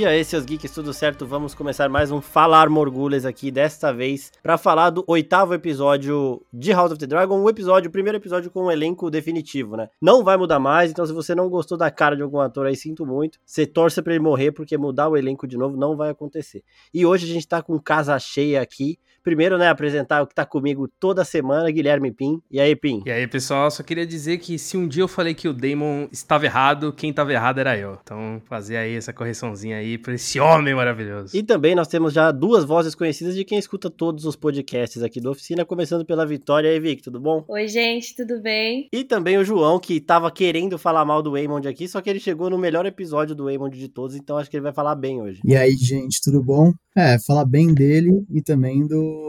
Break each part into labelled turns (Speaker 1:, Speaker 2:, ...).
Speaker 1: E aí, seus geeks, tudo certo? Vamos começar mais um Falar Morgulhas aqui, desta vez para falar do oitavo episódio de House of the Dragon, o episódio, o primeiro episódio com um elenco definitivo, né? Não vai mudar mais, então se você não gostou da cara de algum ator aí, sinto muito. Você torce para ele morrer, porque mudar o elenco de novo não vai acontecer. E hoje a gente tá com casa cheia aqui. Primeiro, né, apresentar o que tá comigo toda semana, Guilherme Pim. E aí, Pim?
Speaker 2: E aí, pessoal, só queria dizer que se um dia eu falei que o Damon estava errado, quem estava errado era eu. Então, fazer aí essa correçãozinha aí pra esse homem maravilhoso.
Speaker 1: E também nós temos já duas vozes conhecidas de quem escuta todos os podcasts aqui do Oficina, começando pela Vitória. E aí, Vic, tudo bom?
Speaker 3: Oi, gente, tudo bem?
Speaker 1: E também o João, que tava querendo falar mal do Waymond aqui, só que ele chegou no melhor episódio do Waymond de todos, então acho que ele vai falar bem hoje.
Speaker 4: E aí, gente, tudo bom? É, falar bem dele e também do,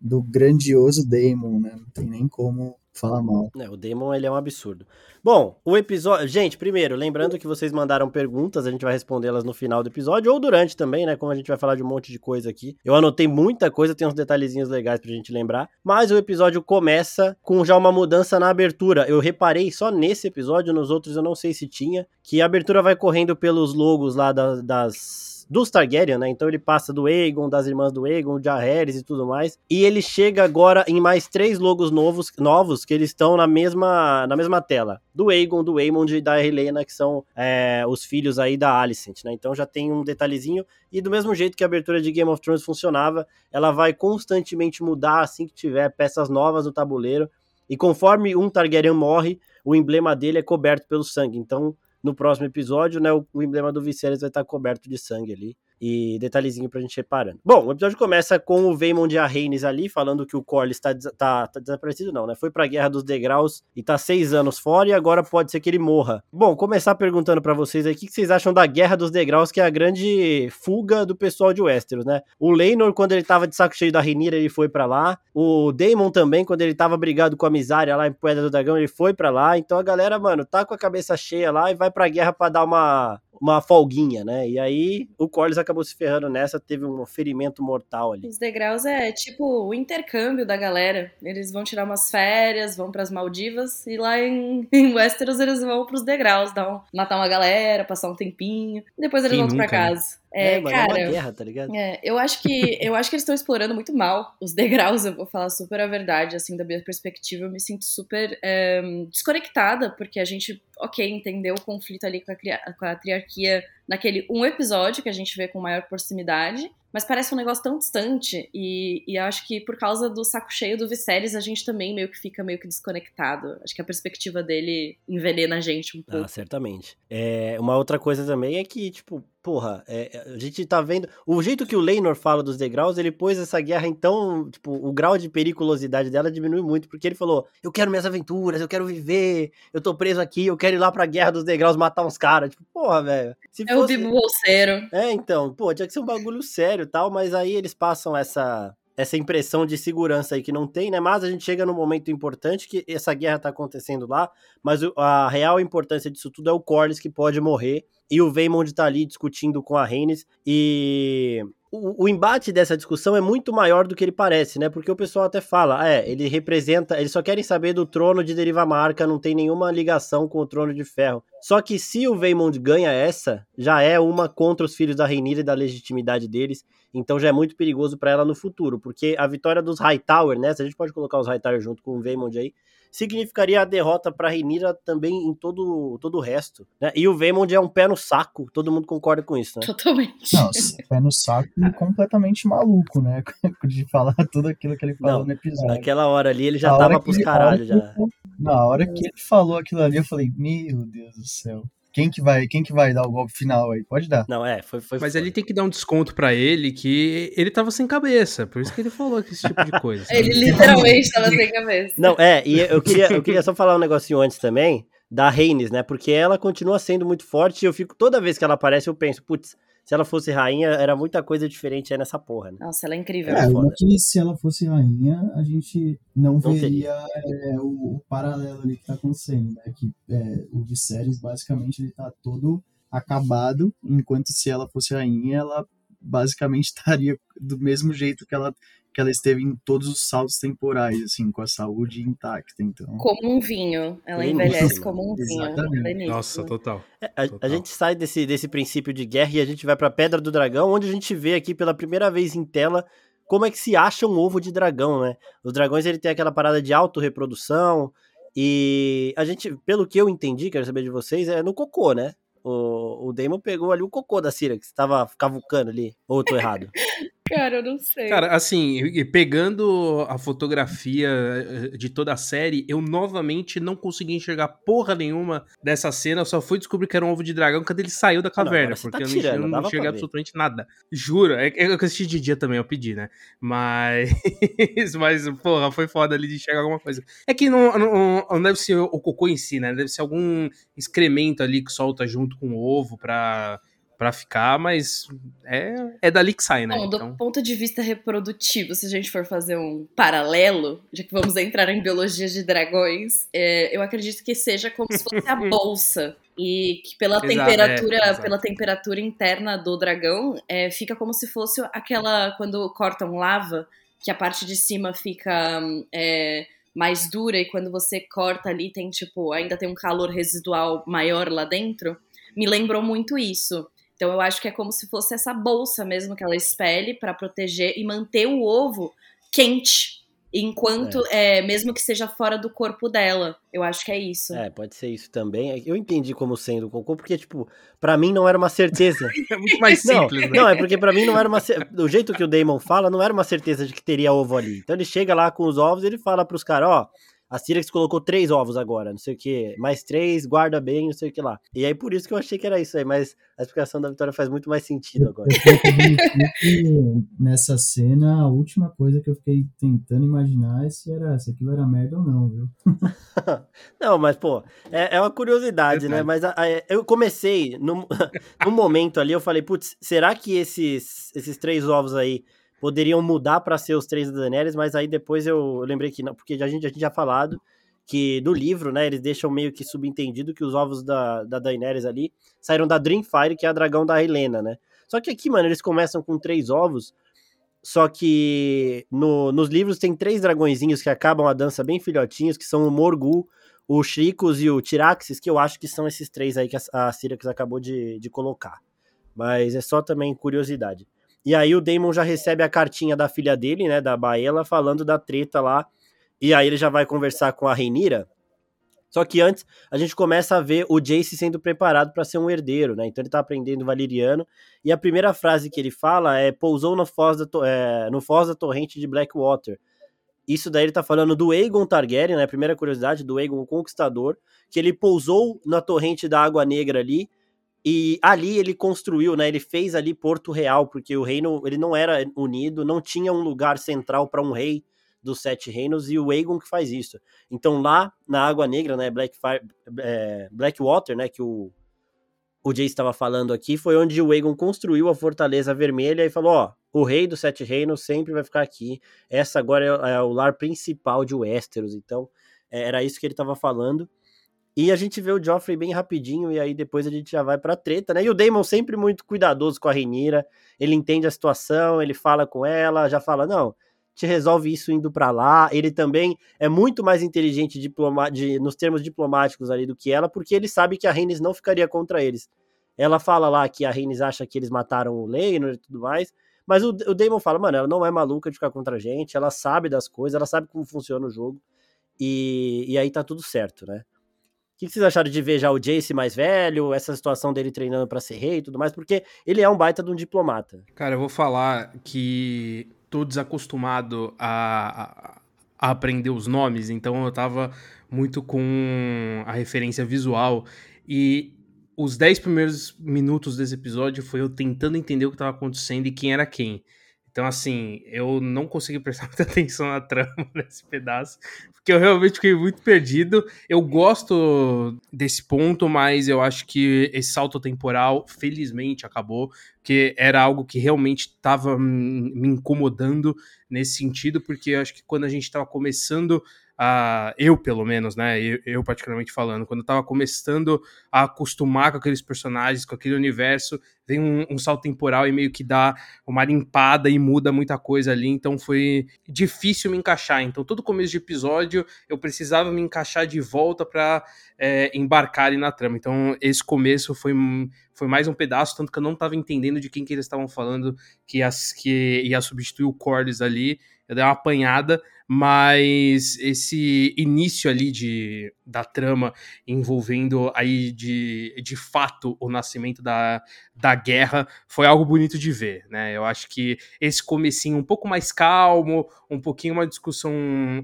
Speaker 4: do grandioso Damon, né? Não tem nem como falar mal.
Speaker 1: É, o Damon, ele é um absurdo. Bom, o episódio... Gente, primeiro, lembrando que vocês mandaram perguntas, a gente vai respondê-las no final do episódio, ou durante também, né? Como a gente vai falar de um monte de coisa aqui. Eu anotei muita coisa, tem uns detalhezinhos legais pra gente lembrar. Mas o episódio começa com já uma mudança na abertura. Eu reparei só nesse episódio, nos outros eu não sei se tinha, que a abertura vai correndo pelos logos lá das... das dos Targaryen, né? Então ele passa do Aegon, das irmãs do Aegon, de Aerys e tudo mais. E ele chega agora em mais três logos novos, novos que eles estão na mesma, na mesma tela. Do Aegon, do Aemond e da Helena, que são é, os filhos aí da Alicent, né? Então já tem um detalhezinho. E do mesmo jeito que a abertura de Game of Thrones funcionava, ela vai constantemente mudar assim que tiver peças novas no tabuleiro. E conforme um Targaryen morre, o emblema dele é coberto pelo sangue. Então no próximo episódio, né, o, o emblema do Viserys vai estar coberto de sangue ali. E detalhezinho pra gente reparando. Bom, o episódio começa com o Vaemond e a ali, falando que o Corlys tá, tá, tá, desaparecido, não, né? Foi pra Guerra dos Degraus e tá seis anos fora e agora pode ser que ele morra. Bom, começar perguntando para vocês aí, o que vocês acham da Guerra dos Degraus, que é a grande fuga do pessoal de Westeros, né? O Leinor, quando ele tava de saco cheio da Rhaenyra, ele foi para lá. O Daemon também, quando ele tava brigado com a Misária lá em Pedra do Dragão, ele foi para lá. Então a galera, mano, tá com a cabeça cheia lá e vai pra guerra para dar uma uma folguinha, né? E aí o Corlys acabou se ferrando nessa, teve um ferimento mortal ali.
Speaker 3: Os degraus é tipo o intercâmbio da galera. Eles vão tirar umas férias, vão para as Maldivas e lá em, em Westeros eles vão pros degraus, dar um, matar uma galera, passar um tempinho, depois eles Quem voltam para né? casa. Né?
Speaker 1: É, é cara, é uma guerra, tá ligado?
Speaker 3: É, eu acho que eu acho que eles estão explorando muito mal os degraus, eu vou falar super a verdade, assim, da minha perspectiva, eu me sinto super é, desconectada, porque a gente, ok, entendeu o conflito ali com a, com a triarquia naquele um episódio que a gente vê com maior proximidade, mas parece um negócio tão distante e, e acho que por causa do saco cheio do Viserys a gente também meio que fica meio que desconectado. Acho que a perspectiva dele envenena a gente um pouco.
Speaker 1: Ah, certamente. É, uma outra coisa também é que, tipo, porra, é, a gente tá vendo. O jeito que o Leinor fala dos degraus, ele pôs essa guerra, então, tipo, o grau de periculosidade dela diminui muito, porque ele falou: eu quero minhas aventuras, eu quero viver, eu tô preso aqui, eu quero ir lá pra guerra dos degraus matar uns caras. Tipo, porra, velho.
Speaker 3: É fosse... o Bibo Bolseiro.
Speaker 1: É, então, pô, tinha que ser um bagulho sério e tal, mas aí eles passam essa essa impressão de segurança aí que não tem, né? Mas a gente chega num momento importante que essa guerra tá acontecendo lá, mas a real importância disso tudo é o Corlys que pode morrer e o Vaemond tá ali discutindo com a Rhaenys e o, o, embate dessa discussão é muito maior do que ele parece, né? Porque o pessoal até fala, é, ele representa, eles só querem saber do trono de Deriva Marca, não tem nenhuma ligação com o trono de ferro. Só que se o Vaemond ganha essa, já é uma contra os filhos da Rhaenyra e da legitimidade deles, então já é muito perigoso para ela no futuro, porque a vitória dos Hightower, né? Se a gente pode colocar os Hightower junto com o Vaemond aí, significaria a derrota para Renira também em todo, todo o resto. Né? E o Vaemond é um pé no saco, todo mundo concorda com isso, né?
Speaker 3: Totalmente.
Speaker 4: Não, pé no saco e completamente maluco, né? De falar tudo aquilo que ele falou Não, no episódio.
Speaker 1: Naquela hora ali ele já tava pros caralho já.
Speaker 4: Na hora que ele falou aquilo ali, eu falei, meu Deus do céu. Quem que vai, quem que vai dar o golpe final aí? Pode dar.
Speaker 1: Não, é, foi, foi
Speaker 2: Mas ele tem que dar um desconto para ele que ele tava sem cabeça, por isso que ele falou esse tipo de coisa.
Speaker 3: ele literalmente tava sem cabeça.
Speaker 1: Não, é, e eu queria, eu queria só falar um negocinho antes também da Reines, né? Porque ela continua sendo muito forte e eu fico toda vez que ela aparece eu penso, putz, se ela fosse rainha, era muita coisa diferente aí nessa porra, né?
Speaker 3: Nossa, ela é incrível.
Speaker 4: É, uma que se ela fosse rainha, a gente não, não veria é, o, o, paralelo ali que tá acontecendo, né? Que é, o de séries, basicamente, ele tá todo acabado, enquanto se ela fosse rainha, ela basicamente estaria do mesmo jeito que ela que ela esteve em todos os saltos temporais, assim, com a saúde intacta, então.
Speaker 3: Como um vinho. Ela envelhece como um vinho.
Speaker 2: Exatamente. Nossa, total.
Speaker 1: É, a, total. a, gente sai desse, desse princípio de guerra e a gente vai pra Pedra do Dragão, onde a gente vê aqui pela primeira vez em tela como é que se acha um ovo de dragão, né? Os dragões, ele tem aquela parada de autorreprodução e a gente, pelo que eu entendi, quero saber de vocês, é no cocô, né? O, o Damon pegou ali o cocô da Cira, que estava cavucando ali. Ou eu tô errado?
Speaker 3: Cara, eu não sei.
Speaker 2: Cara, assim, pegando a fotografia eh, de toda a série, eu novamente não consegui enxergar porra nenhuma dessa cena. Eu só fui descobrir que era um ovo de dragão quando ele saiu da caverna. Não, porque tá eu, tirando, eu não enxerguei absolutamente nada. Juro. É, é, eu assisti de dia também, eu pedi, né? Mas. Mas, porra, foi foda ali de enxergar alguma coisa. É que não, não, não deve ser o cocô em si, né? Deve ser algum excremento ali que solta junto com o ovo pra para ficar, mas é, é dali que sai, né?
Speaker 3: Bom, do então... ponto de vista reprodutivo, se a gente for fazer um paralelo, já que vamos entrar em biologia de dragões, é, eu acredito que seja como se fosse a bolsa. E que pela exato, temperatura, é, pela temperatura interna do dragão, é, fica como se fosse aquela quando cortam lava, que a parte de cima fica é, mais dura e quando você corta ali tem tipo ainda tem um calor residual maior lá dentro. Me lembrou muito isso. Então eu acho que é como se fosse essa bolsa mesmo que ela expele para proteger e manter o ovo quente. Enquanto, é. é. mesmo que seja fora do corpo dela. Eu acho que é isso.
Speaker 1: É, pode ser isso também. Eu entendi como sendo o cocô, porque, tipo, para mim não era uma certeza.
Speaker 2: é muito mais simples,
Speaker 1: não, né? Não, é porque para mim não era uma. Do jeito que o Damon fala, não era uma certeza de que teria ovo ali. Então ele chega lá com os ovos e ele fala pros caras: ó, a Syrax colocou três ovos agora, não sei o que, mais três, guarda bem, não sei o que lá. E aí por isso que eu achei que era isso aí, mas a explicação da Vitória faz muito mais sentido agora.
Speaker 4: Nessa cena, a última coisa que eu fiquei tentando imaginar é se, era, se aquilo era merda ou não, viu?
Speaker 1: não, mas pô, é, é uma curiosidade, né? Mas a, a, eu comecei, num, num momento ali, eu falei, putz, será que esses, esses três ovos aí poderiam mudar para ser os três da Daenerys, mas aí depois eu, lembrei que não, porque a gente já tinha falado que do livro, né, eles deixam meio que subentendido que os ovos da, da Daenerys ali saíram da Dreamfire, que é a dragão da Helena, né? Só que aqui, mano, eles começam com três ovos, só que no, nos livros tem três dragõezinhos que acabam a dança bem filhotinhos, que são o Morgul, o Shrikos e o Tiraxis, que eu acho que são esses três aí que a, a acabou de, de colocar. Mas é só também curiosidade. E aí o Damon já recebe a cartinha da filha dele, né, da Baela, falando da treta lá. E aí ele já vai conversar com a Reinira. Só que antes a gente começa a ver o Jace sendo preparado para ser um herdeiro, né? Então ele tá aprendendo valeriano. E a primeira frase que ele fala é: pousou no foz da, é, no foz da torrente de Blackwater. Isso daí ele tá falando do Aegon Targaryen, né? Primeira curiosidade, do Aegon Conquistador, que ele pousou na torrente da Água Negra ali e ali ele construiu, né? Ele fez ali Porto Real, porque o reino ele não era unido, não tinha um lugar central para um rei dos sete reinos e o Aegon que faz isso. Então lá na Água Negra, né, Blackfire, é, Blackwater, né, que o o Jay estava falando aqui, foi onde o Aegon construiu a Fortaleza Vermelha e falou, ó, o rei dos sete reinos sempre vai ficar aqui. Essa agora é, é o lar principal de Westeros. Então, é, era isso que ele estava falando. E a gente vê o Joffrey bem rapidinho, e aí depois a gente já vai pra treta, né? E o Damon sempre muito cuidadoso com a Renira, ele entende a situação, ele fala com ela, já fala, não, te resolve isso indo para lá. Ele também é muito mais inteligente diploma de, nos termos diplomáticos ali do que ela, porque ele sabe que a Rhaenys não ficaria contra eles. Ela fala lá que a Rhaenys acha que eles mataram o Leinor e tudo mais, mas o, o Damon fala, mano, ela não é maluca de ficar contra a gente, ela sabe das coisas, ela sabe como funciona o jogo, e, e aí tá tudo certo, né? Que, que vocês acharam de ver já o Jace mais velho, essa situação dele treinando para ser rei e tudo mais? Porque ele é um baita de um diplomata.
Speaker 2: Cara, eu vou falar que tô desacostumado a, a, aprender os nomes, então eu tava muito com a referência visual e os 10 primeiros minutos desse episódio foi eu tentando entender o que estava acontecendo e quem era quem. Então, assim, eu não consegui prestar muita atenção na trama nesse pedaço, porque eu realmente fiquei muito perdido. Eu gosto desse ponto, mas eu acho que esse salto temporal, felizmente, acabou, que era algo que realmente estava me incomodando nesse sentido, porque eu acho que quando a gente estava começando eu pelo menos, né, eu, eu, particularmente falando, quando eu tava começando a acostumar com aqueles personagens, com aquele universo, vem um, um, salto temporal e meio que dá uma limpada e muda muita coisa ali, então foi difícil me encaixar. Então todo começo de episódio eu precisava me encaixar de volta para é, embarcar ali na trama. Então esse começo foi, foi mais um pedaço, tanto que eu não tava entendendo de quem que eles estavam falando que ia, que ia substituir o Corlys ali, eu dei uma apanhada, mas esse início ali de, da trama envolvendo aí de, de fato o nascimento da, da guerra foi algo bonito de ver, né? Eu acho que esse comecinho um pouco mais calmo, um pouquinho uma discussão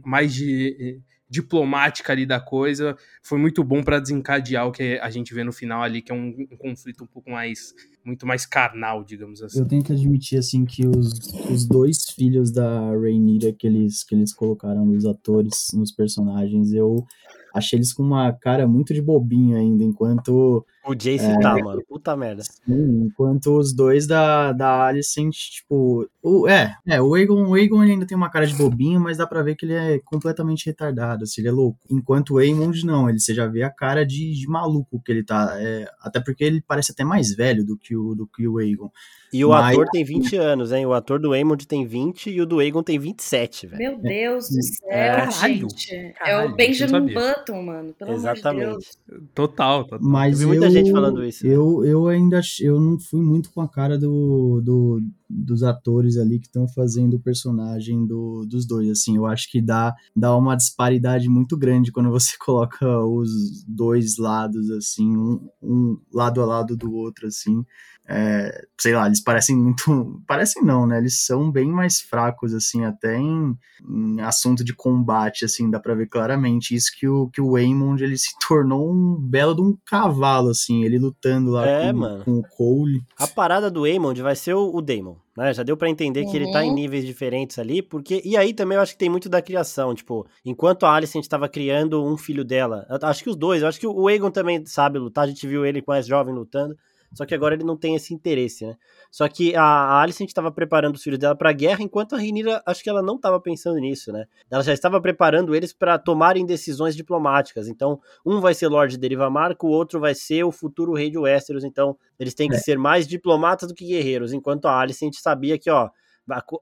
Speaker 2: mais de diplomática ali da coisa, foi muito bom para desencadear o que a gente vê no final ali, que é um, um, conflito um pouco mais, muito mais carnal, digamos assim.
Speaker 4: Eu tenho que admitir, assim, que os, os dois filhos da Rhaenyra que eles, que eles colocaram nos atores, nos personagens, eu achei eles com uma cara muito de bobinho ainda, enquanto
Speaker 1: o Jace é, tá, mano. Puta merda.
Speaker 4: Sim, enquanto os dois da, da Alicent, tipo. O, é, é, o Aegon, o Aegon ainda tem uma cara de bobinho, mas dá pra ver que ele é completamente retardado, assim, ele é louco. Enquanto o Aemond, não, ele você já vê a cara de, de maluco que ele tá. É, até porque ele parece até mais velho do que o, do que o Aegon.
Speaker 1: E o mas... ator tem 20 anos, hein? O ator do Aemond tem 20 e o do Aegon tem 27, velho.
Speaker 3: Meu Deus do céu, é, gente. Caralho, é o Benjamin Button, mano. Pelo Exatamente. amor de Deus.
Speaker 2: Total, total.
Speaker 4: Mas eu vi muita eu gente falando isso. Né? Eu, eu ainda eu não fui muito com a cara do, do dos atores ali que estão fazendo o personagem do, dos dois. Assim, eu acho que dá, dá uma disparidade muito grande quando você coloca os dois lados, assim, um, um lado a lado do outro, assim. É, sei lá, eles parecem muito. Parecem não, né? Eles são bem mais fracos, assim, até em, em, assunto de combate, assim, dá pra ver claramente. Isso que o, que o Waymond, ele se tornou um belo de um cavalo, assim, ele lutando lá é, com, com, o Cole.
Speaker 1: A parada do Waymond vai ser o, o Daemon. Né? Já deu para entender uhum. que ele tá em uhum. níveis diferentes ali, porque. E aí também eu acho que tem muito da criação. Tipo, enquanto a Alicent estava criando um filho dela, acho que os dois, eu acho que o Aegon também sabe lutar, a gente viu ele com mais jovem lutando. Só que agora ele não tem esse interesse, né? Só que a, a Alicent estava preparando os filhos dela para a guerra, enquanto a Rhaenyra, acho que ela não estava pensando nisso, né? Ela já estava preparando eles para tomarem decisões diplomáticas. Então, um vai ser Lorde de Marco, o outro vai ser o futuro rei de Westeros. Então, eles têm que é. ser mais diplomatas do que guerreiros. Enquanto a Alicent sabia que, ó,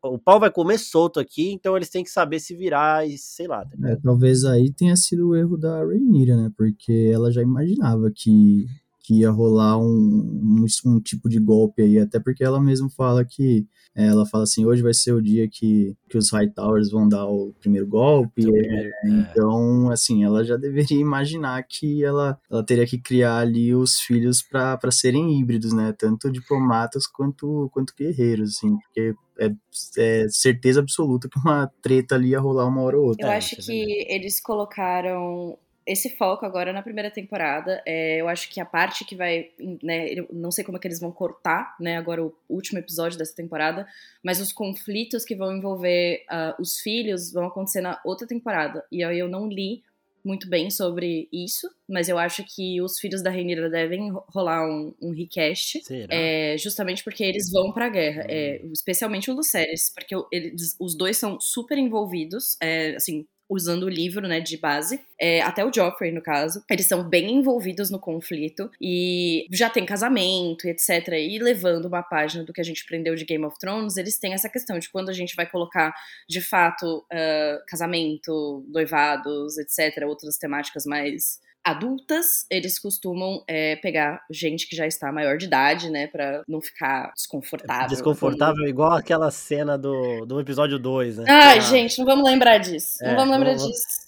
Speaker 1: o pau vai comer solto aqui, então eles têm que saber se virar e sei lá. Tá
Speaker 4: é, talvez aí tenha sido o erro da Rhaenyra, né? Porque ela já imaginava que que ia rolar um, um, um, tipo de golpe aí, até porque ela mesma fala que é, ela fala assim, hoje vai ser o dia que, que os High Towers vão dar o primeiro golpe, é, então, assim, ela já deveria imaginar que ela, ela teria que criar ali os filhos para serem híbridos, né, tanto diplomatas quanto, quanto guerreiros, assim, porque é, é, certeza absoluta que uma treta ali ia rolar uma hora ou outra.
Speaker 3: Eu acho é, que eles colocaram esse foco agora na primeira temporada. É, eu acho que a parte que vai, né, eu não sei como é que eles vão cortar, né, agora o último episódio dessa temporada, mas os conflitos que vão envolver uh, os filhos vão acontecer na outra temporada. E aí eu não li muito bem sobre isso, mas eu acho que os filhos da Rainira devem rolar um, um recast, é, justamente porque eles vão pra guerra, é, hum. especialmente o Lucerys, porque eles, os dois são super envolvidos, é, assim, usando o livro, né, de base, é, até o Joffrey, no caso, eles são bem envolvidos no conflito e já tem casamento, etc. E levando uma página do que a gente aprendeu de Game of Thrones, eles têm essa questão de quando a gente vai colocar, de fato, uh, casamento, noivados, etc., outras temáticas mais adultas, eles costumam é, pegar gente que já está maior de idade, né, pra não ficar desconfortável.
Speaker 1: Desconfortável, igual aquela cena do, do episódio 2, né?
Speaker 3: Ai, ah. gente, não vamos lembrar disso. É, não vamos lembrar vamos... disso.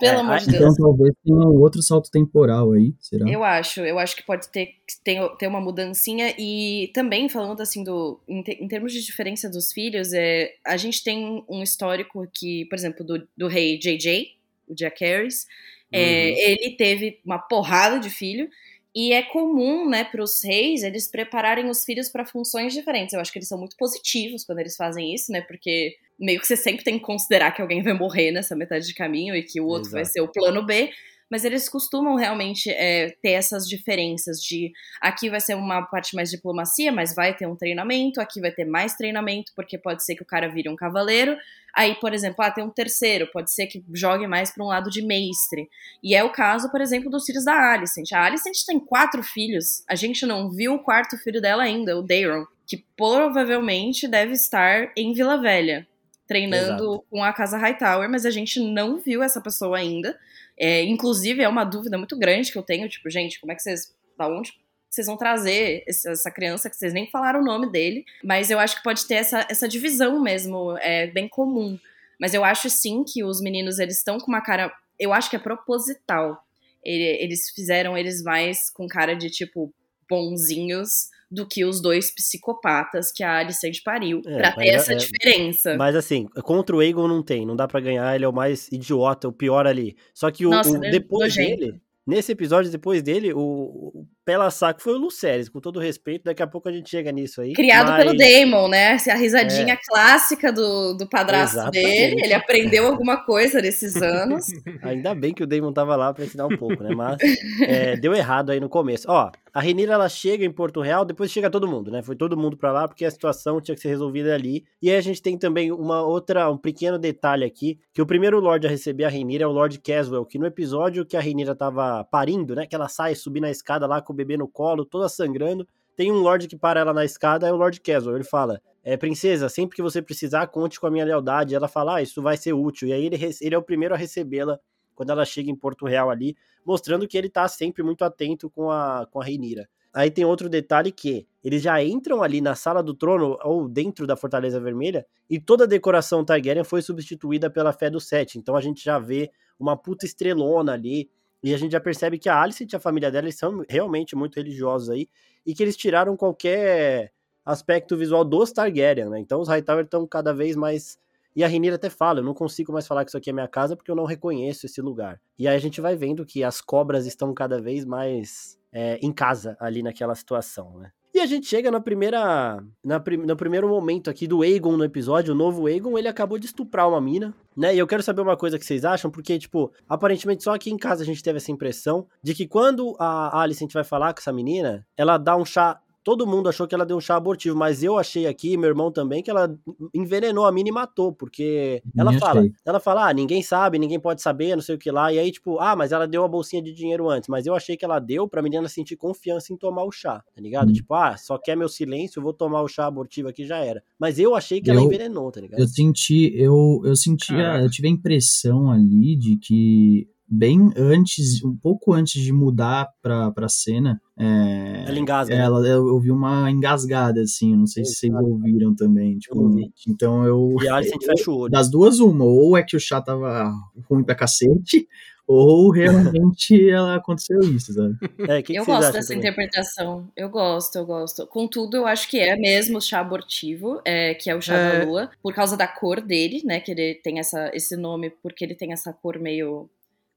Speaker 3: Pelo é, amor de Deus.
Speaker 4: Então talvez tenha um outro salto temporal aí, será?
Speaker 3: Eu acho, eu acho que pode ter, ter, ter uma mudancinha e também falando assim do em, te, em, termos de diferença dos filhos, é, a gente tem um histórico que, por exemplo, do, do rei JJ, o Jack Harris, é, uhum. ele teve uma porrada de filho. E é comum, né, para os reis eles prepararem os filhos para funções diferentes. Eu acho que eles são muito positivos quando eles fazem isso, né? Porque meio que você sempre tem que considerar que alguém vai morrer nessa metade de caminho e que o outro Exato. vai ser o plano B. mas eles costumam realmente é, ter essas diferenças de aqui vai ser uma parte mais diplomacia, mas vai ter um treinamento, aqui vai ter mais treinamento, porque pode ser que o cara vire um cavaleiro. Aí, por exemplo, ah, tem um terceiro, pode ser que jogue mais para um lado de mestre. E é o caso, por exemplo, dos filhos da Alicent. A Alicent tem quatro filhos, a gente não viu o quarto filho dela ainda, o Daron, que provavelmente deve estar em Vila Velha treinando Exato. com a Casa Hightower, mas a gente não viu essa pessoa ainda. É, inclusive, é uma dúvida muito grande que eu tenho, tipo, gente, como é que vocês. Da onde vocês vão trazer essa criança que vocês nem falaram o nome dele? Mas eu acho que pode ter essa, essa divisão mesmo, é bem comum. Mas eu acho sim que os meninos eles estão com uma cara. Eu acho que é proposital. Eles fizeram eles mais com cara de tipo bonzinhos do que os dois psicopatas que a Alicent pariu, é, pra ter essa é, diferença.
Speaker 1: Mas assim, contra o Aegon não tem, não dá para ganhar, ele é o mais idiota, o pior ali. Só que o, Nossa, o depois dele, nesse episódio depois dele, o, pela saco foi o Luceres, com todo respeito, daqui a pouco a gente chega nisso aí.
Speaker 3: Criado mas... pelo Damon, né? A risadinha é. clássica do, do padrasto Exatamente. dele, ele aprendeu alguma coisa nesses anos.
Speaker 1: Ainda bem que o Damon tava lá pra ensinar um pouco, né? Mas é, deu errado aí no começo. Ó, a Renira ela chega em Porto Real, depois chega todo mundo, né? Foi todo mundo para lá porque a situação tinha que ser resolvida ali. E aí a gente tem também uma outra, um pequeno detalhe aqui, que o primeiro Lorde a receber a Renira é o Lord Caswell, que no episódio que a Renira tava parindo, né? Que ela sai subir na escada lá com bebê no colo, toda sangrando. Tem um Lorde que para ela na escada, é o Lord Caswell. Ele fala: é, Princesa, sempre que você precisar, conte com a minha lealdade. Ela fala: Ah, isso vai ser útil. E aí ele, ele é o primeiro a recebê-la quando ela chega em Porto Real ali, mostrando que ele tá sempre muito atento com a, com a Reinira. Aí tem outro detalhe que eles já entram ali na sala do trono ou dentro da Fortaleza Vermelha e toda a decoração Targaryen foi substituída pela Fé do Sete. Então a gente já vê uma puta estrelona ali, e a gente já percebe que a Alice e a família dela são realmente muito religiosos aí. E que eles tiraram qualquer aspecto visual dos Targaryen, né? Então os Hightower estão cada vez mais. E a Renira até fala: eu não consigo mais falar que isso aqui é minha casa porque eu não reconheço esse lugar. E aí a gente vai vendo que as cobras estão cada vez mais é, em casa ali naquela situação, né? E a gente chega na primeira. Na, no primeiro momento aqui do Aegon no episódio, o novo Aegon, ele acabou de estuprar uma mina, né? E eu quero saber uma coisa que vocês acham, porque, tipo, aparentemente só aqui em casa a gente teve essa impressão de que quando a Alicent vai falar com essa menina, ela dá um chá todo mundo achou que ela deu um chá abortivo, mas eu achei aqui, meu irmão também, que ela envenenou a mina e matou, porque ela fala, ela fala, ah, ninguém sabe, ninguém pode saber, não sei o que lá, e aí, tipo, ah, mas ela deu a bolsinha de dinheiro antes, mas eu achei que ela deu pra menina sentir confiança em tomar o chá, tá ligado? Hum. Tipo, ah, só quer meu silêncio, eu vou tomar o chá abortivo aqui, já era. Mas eu achei que eu, ela envenenou, tá ligado?
Speaker 4: Eu senti, eu, eu senti, eu tive a impressão ali de que bem antes, um pouco antes de mudar pra, pra cena. É,
Speaker 1: ela engasga.
Speaker 4: Né? Ela, eu ouvi uma engasgada, assim, não sei se vocês ouviram também. Tipo, então eu.
Speaker 1: E a Alice fecha o olho.
Speaker 4: Das duas, uma. Ou é que o chá tava ruim pra cacete, ou realmente ela aconteceu isso, sabe?
Speaker 3: É, que eu que gosto dessa também? interpretação. Eu gosto, eu gosto. Contudo, eu acho que é mesmo o chá abortivo, é, que é o chá é... da lua, por causa da cor dele, né? Que ele tem essa, esse nome porque ele tem essa cor meio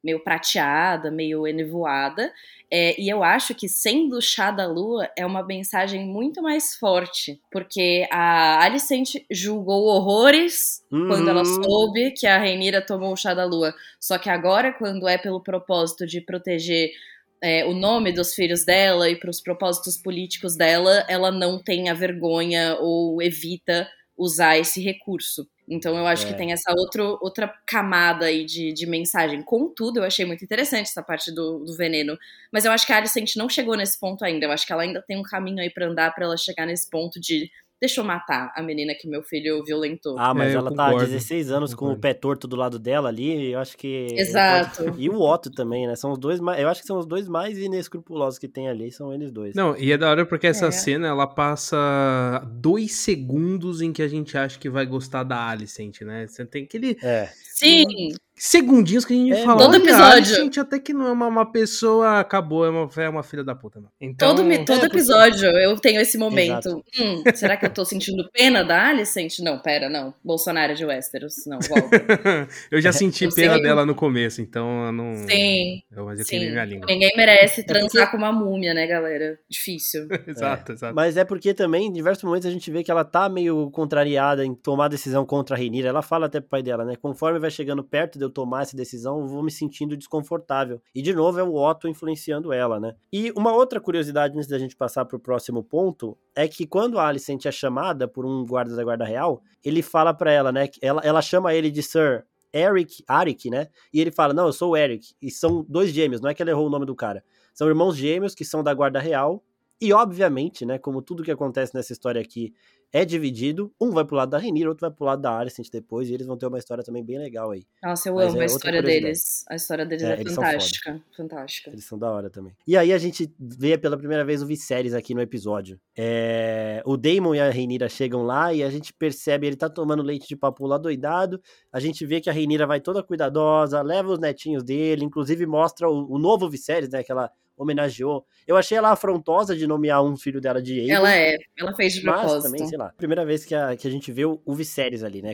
Speaker 3: meio prateada, meio enevoada. É, e eu acho que sendo o chá da lua é uma mensagem muito mais forte, porque a Alicent julgou horrores uhum. quando ela soube que a Reinira tomou o chá da lua. Só que agora, quando é pelo propósito de proteger é, o nome dos filhos dela e para os propósitos políticos dela, ela não tem a vergonha ou evita usar esse recurso. Então eu acho é. que tem essa outro, outra camada aí de, de mensagem. Contudo, eu achei muito interessante essa parte do, do veneno. Mas eu acho que a Alicent não chegou nesse ponto ainda. Eu acho que ela ainda tem um caminho aí para andar para ela chegar nesse ponto de deixa eu matar a menina que meu filho violentou.
Speaker 1: Ah, mas é, ela concordo, tá há 16 anos com o pé torto do lado dela ali, eu acho que...
Speaker 3: Exato.
Speaker 1: Pode... E o Otto também, né? São os dois mais... Eu acho que são os dois mais inescrupulosos que tem ali, são eles dois.
Speaker 2: Não, e é da hora porque essa é. cena, ela passa dois segundos em que a gente acha que vai gostar da Alicent, né? Você tem aquele...
Speaker 1: É.
Speaker 3: Sim!
Speaker 2: segundinhos que a gente é, fala.
Speaker 3: Todo episódio.
Speaker 2: gente até que não é uma, uma pessoa, acabou, é uma, é uma filha da puta. Não.
Speaker 3: Então, todo todo é, episódio eu tenho esse momento. Hum, será que eu tô sentindo pena da Alicent? Não, pera, não. Bolsonaro de Westeros, não, volta.
Speaker 2: eu já senti eu pena sei. dela no começo, então eu não...
Speaker 3: Sim,
Speaker 2: eu, mas eu
Speaker 3: sim. Minha língua. Ninguém merece é transar com uma múmia, né, galera? Difícil.
Speaker 2: exato, é. exato.
Speaker 1: Mas é porque também, em diversos momentos, a gente vê que ela tá meio contrariada em tomar decisão contra a Renira. Ela fala até pro pai dela, né? Conforme vai chegando perto de eu tomar essa decisão, eu vou me sentindo desconfortável. E de novo é o Otto influenciando ela, né? E uma outra curiosidade antes da gente passar para o próximo ponto é que quando a Alicent é chamada por um guarda da Guarda Real, ele fala para ela, né? Ela, ela chama ele de Sir Eric, Arik, né? E ele fala: Não, eu sou o Eric. E são dois gêmeos, não é que ele errou o nome do cara. São irmãos gêmeos que são da Guarda Real. E, obviamente, né, como tudo que acontece nessa história aqui é dividido. Um vai pro lado da Renira, outro vai pro lado da Alicent depois, e eles vão ter uma história também bem legal aí.
Speaker 3: Nossa, eu Mas amo é a história deles. A história deles é, é fantástica. Fantástica.
Speaker 1: Eles são da hora também. E aí a gente vê pela primeira vez o Viserys aqui no episódio. É... O Daemon e a Renira chegam lá e a gente percebe ele tá tomando leite de papo lá doidado. A gente vê que a Renira vai toda cuidadosa, leva os netinhos dele, inclusive mostra o, o novo Viserys, né? Aquela homenageou. Eu achei ela afrontosa de nomear um filho dela de Aegon.
Speaker 3: Ela é, ela fez de propósito.
Speaker 1: Mas também, sei lá, primeira vez que a, que a gente vê o, o Viserys ali, né?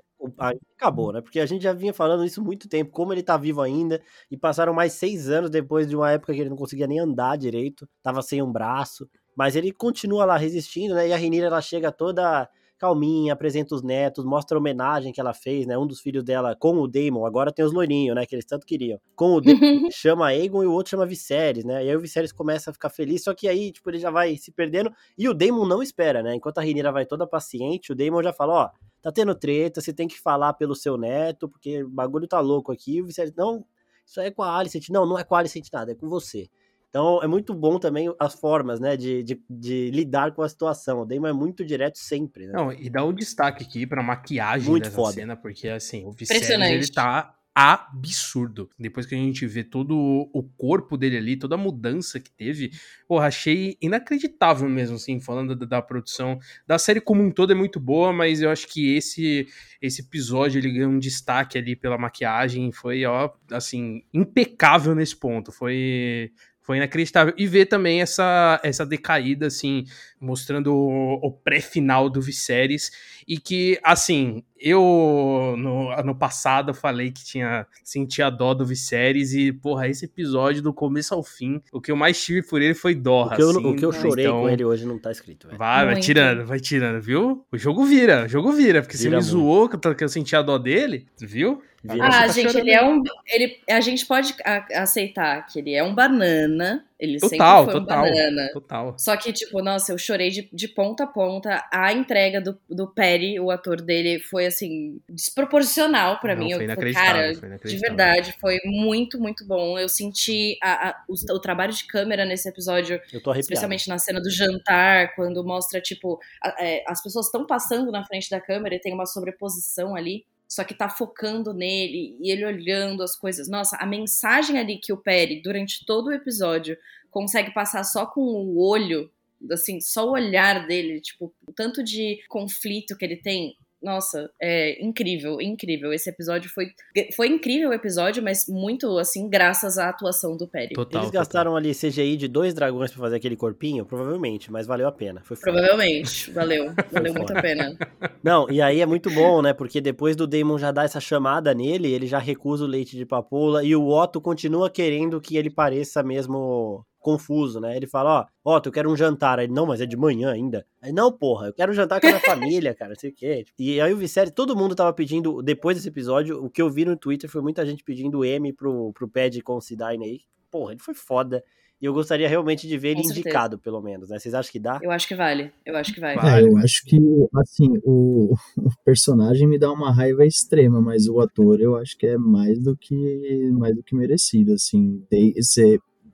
Speaker 1: acabou, né? Porque a gente já vinha falando isso há muito tempo, como ele tá vivo ainda, e passaram mais seis anos depois de uma época que ele não conseguia nem andar direito, tava sem um braço, mas ele continua lá resistindo, né? E a Renira, ela chega toda calminha, apresenta os netos, mostra a homenagem que ela fez, né? Um dos filhos dela com o Daemon, agora tem os loirinhos, né? Que eles tanto queriam. Com o Daemon, chama Aegon e o outro chama Viserys, né? E aí o Viserys começa a ficar feliz, só que aí, tipo, ele já vai se perdendo e o Daemon não espera, né? Enquanto a Rhaenyra vai toda paciente, o Daemon já fala, ó, tá tendo treta, você tem que falar pelo seu neto, porque o bagulho tá louco aqui. E o Viserys, não, isso aí é com a Alicent. Não, não é com a Alicent nada, é com você. Então é muito bom também as formas, né, de, de, de lidar com a situação. O Damon é muito direto sempre, né?
Speaker 2: Não, e dá um destaque aqui pra maquiagem muito dessa foda. cena, porque assim, o Viserys, ele tá absurdo. Depois que a gente vê todo o corpo dele ali, toda a mudança que teve, porra, achei inacreditável mesmo, assim, falando da, da, produção. Da série como um todo é muito boa, mas eu acho que esse esse episódio ele ganhou um destaque ali pela maquiagem, foi, ó, assim, impecável nesse ponto. Foi foi inacreditável. E ver também essa, essa decaída, assim, mostrando o, o pré-final do Viserys. E que, assim, eu no ano passado falei que tinha sentia dó do Viserys. E, porra, esse episódio do começo ao fim, o que eu mais tive por ele foi dó.
Speaker 1: O que eu,
Speaker 2: assim,
Speaker 1: o que eu chorei então, com ele hoje não tá escrito. Véio.
Speaker 2: Vai, vai tirando, vai tirando, viu? O jogo vira, o jogo vira. Porque vira você me muito. zoou que eu sentia dó dele, viu?
Speaker 3: Ah, gente, ele é um. Ele, a gente pode aceitar que ele é um banana. Ele total, sempre foi total, um banana. Total. Só que, tipo, nossa, eu chorei de, de ponta a ponta. A entrega do, do Perry, o ator dele, foi assim, desproporcional para mim.
Speaker 2: Foi
Speaker 3: eu,
Speaker 2: cara,
Speaker 3: de verdade, foi muito, muito bom. Eu senti a, a, o, o, trabalho de câmera nesse episódio, especialmente na cena do jantar, quando mostra, tipo, a, é, as pessoas estão passando na frente da câmera e tem uma sobreposição ali só que tá focando nele e ele olhando as coisas. Nossa, a mensagem ali que o Perry, durante todo o episódio, consegue passar só com o olho, assim, só o olhar dele, tipo, o tanto de conflito que ele tem nossa, é incrível, incrível. Esse episódio foi. Foi incrível o episódio, mas muito, assim, graças à atuação do Perry.
Speaker 1: Total, Eles gastaram total. ali CGI de dois dragões para fazer aquele corpinho? Provavelmente, mas valeu a pena. Foi
Speaker 3: Provavelmente, valeu. Valeu muito a pena.
Speaker 1: Não, e aí é muito bom, né? Porque depois do Damon já dar essa chamada nele, ele já recusa o leite de papoula e o Otto continua querendo que ele pareça mesmo confuso, né? Ele fala, ó, ó, tu quer um jantar. Aí, não, mas é de manhã ainda. Aí, não, porra, eu quero um jantar com a minha família, cara, sei o quê. E aí o Viserys, todo mundo tava pedindo, depois desse episódio, o que eu vi no Twitter foi muita gente pedindo M pro, pro pad Considine aí. Porra, ele foi foda. E eu gostaria realmente de ver ele indicado, pelo menos, né? Vocês acham que dá?
Speaker 3: Eu acho que vale. Eu acho que vai.
Speaker 4: É, eu acho que, assim, o, o, personagem me dá uma raiva extrema, mas o ator eu acho que é mais do que mais do que merecido, assim. De,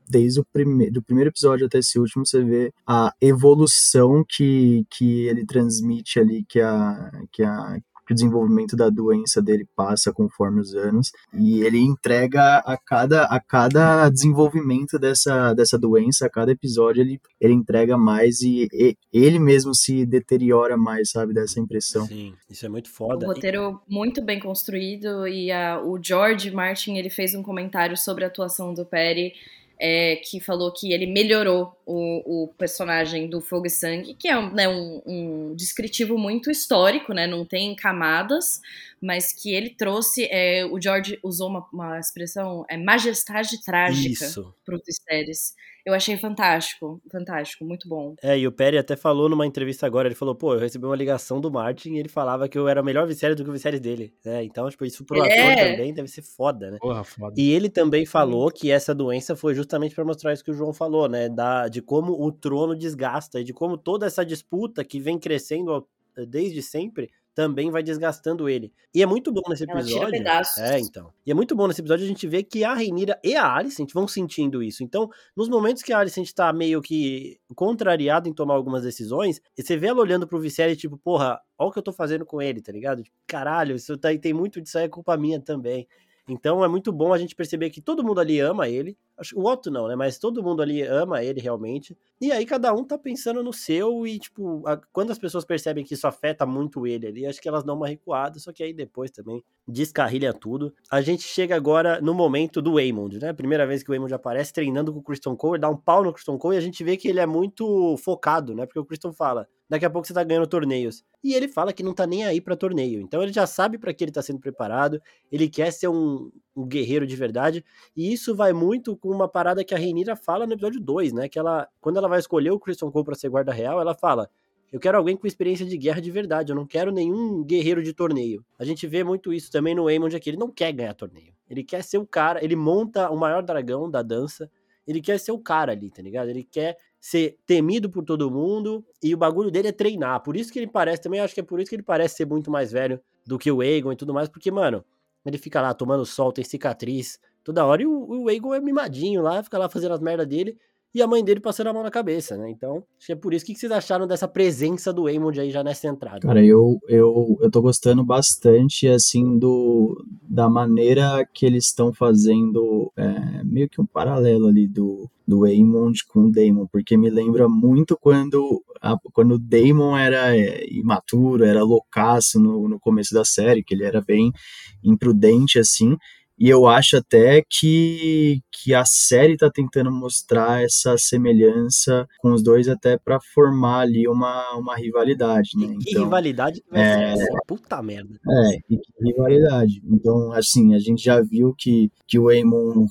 Speaker 4: desde o prime do primeiro episódio até esse último, você vê a evolução que, que ele transmite ali, que a, que a que o desenvolvimento da doença dele passa conforme os anos e ele entrega a cada, a cada desenvolvimento dessa, dessa doença, a cada episódio ele, ele entrega mais e, e ele mesmo se deteriora mais, sabe, dessa impressão.
Speaker 1: Sim, isso é muito foda.
Speaker 3: O roteiro muito bem construído e a, o George Martin ele fez um comentário sobre a atuação do Perry é, que falou que ele melhorou o, o, personagem do Fogo e Sangue, que é né, um, um, descritivo muito histórico, né, não tem camadas, mas que ele trouxe, é, o George usou uma, uma expressão, é majestade trágica para o Viserys. Eu achei fantástico, fantástico, muito bom.
Speaker 1: É, e o Perry até falou numa entrevista agora, ele falou, pô, eu recebi uma ligação do Martin e ele falava que eu era melhor Viserys do que o Viserys dele. É, então, tipo, isso pro é. ator também deve ser foda, né?
Speaker 2: Porra, foda.
Speaker 1: E ele também falou que essa doença foi justamente para mostrar isso que o João falou, né? Da, de como o trono desgasta e de como toda essa disputa que vem crescendo desde sempre também vai desgastando ele. E é muito bom nesse episódio. É, então. E é muito bom nesse episódio a gente ver que a Reinira e a Alicent vão sentindo isso. Então, nos momentos que a Alicent tá meio que contrariada em tomar algumas decisões, você vê ela olhando pro Viserys, tipo, porra, olha o que eu tô fazendo com ele, tá ligado? Tipo, caralho, isso tá, tem muito disso aí, é culpa minha também. Então é muito bom a gente perceber que todo mundo ali ama ele. O Otto não, né? Mas todo mundo ali ama ele realmente. E aí cada um tá pensando no seu e, tipo, a, quando as pessoas percebem que isso afeta muito ele ali, acho que elas dão uma recuada, só que aí depois também descarrilha tudo. A gente chega agora no momento do Waymond, né? Primeira vez que o Waymond aparece treinando com o Christian Cole, dá um pau no Christian Cole e a gente vê que ele é muito focado, né? Porque o Christian fala: daqui a pouco você tá ganhando torneios. E ele fala que não tá nem aí para torneio. Então ele já sabe para que ele tá sendo preparado, ele quer ser um, um, guerreiro de verdade. E isso vai muito com uma parada que a Reinira fala no episódio 2, né? Que ela, quando ela vai escolher o Christian Cole para ser guarda real, ela fala: eu quero alguém com experiência de guerra de verdade, eu não quero nenhum guerreiro de torneio. A gente vê muito isso também no Aemond aqui, ele não quer ganhar torneio. Ele quer ser o cara, ele monta o maior dragão da dança, ele quer ser o cara ali, tá ligado? Ele quer ser temido por todo mundo e o bagulho dele é treinar. Por isso que ele parece, também acho que é por isso que ele parece ser muito mais velho do que o Aegon e tudo mais, porque, mano, ele fica lá tomando sol, tem cicatriz toda hora e o, o é mimadinho lá, fica lá fazendo as merdas dele e a mãe dele passando a mão na cabeça, né? Então, acho que é por isso. O que vocês acharam dessa presença do Aemond aí já nessa entrada?
Speaker 4: Cara, eu, eu, eu tô gostando bastante, assim, do, da maneira que eles estão fazendo é, meio que um paralelo ali do, do Aemond com o Daemon, porque me lembra muito quando, a, quando o Daemon era é, imaturo, era loucaço no, no começo da série, que ele era bem imprudente, assim, e eu acho até que, que a série está tentando mostrar essa semelhança com os dois até para formar ali uma, uma rivalidade, né?
Speaker 1: Que então, rivalidade é, puta merda.
Speaker 4: É, que rivalidade. Então, assim, a gente já viu que, que o Aemon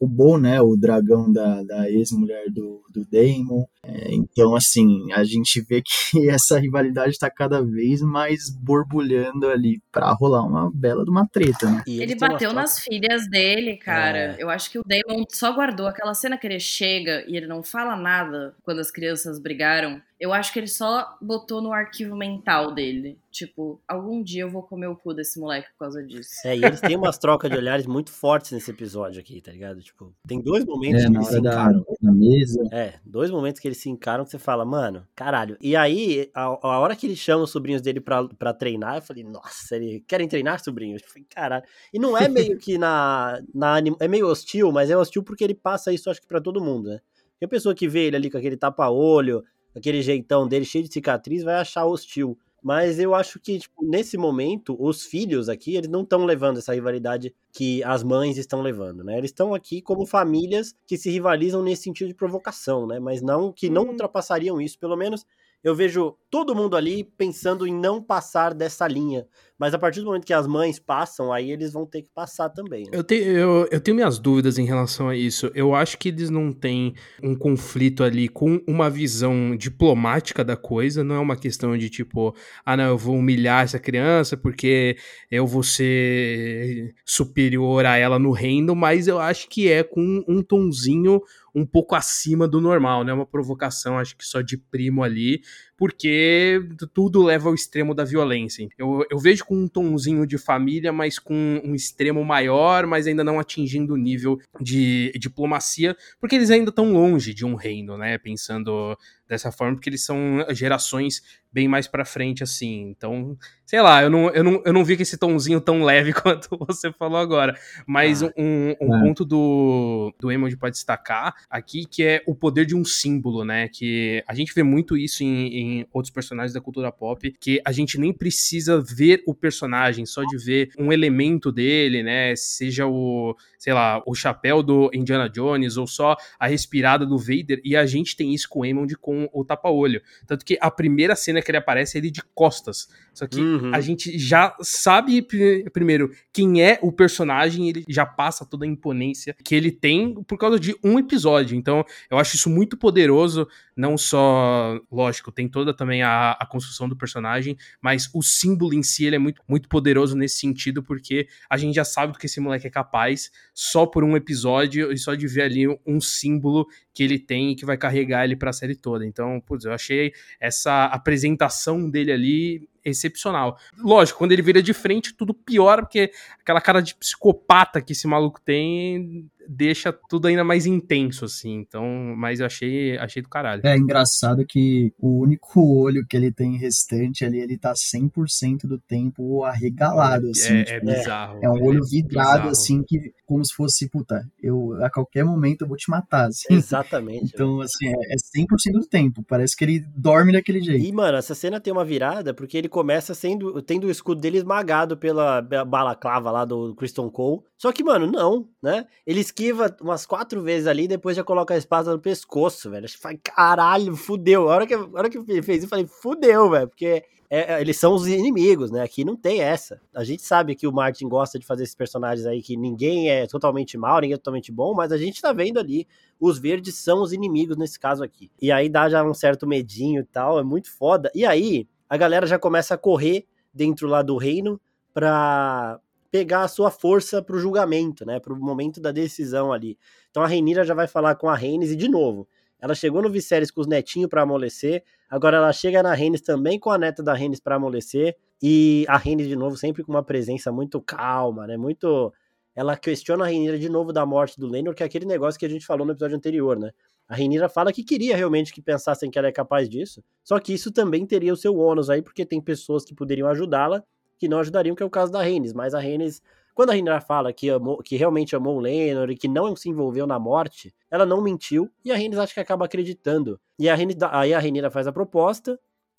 Speaker 4: roubou, né, o dragão da, da ex-mulher do, do Daemon. É, então, assim, a gente vê que essa rivalidade está cada vez mais borbulhando ali para rolar uma bela de uma treta, né?
Speaker 3: ele bateu nas filhas dele, cara. É. Eu acho que o Damon só guardou aquela cena que ele chega e ele não fala nada quando as crianças brigaram. Eu acho que ele só botou no arquivo mental dele. Tipo, algum dia eu vou comer o cu desse moleque por causa disso.
Speaker 1: É, e eles têm umas trocas de olhares muito fortes nesse episódio aqui, tá ligado? Tipo, tem dois momentos é, que eles se encaram.
Speaker 4: Da, mesa.
Speaker 1: É, dois momentos que eles se encaram que você fala, mano, caralho. E aí, a, a hora que ele chama os sobrinhos dele pra, pra treinar, eu falei, nossa, ele querem treinar, sobrinhos? Eu falei, caralho. E não é meio que na, na. É meio hostil, mas é hostil porque ele passa isso, acho que pra todo mundo, né? Porque a pessoa que vê ele ali com aquele tapa-olho, aquele jeitão dele cheio de cicatriz, vai achar hostil. Mas eu acho que, tipo, nesse momento, os filhos aqui, eles não estão levando essa rivalidade que as mães estão levando, né? Eles estão aqui como famílias que se rivalizam nesse sentido de provocação, né? Mas não que não uhum. ultrapassariam isso, pelo menos eu vejo todo mundo ali pensando em não passar dessa linha. Mas a partir do momento que as mães passam, aí eles vão ter que passar também. Né?
Speaker 2: Eu, tenho, eu, eu tenho minhas dúvidas em relação a isso. Eu acho que eles não têm um conflito ali com uma visão diplomática da coisa. Não é uma questão de tipo, ah, não, eu vou humilhar essa criança porque eu vou ser superior a ela no reino. Mas eu acho que é com um tonzinho um pouco acima do normal, né? Uma provocação, acho que só de primo ali, porque tudo leva ao extremo da violência. Eu, eu vejo com um tonzinho de família, mas com um extremo maior, mas ainda não atingindo o nível de diplomacia, porque eles ainda estão longe de um reino, né? Pensando dessa forma, porque eles são gerações bem mais para frente, assim. Então, sei lá, eu não, eu, não, eu não vi com esse tomzinho tão leve quanto você falou agora. Mas ah, um, um é. ponto do, do Emoji pode destacar aqui, que é o poder de um símbolo, né? Que a gente vê muito isso em, em outros personagens da cultura pop, que a gente nem precisa ver o personagem, só de ver um elemento dele, né? Seja o, sei lá, o chapéu do Indiana Jones, ou só a respirada do Vader, e a gente tem isso com o Emond com com o tapa-olho. Tanto que a primeira cena que ele aparece é ele de costas. Só que uhum. a gente já sabe, primeiro, quem é o personagem, ele já passa toda a imponência que ele tem por causa de um episódio. Então, eu acho isso muito poderoso. Não só, lógico, tem toda também a, a construção do personagem, mas o símbolo em si ele é muito, muito poderoso nesse sentido, porque a gente já sabe do que esse moleque é capaz só por um episódio e só de ver ali um símbolo que ele tem e que vai carregar ele para a série toda. Então, putz, eu achei essa apresentação dele ali excepcional. Lógico, quando ele vira de frente, tudo piora, porque aquela cara de psicopata que esse maluco tem deixa tudo ainda mais intenso, assim. Então, mas eu achei, achei do caralho.
Speaker 4: É engraçado que o único olho que ele tem restante ali, ele tá 100% do tempo arregalado, assim.
Speaker 2: É, tipo, é bizarro.
Speaker 4: É, um olho é vidrado, assim, que como se fosse, puta, eu a qualquer momento eu vou te matar, assim.
Speaker 1: Exatamente.
Speaker 4: então, assim, é, é 100% do tempo. Parece que ele dorme daquele jeito.
Speaker 1: E, mano, essa cena tem uma virada porque ele começa sendo, tendo o escudo dele esmagado pela balaclava lá do Kristen Cole. Só que, mano, não, né? Ele esquiva umas quatro vezes ali, depois já coloca a espada no pescoço, velho. Faz, caralho, fudeu. A hora que, a hora que ele fez eu falei, fudeu, velho, porque é, é, eles são os inimigos, né? Aqui não tem essa. A gente sabe que o Martin gosta de fazer esses personagens aí que ninguém é totalmente mal, ninguém é totalmente bom, mas a gente tá vendo ali, os verdes são os inimigos nesse caso aqui. E aí dá já um certo medinho e tal, é muito foda. E aí a galera já começa a correr dentro lá do reino pra pegar a sua força pro julgamento, né? Pro momento da decisão ali. Então a Reinira já vai falar com a Reines e de novo. Ela chegou no Viserys com os netinhos para amolecer, agora ela chega na Reines também com a neta da Reines para amolecer, e a Reines de novo sempre com uma presença muito calma, né? Muito ela questiona a Reinira de novo da morte do Lenor, que é aquele negócio que a gente falou no episódio anterior, né? A Reinira fala que queria realmente que pensassem que ela é capaz disso, só que isso também teria o seu ônus aí, porque tem pessoas que poderiam ajudá-la que não ajudariam, que é o caso da Rhaenys. Mas a Rhaenys, quando a Rhaenyra fala que, amou, que realmente amou o Lenor e que não se envolveu na morte, ela não mentiu e a Rhaenys acho que acaba acreditando. E a Rhaenys, aí a Rhaenyra faz a proposta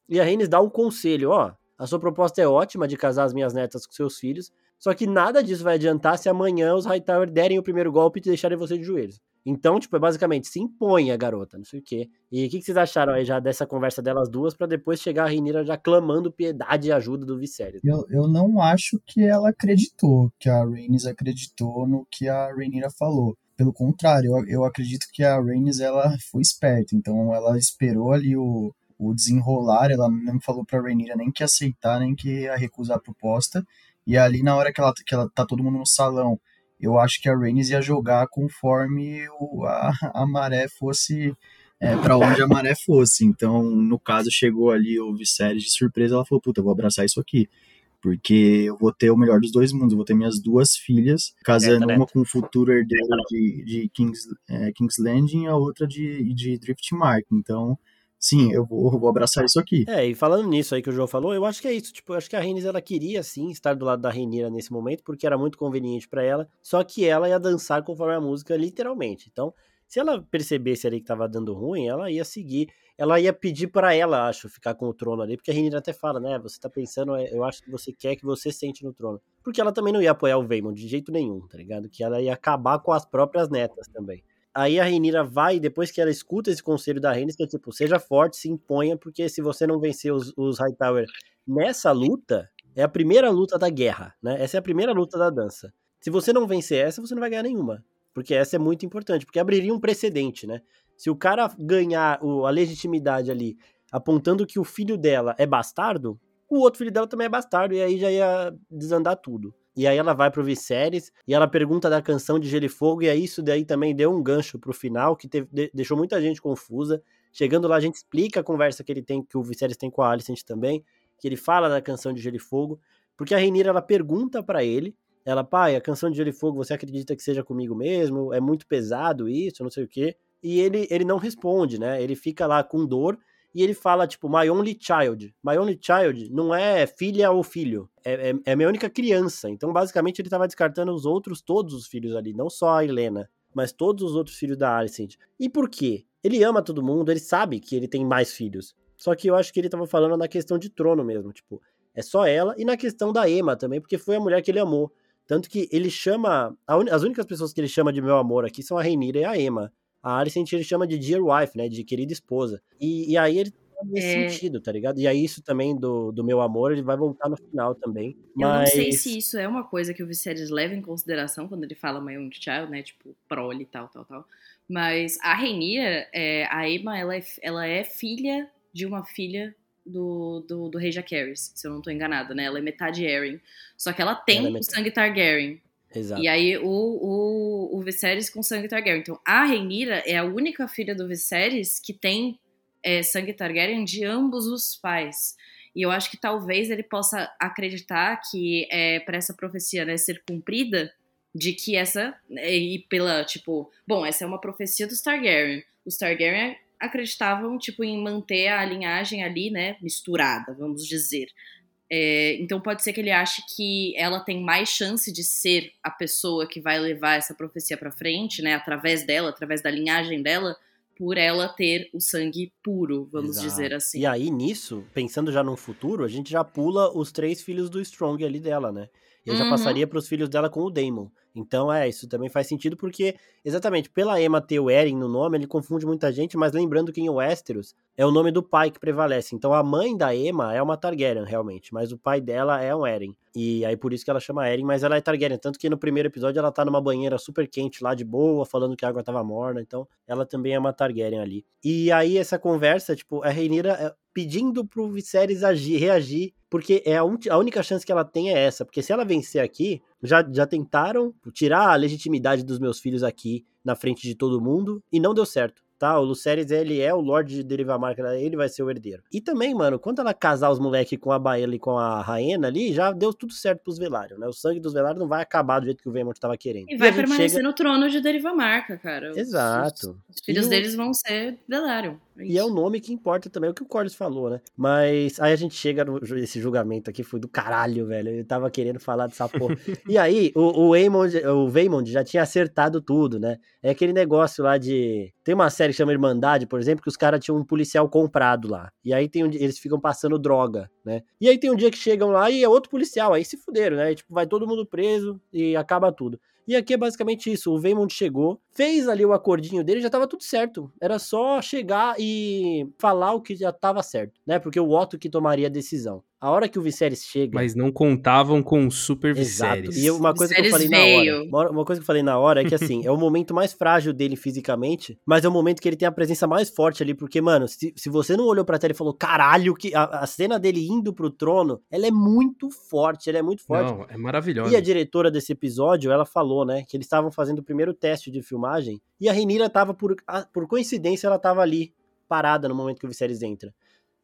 Speaker 1: e a Rhaenys dá um conselho, ó, a sua proposta é ótima de casar as minhas netas com seus filhos, só que nada disso vai adiantar se amanhã os Hightower derem o primeiro golpe e deixarem você de joelhos. Então, tipo, é basicamente, se impõe a garota, não sei o quê. E o que, que, vocês acharam aí já dessa conversa delas duas, para depois chegar a Renira já clamando piedade e ajuda do Viserys?
Speaker 4: Eu, eu não acho que ela acreditou, que a Rhaenys acreditou no que a Rhaenyra falou. Pelo contrário, eu, eu acredito que a Rhaenys, ela foi esperta, então ela esperou ali o, o desenrolar, ela não falou pra Rhaenyra nem que aceitar, nem que ia recusar a proposta, e ali na hora que ela, que ela tá todo mundo no salão, eu acho que a Rhaenys ia jogar conforme o, a, a maré fosse é, para onde a maré fosse. Então, no caso, chegou ali o Viserys de surpresa, ela falou, puta, eu vou abraçar isso aqui. Porque eu vou ter o melhor dos dois mundos, eu vou ter minhas duas filhas, casando uma com o futuro herdeiro de, de King's, é, King's Landing e a outra de, de Driftmark. Então, sim, eu vou, vou abraçar isso aqui.
Speaker 1: É, e falando nisso aí que o João falou, eu acho que é isso. Tipo, eu acho que a Rhaenys, ela queria, sim, estar do lado da Rhaenyra nesse momento, porque era muito conveniente para ela, só que ela ia dançar conforme a música, literalmente. Então, se ela percebesse ali que tava dando ruim, ela ia seguir, ela ia pedir para ela, acho, ficar com o trono ali, porque a Rhaenyra até fala, né, você tá pensando, é, eu acho que você quer que você sente no trono. Porque ela também não ia apoiar o Vaemon de jeito nenhum, tá ligado? Que ela ia acabar com as próprias netas também. Aí a Reinira vai, depois que ela escuta esse conselho da Rhaenys, que é tipo, seja forte, se imponha, porque se você não vencer os, os Hightower nessa luta, é a primeira luta da guerra, né? Essa é a primeira luta da dança. Se você não vencer essa, você não vai ganhar nenhuma. Porque essa é muito importante, porque abriria um precedente, né? Se o cara ganhar a legitimidade ali, apontando que o filho dela é bastardo, o outro filho dela também é bastardo, e aí já ia desandar tudo. E aí ela vai pro Viserys e ela pergunta da canção de Gelo e Fogo, e aí isso daí também deu um gancho pro final, que teve, deixou muita gente confusa. Chegando lá, a gente explica a conversa que ele tem, que o Viserys tem com a Alicent também, que ele fala da canção de Gelo e Fogo, porque a Rhaenyra, ela pergunta para ele, ela, pai, a canção de Gelo e Fogo, você acredita que seja comigo mesmo? É muito pesado isso, não sei o quê. E ele, ele não responde, né? Ele fica lá com dor, e ele fala, tipo, my only child. My only child não é filha ou filho, é, é, é minha única criança. Então, basicamente, ele estava descartando os outros, todos os filhos ali, não só a Helena, mas todos os outros filhos da Alicent. E por quê? Ele ama todo mundo, ele sabe que ele tem mais filhos. Só que eu acho que ele estava falando na questão de trono mesmo, tipo, é só ela, e na questão da Emma também, porque foi a mulher que ele amou. Tanto que ele chama. Un... As únicas pessoas que ele chama de meu amor aqui são a Reinira e a Emma. A Alicent ele chama de dear wife, né? De querida esposa. E, e aí ele nesse é... sentido, tá ligado? E aí isso também do, do meu amor, ele vai voltar no final também.
Speaker 3: Eu não sei se isso é uma coisa que o Viserys leva em consideração quando ele fala my own child, né? Tipo, prole, tal, tal, tal. Mas a Rhaenyra, é, a Emma, ela é, ela é filha de uma filha do, do, do rei Jacaerys, se eu não tô enganada, né? Ela é metade Arryn. Só que ela tem ela é o sangue Targaryen. Exato. E aí o, o, o Viserys com sangue Targaryen. Então a Rhaenyra é a única filha do Viserys que tem é, sangue Targaryen de ambos os pais. E eu acho que talvez ele possa acreditar que é, para essa profecia né, ser cumprida, de que essa. É, e pela, tipo, bom, essa é uma profecia dos Targaryen. Os Targaryen acreditavam, tipo, em manter a linhagem ali, né, misturada, vamos dizer. É, então pode ser que ele ache que ela tem mais chance de ser a pessoa que vai levar essa profecia para frente, né, através dela, através da linhagem dela, por ela ter o sangue puro, vamos Exato. dizer assim.
Speaker 1: E aí nisso, pensando já no futuro, a gente já pula os três filhos do Strong ali dela, né? E uhum. já passaria para os filhos dela com o Daemon. Então, é, isso também faz sentido porque, exatamente, pela Emma ter o Eren no nome, ele confunde muita gente, mas lembrando que em Westeros é o nome do pai que prevalece. Então, a mãe da Emma é uma Targaryen, realmente, mas o pai dela é um Eren. E aí, por isso que ela chama Eren, mas ela é Targaryen. Tanto que no primeiro episódio ela tá numa banheira super quente lá, de boa, falando que a água tava morna. Então, ela também é uma Targaryen ali. E aí, essa conversa, tipo, a Reinira é, pedindo pro Viserys agir, reagir, porque é a, un... a, única chance que ela tem é essa, porque se ela vencer aqui, já, já tentaram tirar a legitimidade dos meus filhos aqui na frente de todo mundo e não deu certo tá? O Lucerys, ele é o Lorde de Derivamarca, ele vai ser o herdeiro. E também, mano, quando ela casar os moleques com a Baela e com a Raena ali, já deu tudo certo pros Velários, né? O sangue dos Velários não vai acabar do jeito que o Veemont tava querendo.
Speaker 3: E vai e permanecer chega... no trono de Derivamarca, cara.
Speaker 1: Exato.
Speaker 3: Os, os filhos deles vão ser Velário.
Speaker 1: É e é o nome que importa também, é o que o Corlys falou, né? Mas aí a gente chega nesse julgamento aqui, foi do caralho, velho. Eu tava querendo falar dessa porra. e aí, o, o, o já tinha acertado tudo, né? É aquele negócio lá de. Tem uma série que chama Irmandade, por exemplo, que os caras tinham um policial comprado lá. E aí tem um... eles ficam passando droga, né? E aí tem um dia que chegam lá e é outro policial, aí se fuderam, né? E, tipo, vai todo mundo preso e acaba tudo. E aqui é basicamente isso. O Veymond chegou, fez ali o acordinho dele, já tava tudo certo. Era só chegar e falar o que já tava certo, né? Porque o Otto que tomaria a decisão. A hora que o Viserys chega.
Speaker 2: Mas não contavam com o Super Viserys.
Speaker 1: Exato. E uma coisa Viserys que eu falei veio. na hora. Uma coisa que eu falei na hora é que assim, é o momento mais frágil dele fisicamente, mas é o momento que ele tem a presença mais forte ali, porque, mano, se, se você não olhou pra tela e falou, caralho, que a, a, cena dele indo pro trono, ela é muito forte, ela é muito forte.
Speaker 2: Não, é maravilhosa.
Speaker 1: E a diretora desse episódio, ela falou, né, que eles estavam fazendo o primeiro teste de filmagem e a Renira tava, por, por coincidência, ela tava ali, parada no momento que o Viserys entra.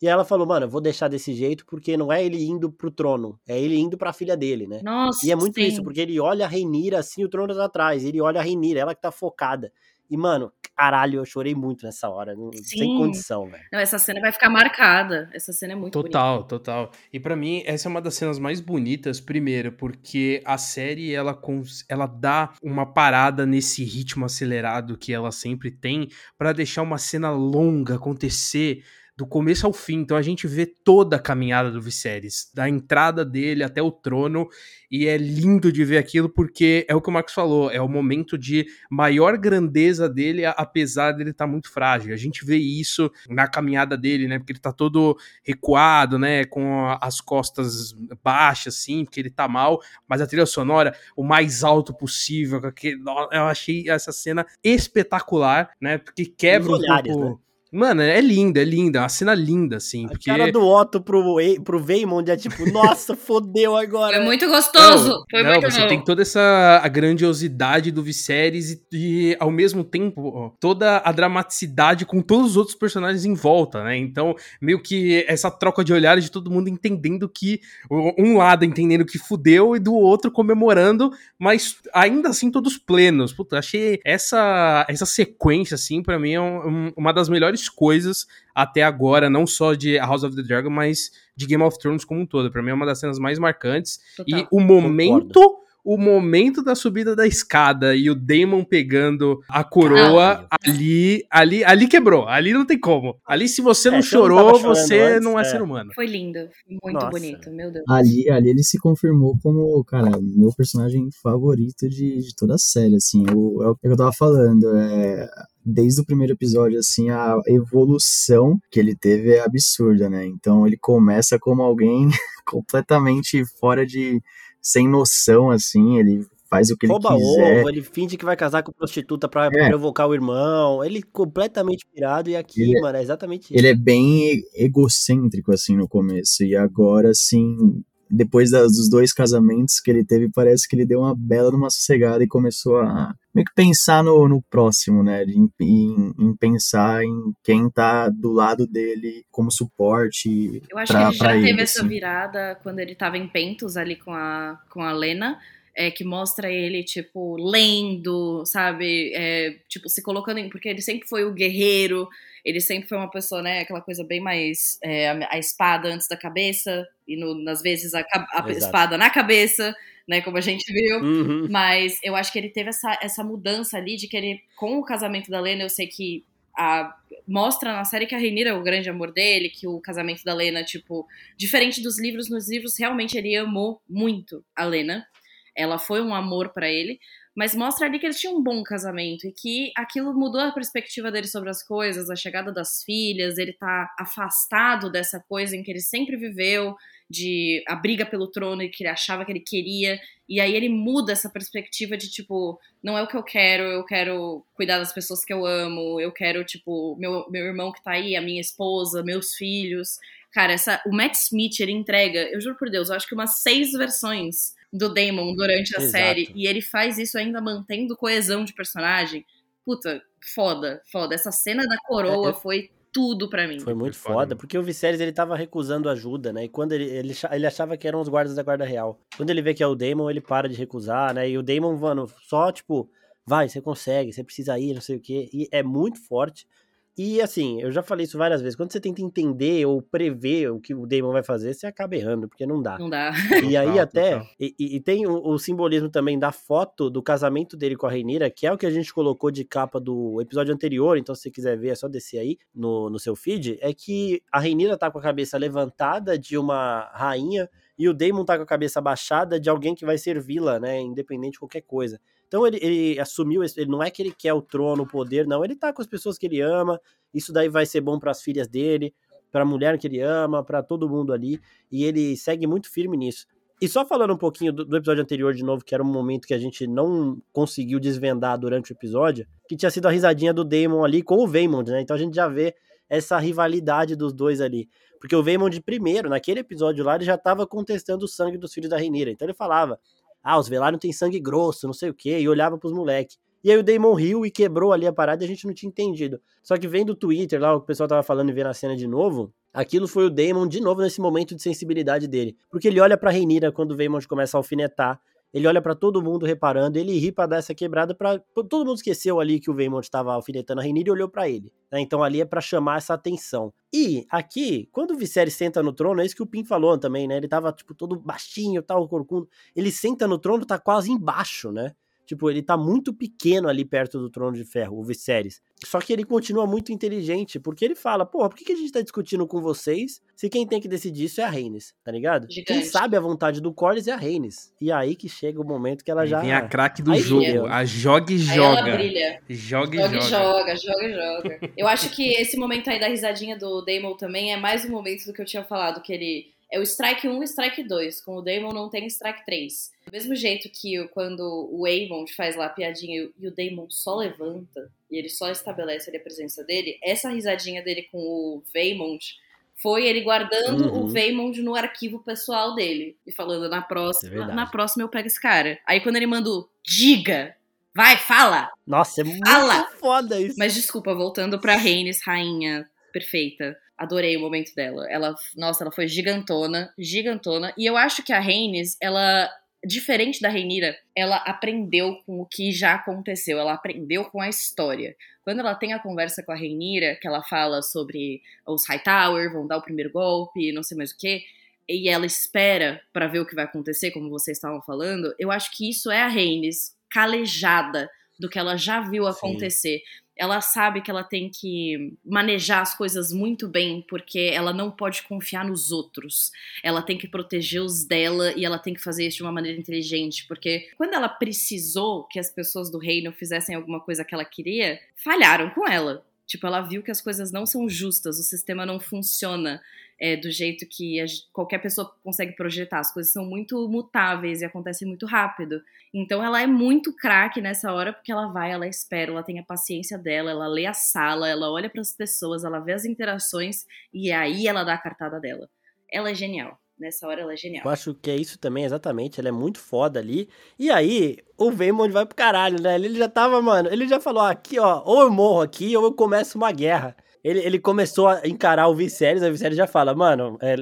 Speaker 1: E ela falou, mano, eu vou deixar desse jeito porque não é ele indo pro trono, é ele indo pra filha dele, né?
Speaker 3: Nossa,
Speaker 1: e é muito sim. isso, porque ele olha a Reinira assim, o trono tá atrás, ele olha a Reinira, ela que tá focada. E, mano, caralho, eu chorei muito nessa hora. Sim. Sem condição, velho.
Speaker 3: Não, essa cena vai ficar marcada. Essa cena é muito
Speaker 2: Total,
Speaker 3: bonita.
Speaker 2: total. E para mim, essa é uma das cenas mais bonitas, primeiro, porque a série, ela, ela dá uma parada nesse ritmo acelerado que ela sempre tem para deixar uma cena longa acontecer do começo ao fim. Então a gente vê toda a caminhada do Viserys, da entrada dele até o trono, e é lindo de ver aquilo porque é o que o Marcos falou, é o momento de maior grandeza dele, apesar dele estar tá muito frágil. A gente vê isso na caminhada dele, né? Porque ele tá todo recuado, né? Com as costas baixas, assim, porque ele tá mal, mas a trilha sonora, o mais alto possível, eu achei essa cena espetacular, né? Porque quebra um pouco. Né? Mano, é linda, é linda, é uma cena linda, assim. Porque...
Speaker 1: A cara do Otto pro, pro Veymond é tipo, nossa, fodeu agora.
Speaker 3: Foi muito gostoso.
Speaker 2: Não,
Speaker 3: Foi
Speaker 2: não
Speaker 3: muito
Speaker 2: você bom. tem toda essa a grandiosidade do Viserys e, e, ao mesmo tempo, ó, toda a dramaticidade com todos os outros personagens em volta, né? Então, meio que essa troca de olhares de todo mundo entendendo que, um lado entendendo que fudeu e do outro comemorando, mas ainda assim todos plenos. Puta, achei essa, essa sequência, assim, para mim é um, uma das melhores coisas até agora, não só de House of the Dragon, mas de Game of Thrones como um todo. Para mim é uma das cenas mais marcantes. Total. E o momento. Concordo o momento da subida da escada e o Damon pegando a coroa ah, ali, ali, ali quebrou. Ali não tem como. Ali se você não é, chorou, você antes, não é, é, ser humano.
Speaker 3: Foi lindo, muito Nossa. bonito, meu Deus.
Speaker 4: Ali, ali ele se confirmou como, cara, meu personagem favorito de, de toda a série, assim. O, é o que eu tava falando, é desde o primeiro episódio, assim, a evolução que ele teve é absurda, né? Então ele começa como alguém completamente fora de. sem noção, assim, ele faz o que Rouba ele quiser. Ovo,
Speaker 1: ele finge que vai casar com prostituta pra é. provocar o irmão. Ele completamente pirado e aqui, ele, é mano, é exatamente isso.
Speaker 4: Ele é bem egocêntrico, assim, no começo. E agora, assim, depois das, dos dois casamentos que ele teve, parece que ele deu uma bela numa sossegada e começou a meio que pensar no, no próximo, né? Em, em, em, pensar em quem tá do lado dele como suporte.
Speaker 3: Eu acho pra, que ele já teve ele, essa assim. virada quando ele tava em Pentos ali com a, com a Lena é, que mostra ele, tipo, lendo, sabe? É, tipo, se colocando em. Porque ele sempre foi o guerreiro, ele sempre foi uma pessoa, né? Aquela coisa bem mais. É, a, a, espada antes da cabeça, e no, nas vezes a, a espada na cabeça, né? Como a gente viu. Uhum. Mas eu acho que ele teve essa, essa mudança ali de que ele, com o casamento da Lena, eu sei que. A, mostra na série que a Rainira é o grande amor dele, que o casamento da Lena, tipo, diferente dos livros, nos livros realmente ele amou muito a Lena ela foi um amor para ele, mas mostra ali que eles tinham um bom casamento e que aquilo mudou a perspectiva dele sobre as coisas, a chegada das filhas, ele tá afastado dessa coisa em que ele sempre viveu, de a briga pelo trono que ele achava que ele queria, e aí ele muda essa perspectiva de tipo, não é o que eu quero, eu quero cuidar das pessoas que eu amo, eu quero, tipo, meu, meu irmão que tá aí, a minha esposa, meus filhos. Cara, essa, o Matt Smith, ele entrega, eu juro por Deus, eu acho que umas seis versões do Damon durante a Exato. série. E ele faz isso ainda mantendo coesão de personagem. Puta, foda, foda. Essa cena da coroa é, foi tudo para mim.
Speaker 1: Foi muito foda, foda, porque o Viserys ele tava recusando ajuda, né? E quando ele, ele, ele achava que eram os guardas da guarda real. Quando ele vê que é o Damon, ele para de recusar, né? E o Damon, mano, só tipo, vai, você consegue, você precisa ir, não sei o quê. E é muito forte. E assim, eu já falei isso várias vezes. Quando você tenta entender ou prever o que o Damon vai fazer, você acaba errando, porque não dá.
Speaker 3: Não dá.
Speaker 1: E aí até. E, e, tem o, o, simbolismo também da foto do casamento dele com a Reinira, que é o que a gente colocou de capa do episódio anterior. Então, se você quiser ver, é só descer aí no, no seu feed. É que a Reinira tá com a cabeça levantada de uma rainha e o Damon tá com a cabeça baixada de alguém que vai servi-la, né? Independente de qualquer coisa. Então ele, ele assumiu, ele não é que ele quer o trono, o poder, não. Ele tá com as pessoas que ele ama. Isso daí vai ser bom para as filhas dele, para a mulher que ele ama, para todo mundo ali. E ele segue muito firme nisso. E só falando um pouquinho do, do, episódio anterior de novo, que era um momento que a gente não conseguiu desvendar durante o episódio, que tinha sido a risadinha do Damon ali com o Vaymond, né? Então a gente já vê essa rivalidade dos dois ali. Porque o Vaymond primeiro, naquele episódio lá, ele já estava contestando o sangue dos filhos da Renira. Então ele falava: ah, os Velaryon tem sangue grosso, não sei o quê, e olhava pros moleques. E aí o Damon riu e quebrou ali a parada e a gente não tinha entendido. Só que vendo o Twitter lá, o pessoal tava falando e vendo a cena de novo, aquilo foi o Damon de novo nesse momento de sensibilidade dele. Porque ele olha pra Reinira quando o Vaymond começa a alfinetar, ele olha para todo mundo reparando, ele ri pra dar essa quebrada para todo mundo esqueceu ali que o Vaymond estava alfinetando a Rhaenyra e olhou para ele. Né? Então ali é para chamar essa atenção. E aqui, quando o Viserys senta no trono, é isso que o Pim falou também, né? Ele tava tipo todo baixinho, tal, corcundo. Ele senta no trono, tá quase embaixo, né? Tipo, ele tá muito pequeno ali perto do trono de ferro, o Viserys. Só que ele continua muito inteligente, porque ele fala, porra, por que, que a gente tá discutindo com vocês se quem tem que decidir isso é a Rhaenys, tá ligado? Gigante. Quem sabe a vontade do Corlys é a Rhaenys. E aí que chega o momento que ela já...
Speaker 2: Vem a craque do aí jogo, a joga e joga. Aí ela
Speaker 3: brilha.
Speaker 2: Joga
Speaker 3: e joga. Joga, joga e joga. Eu acho que esse momento aí da risadinha do Daemon também é mais um momento do que eu tinha falado, que ele é o strike 1 e strike 2. Com o Damon não tem strike 3. Do mesmo jeito que quando o Aemon faz lá a piadinha e o Damon só levanta e ele só estabelece ali a presença dele, essa risadinha dele com o Vaymond foi ele guardando uhum. o Vaymond no arquivo pessoal dele e falando na próxima, é na próxima eu pego esse cara. Aí quando ele mandou diga, vai, fala.
Speaker 1: Nossa, é fala. muito foda isso.
Speaker 3: Mas desculpa, voltando pra Rhaenys, rainha perfeita. Adorei o momento dela. Ela, nossa, ela foi gigantona, gigantona. E eu acho que a Rhaenys, ela diferente da Reinira, ela aprendeu com o que já aconteceu, ela aprendeu com a história. Quando ela tem a conversa com a Reinira, que ela fala sobre os Hightower vão dar o primeiro golpe, não sei mais o que, e ela espera para ver o que vai acontecer, como vocês estavam falando, eu acho que isso é a Rhaenys calejada do que ela já viu acontecer. Sim. Ela sabe que ela tem que manejar as coisas muito bem, porque ela não pode confiar nos outros. Ela tem que proteger os dela e ela tem que fazer isso de uma maneira inteligente, porque quando ela precisou que as pessoas do reino fizessem alguma coisa que ela queria, falharam com ela. Tipo, ela viu que as coisas não são justas, o sistema não funciona é, do jeito que a, qualquer pessoa consegue projetar. As coisas são muito mutáveis e acontecem muito rápido. Então ela é muito craque nessa hora porque ela vai, ela espera, ela tem a paciência dela, ela lê a sala, ela olha para as pessoas, ela vê as interações e aí ela dá a cartada dela. Ela é genial. Nessa hora ela é genial.
Speaker 1: Eu acho que é isso também, exatamente. Ela é muito foda ali. E aí, o Veymond vai pro caralho, né? Ele já tava, mano, ele já falou: aqui, ó, ou eu morro aqui, ou eu começo uma guerra. Ele, ele começou a encarar o Viserys, a Viserys já fala, mano, é,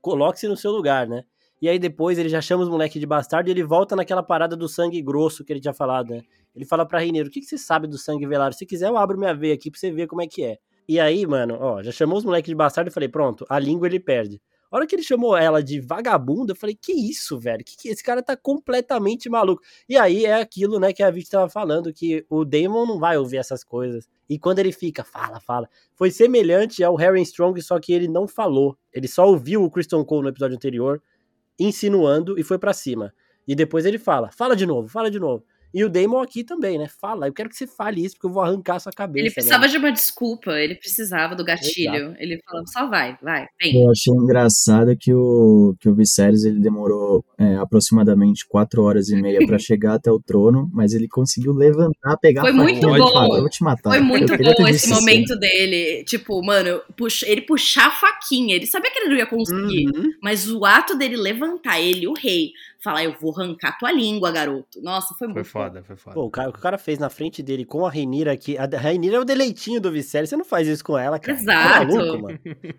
Speaker 1: coloque-se no seu lugar, né? E aí depois ele já chama os moleques de bastardo e ele volta naquela parada do sangue grosso que ele tinha falado, né? Ele fala pra Reineiro, o que, que você sabe do sangue velado? Se quiser eu abro minha veia aqui pra você ver como é que é. E aí, mano, ó, já chamou os moleques de bastardo e falei, pronto, a língua ele perde. A hora que ele chamou ela de vagabunda, eu falei, que isso, velho? Que, que esse cara tá completamente maluco. E aí é aquilo, né, que a Vicky tava falando, que o Damon não vai ouvir essas coisas. E quando ele fica, fala, fala. Foi semelhante ao Harry Strong, só que ele não falou. Ele só ouviu o Christian Cole no episódio anterior, insinuando e foi para cima. E depois ele fala, fala de novo, fala de novo. E o Damon aqui também, né? Fala, eu quero que você fale isso, porque eu vou arrancar a sua cabeça.
Speaker 3: Ele precisava né? de uma desculpa, ele precisava do gatilho. Exato. Ele falou, só vai, vai,
Speaker 4: vem. Eu achei engraçado que o, que o Viserys ele demorou é, aproximadamente quatro horas e meia para chegar até o trono, mas ele conseguiu levantar, pegar
Speaker 3: Foi muito bom. Falar, eu vou te matar. Foi muito bom esse momento dele. Tipo, mano, puxa, ele puxar a faquinha. Ele sabia que ele não ia conseguir, uhum. mas o ato dele levantar ele, o rei, falar, eu vou arrancar tua língua, garoto. Nossa, foi, foi muito
Speaker 2: foda, foi foda.
Speaker 1: Pô, o, cara, o que o cara fez na frente dele com a Renira aqui, a Renira é o deleitinho do Viserys, você não faz isso com ela, cara.
Speaker 3: Tá Exato.
Speaker 1: É maluco,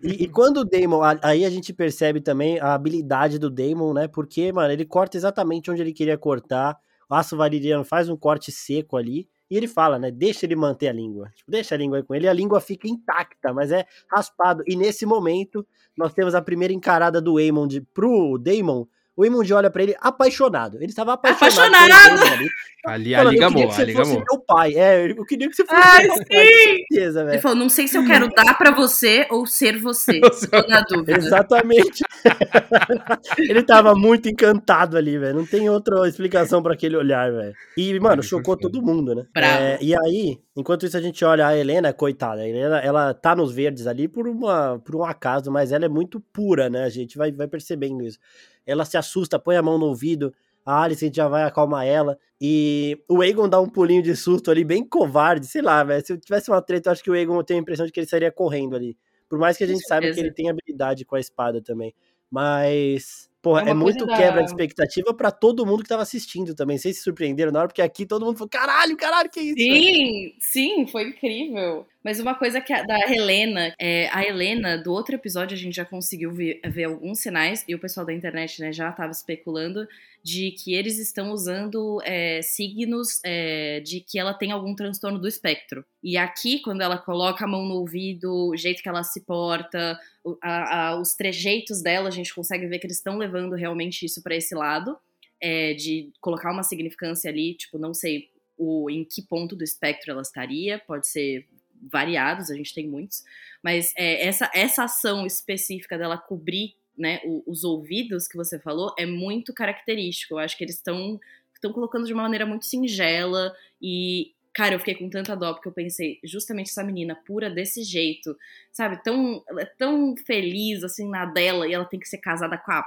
Speaker 1: e, e, quando o Daemon, aí a gente percebe também a habilidade do Daemon, né, porque, mano, ele corta exatamente onde ele queria cortar, o Aço Valeriano faz um corte seco ali, e ele fala, né? Deixa ele manter a língua. Tipo, deixa a língua aí com ele. E a língua fica intacta, mas é raspado. E nesse momento, nós temos a primeira encarada do Aemon de, pro Daemon o Imund olha pra ele apaixonado. Ele estava apaixonado.
Speaker 3: Apaixonado!
Speaker 2: Ali, ali, ali gamou, ali gamou.
Speaker 1: meu pai. É, eu queria que você fosse
Speaker 3: Ai, meu sim. pai, certeza, velho. Ele falou, não sei se eu quero dar pra você ou ser você. Tô na dúvida.
Speaker 1: Exatamente. ele tava muito encantado ali, velho. Não tem outra explicação pra aquele olhar, velho. E, mano, chocou todo mundo, né? É, e aí, enquanto isso a gente olha a Helena, coitada. A Helena, ela tá nos verdes ali por, uma, por um acaso, mas ela é muito pura, né? A gente vai, vai percebendo isso ela se assusta, põe a mão no ouvido, a Alice já vai acalmar ela, e o Aegon dá um pulinho de susto ali, bem covarde, sei lá, velho, se eu tivesse uma treta, eu acho que o Aegon tem a impressão de que ele estaria correndo ali, por mais que a gente saiba que ele tem habilidade com a espada também, mas... Porra, é, é muito da... quebra de expectativa para todo mundo que tava assistindo também. Vocês se surpreenderam na hora, porque aqui todo mundo falou: caralho, caralho, que isso?
Speaker 3: Sim, sim, foi incrível. Mas uma coisa que a, da Helena, é, a Helena, do outro episódio, a gente já conseguiu ver, ver, alguns sinais, e o pessoal da internet né, já estava especulando de que eles estão usando é, signos é, de que ela tem algum transtorno do espectro. E aqui, quando ela coloca a mão no ouvido, o jeito que ela se porta, a, a, os trejeitos dela, a gente consegue ver que eles estão levando realmente isso para esse lado. É, de colocar uma significância ali, tipo, não sei o, em que ponto do espectro ela estaria, pode ser variados, a gente tem muitos, mas é, essa, essa ação específica dela cobrir né, os ouvidos que você falou é muito característico. Eu acho que eles estão estão colocando de uma maneira muito singela e cara, eu fiquei com tanta dó porque eu pensei, justamente essa menina pura desse jeito, sabe, tão ela é tão feliz assim na dela e ela tem que ser casada com a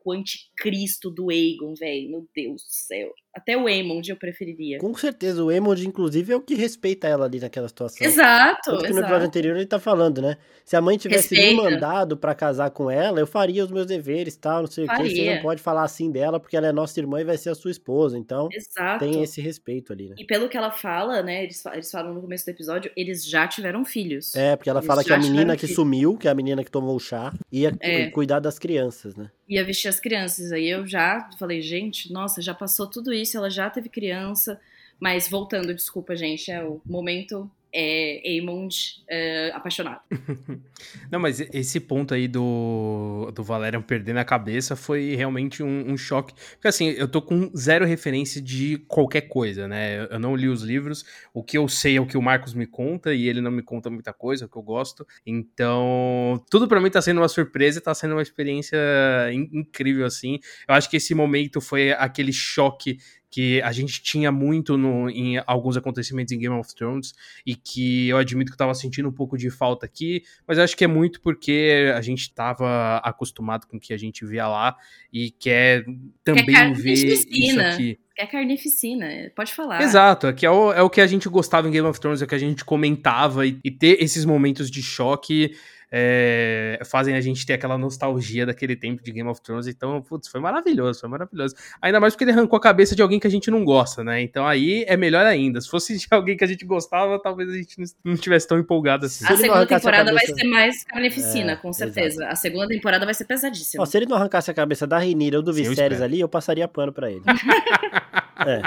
Speaker 3: com o anticristo do Aegon, velho. Meu Deus do céu. Até o Aemond eu preferiria.
Speaker 1: Com certeza, o Aemond, inclusive, é o que respeita ela ali naquela situação.
Speaker 3: Exato,
Speaker 1: Tanto que no episódio anterior ele tá falando, né? Se a mãe tivesse respeita. me mandado para casar com ela, eu faria os meus deveres, tal, não sei faria. o que. Você não pode falar assim dela, porque ela é nossa irmã e vai ser a sua esposa. Então, Exato. tem esse respeito ali, né?
Speaker 3: E pelo que ela fala, né? Eles, eles falam no começo do episódio, eles já tiveram filhos.
Speaker 1: É, porque ela
Speaker 3: eles
Speaker 1: fala que a menina que filhos. sumiu, que é a menina que tomou o chá, ia é. cuidar das crianças, né?
Speaker 3: Ia vestir as crianças. Aí eu já falei, gente, nossa, já passou tudo isso, ela já teve criança. Mas voltando, desculpa, gente, é o momento é Aemond é, apaixonado.
Speaker 2: Não, mas esse ponto aí do, do Valerian perdendo a cabeça foi realmente um, um, choque. Porque assim, eu tô com zero referência de qualquer coisa, né? Eu não li os livros. O que eu sei é o que o Marcos me conta e ele não me conta muita coisa, o que eu gosto. Então, tudo para mim tá sendo uma surpresa, tá sendo uma experiência in incrível, assim. Eu acho que esse momento foi aquele choque que a gente tinha muito no, em alguns acontecimentos em Game of Thrones e que eu admito que eu tava sentindo um pouco de falta aqui, mas acho que é muito porque a gente tava acostumado com o que a gente via lá e quer também quer ver isso aqui.
Speaker 3: É carnificina, pode falar.
Speaker 2: Exato, é, que é, o, é o que a gente gostava em Game of Thrones, é o que a gente comentava e, e ter esses momentos de choque é, fazem a gente ter aquela nostalgia daquele tempo de Game of Thrones. Então, putz, foi maravilhoso, foi maravilhoso. Ainda mais porque ele arrancou a cabeça de alguém que a gente não gosta, né? Então aí é melhor ainda. Se fosse de alguém que a gente gostava, talvez a gente não estivesse tão empolgado assim.
Speaker 3: A segunda temporada vai ser mais carnificina, é, com certeza. Exato. A segunda temporada vai ser pesadíssima.
Speaker 1: Ó, se ele não arrancasse a cabeça da Rhaenyra ou do Viserys ali, eu passaria pano pra ele. é.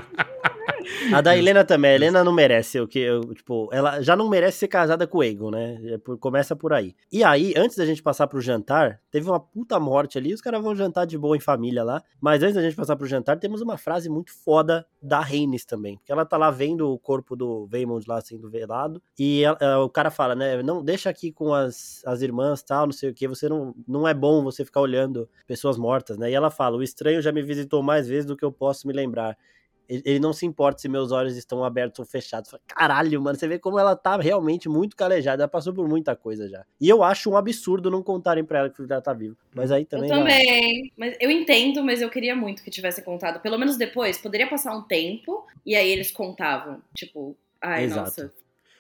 Speaker 1: A da Helena também. A Helena não merece o que. Eu, tipo, ela já não merece ser casada com o Egon, né? É começa por aí. E aí, antes da gente passar pro jantar, teve uma puta morte ali. Os caras vão jantar de boa em família lá. Mas antes da gente passar pro jantar, temos uma frase muito foda da Rhaenys também. Porque ela tá lá vendo o corpo do Vaemond lá sendo velado. E ela, o cara fala, né? Não deixa aqui com as, as irmãs tal, não sei o que. Você não, não é bom você ficar olhando pessoas mortas, né? E ela fala: o estranho já me visitou mais vezes do que eu posso me lembrar. Ele não se importa se meus olhos estão abertos ou fechados. Caralho, mano, você vê como ela tá realmente muito calejada. Ela passou por muita coisa já. E eu acho um absurdo não contarem pra ela que o filho dela tá vivo. Mas aí também.
Speaker 3: Eu também. Mas eu entendo, mas eu queria muito que tivesse contado. Pelo menos depois, poderia passar um tempo e aí eles contavam. Tipo, ai, Exato. nossa,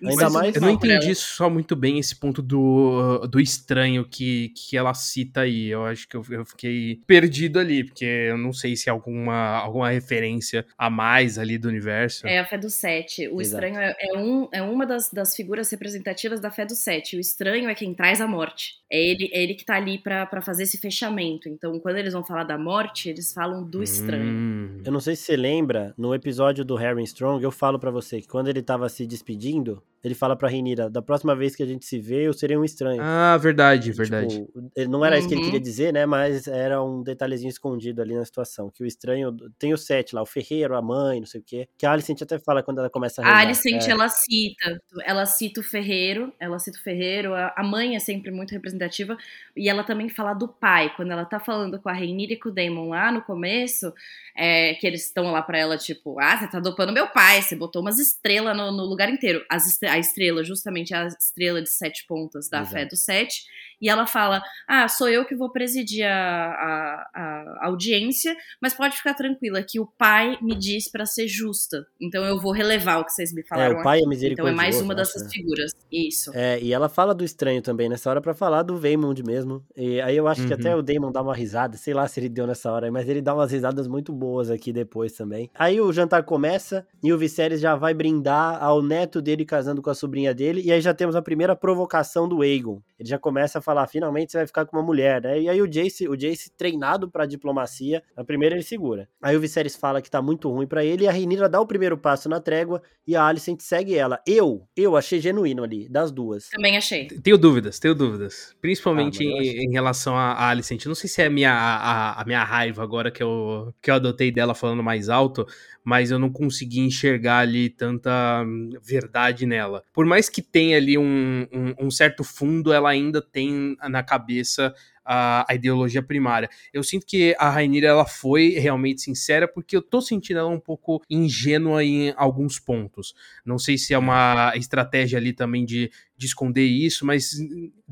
Speaker 2: Ainda mais. Eu não entendi só muito bem esse ponto do, do estranho que, que ela cita aí. Eu acho que eu, eu fiquei perdido ali, porque eu não sei se é alguma, alguma referência a mais ali do universo.
Speaker 3: É a fé do sete. O Exato. estranho é, é, um, é uma das, das figuras representativas da fé do sete. O estranho é quem traz a morte. É ele, é ele que tá ali para fazer esse fechamento. Então, quando eles vão falar da morte, eles falam do estranho. Hum.
Speaker 1: Eu não sei se você lembra, no episódio do Harry Strong, eu falo para você que quando ele tava se despedindo, ele fala pra Renira, da próxima vez que a gente se vê, eu serei um estranho.
Speaker 2: Ah, verdade, tipo, verdade.
Speaker 1: Tipo, não era uhum. isso que ele queria uhum. dizer, né? Mas era um detalhezinho escondido ali na situação. Que o estranho. Tem o sete lá, o ferreiro, a mãe, não sei o quê. Que a Alicent até fala quando ela começa a rezar.
Speaker 3: A Alicent, é. ela cita. Ela cita o ferreiro, ela cita o ferreiro. A mãe é sempre muito representativa. E ela também fala do pai. Quando ela tá falando com a Renira e com o Damon lá no começo, é, que eles estão lá pra ela, tipo, ah, você tá dopando meu pai, você botou umas estrelas no, no lugar inteiro. As estrelas a estrela, justamente a estrela de sete pontas da Exato. fé do sete, e ela fala: Ah, sou eu que vou presidir a, a, a audiência, mas pode ficar tranquila que o pai me diz para ser justa. Então eu vou relevar o que vocês me falaram.
Speaker 1: É, o pai é misericordioso. Então
Speaker 3: é mais uma dessas né? figuras. Isso.
Speaker 1: É, e ela fala do estranho também nessa hora para falar do Vaymond mesmo. E aí eu acho uhum. que até uhum. o Damon dá uma risada, sei lá se ele deu nessa hora, mas ele dá umas risadas muito boas aqui depois também. Aí o jantar começa e o Viserys já vai brindar ao neto dele casando com a sobrinha dele, e aí já temos a primeira provocação do Aegon. Ele já começa a falar, finalmente você vai ficar com uma mulher, né? E aí o Jace, o Jace treinado pra diplomacia, na primeira ele segura. Aí o Viserys fala que tá muito ruim para ele, e a Rhaenyra dá o primeiro passo na trégua, e a Alicent segue ela. Eu, eu achei genuíno ali, das duas.
Speaker 3: Também achei.
Speaker 2: Tenho dúvidas, tenho dúvidas. Principalmente ah, em, em, relação a, Alicent. Não sei se é a minha, a, a minha raiva agora que eu, que eu adotei dela falando mais alto, mas eu não consegui enxergar ali tanta hum, verdade nela. Por mais que tenha ali um, um, um certo fundo, ela ainda tem na cabeça a, a, ideologia primária. Eu sinto que a Rainira ela foi realmente sincera porque eu tô sentindo ela um pouco ingênua em alguns pontos. Não sei se é uma estratégia ali também de de esconder isso, mas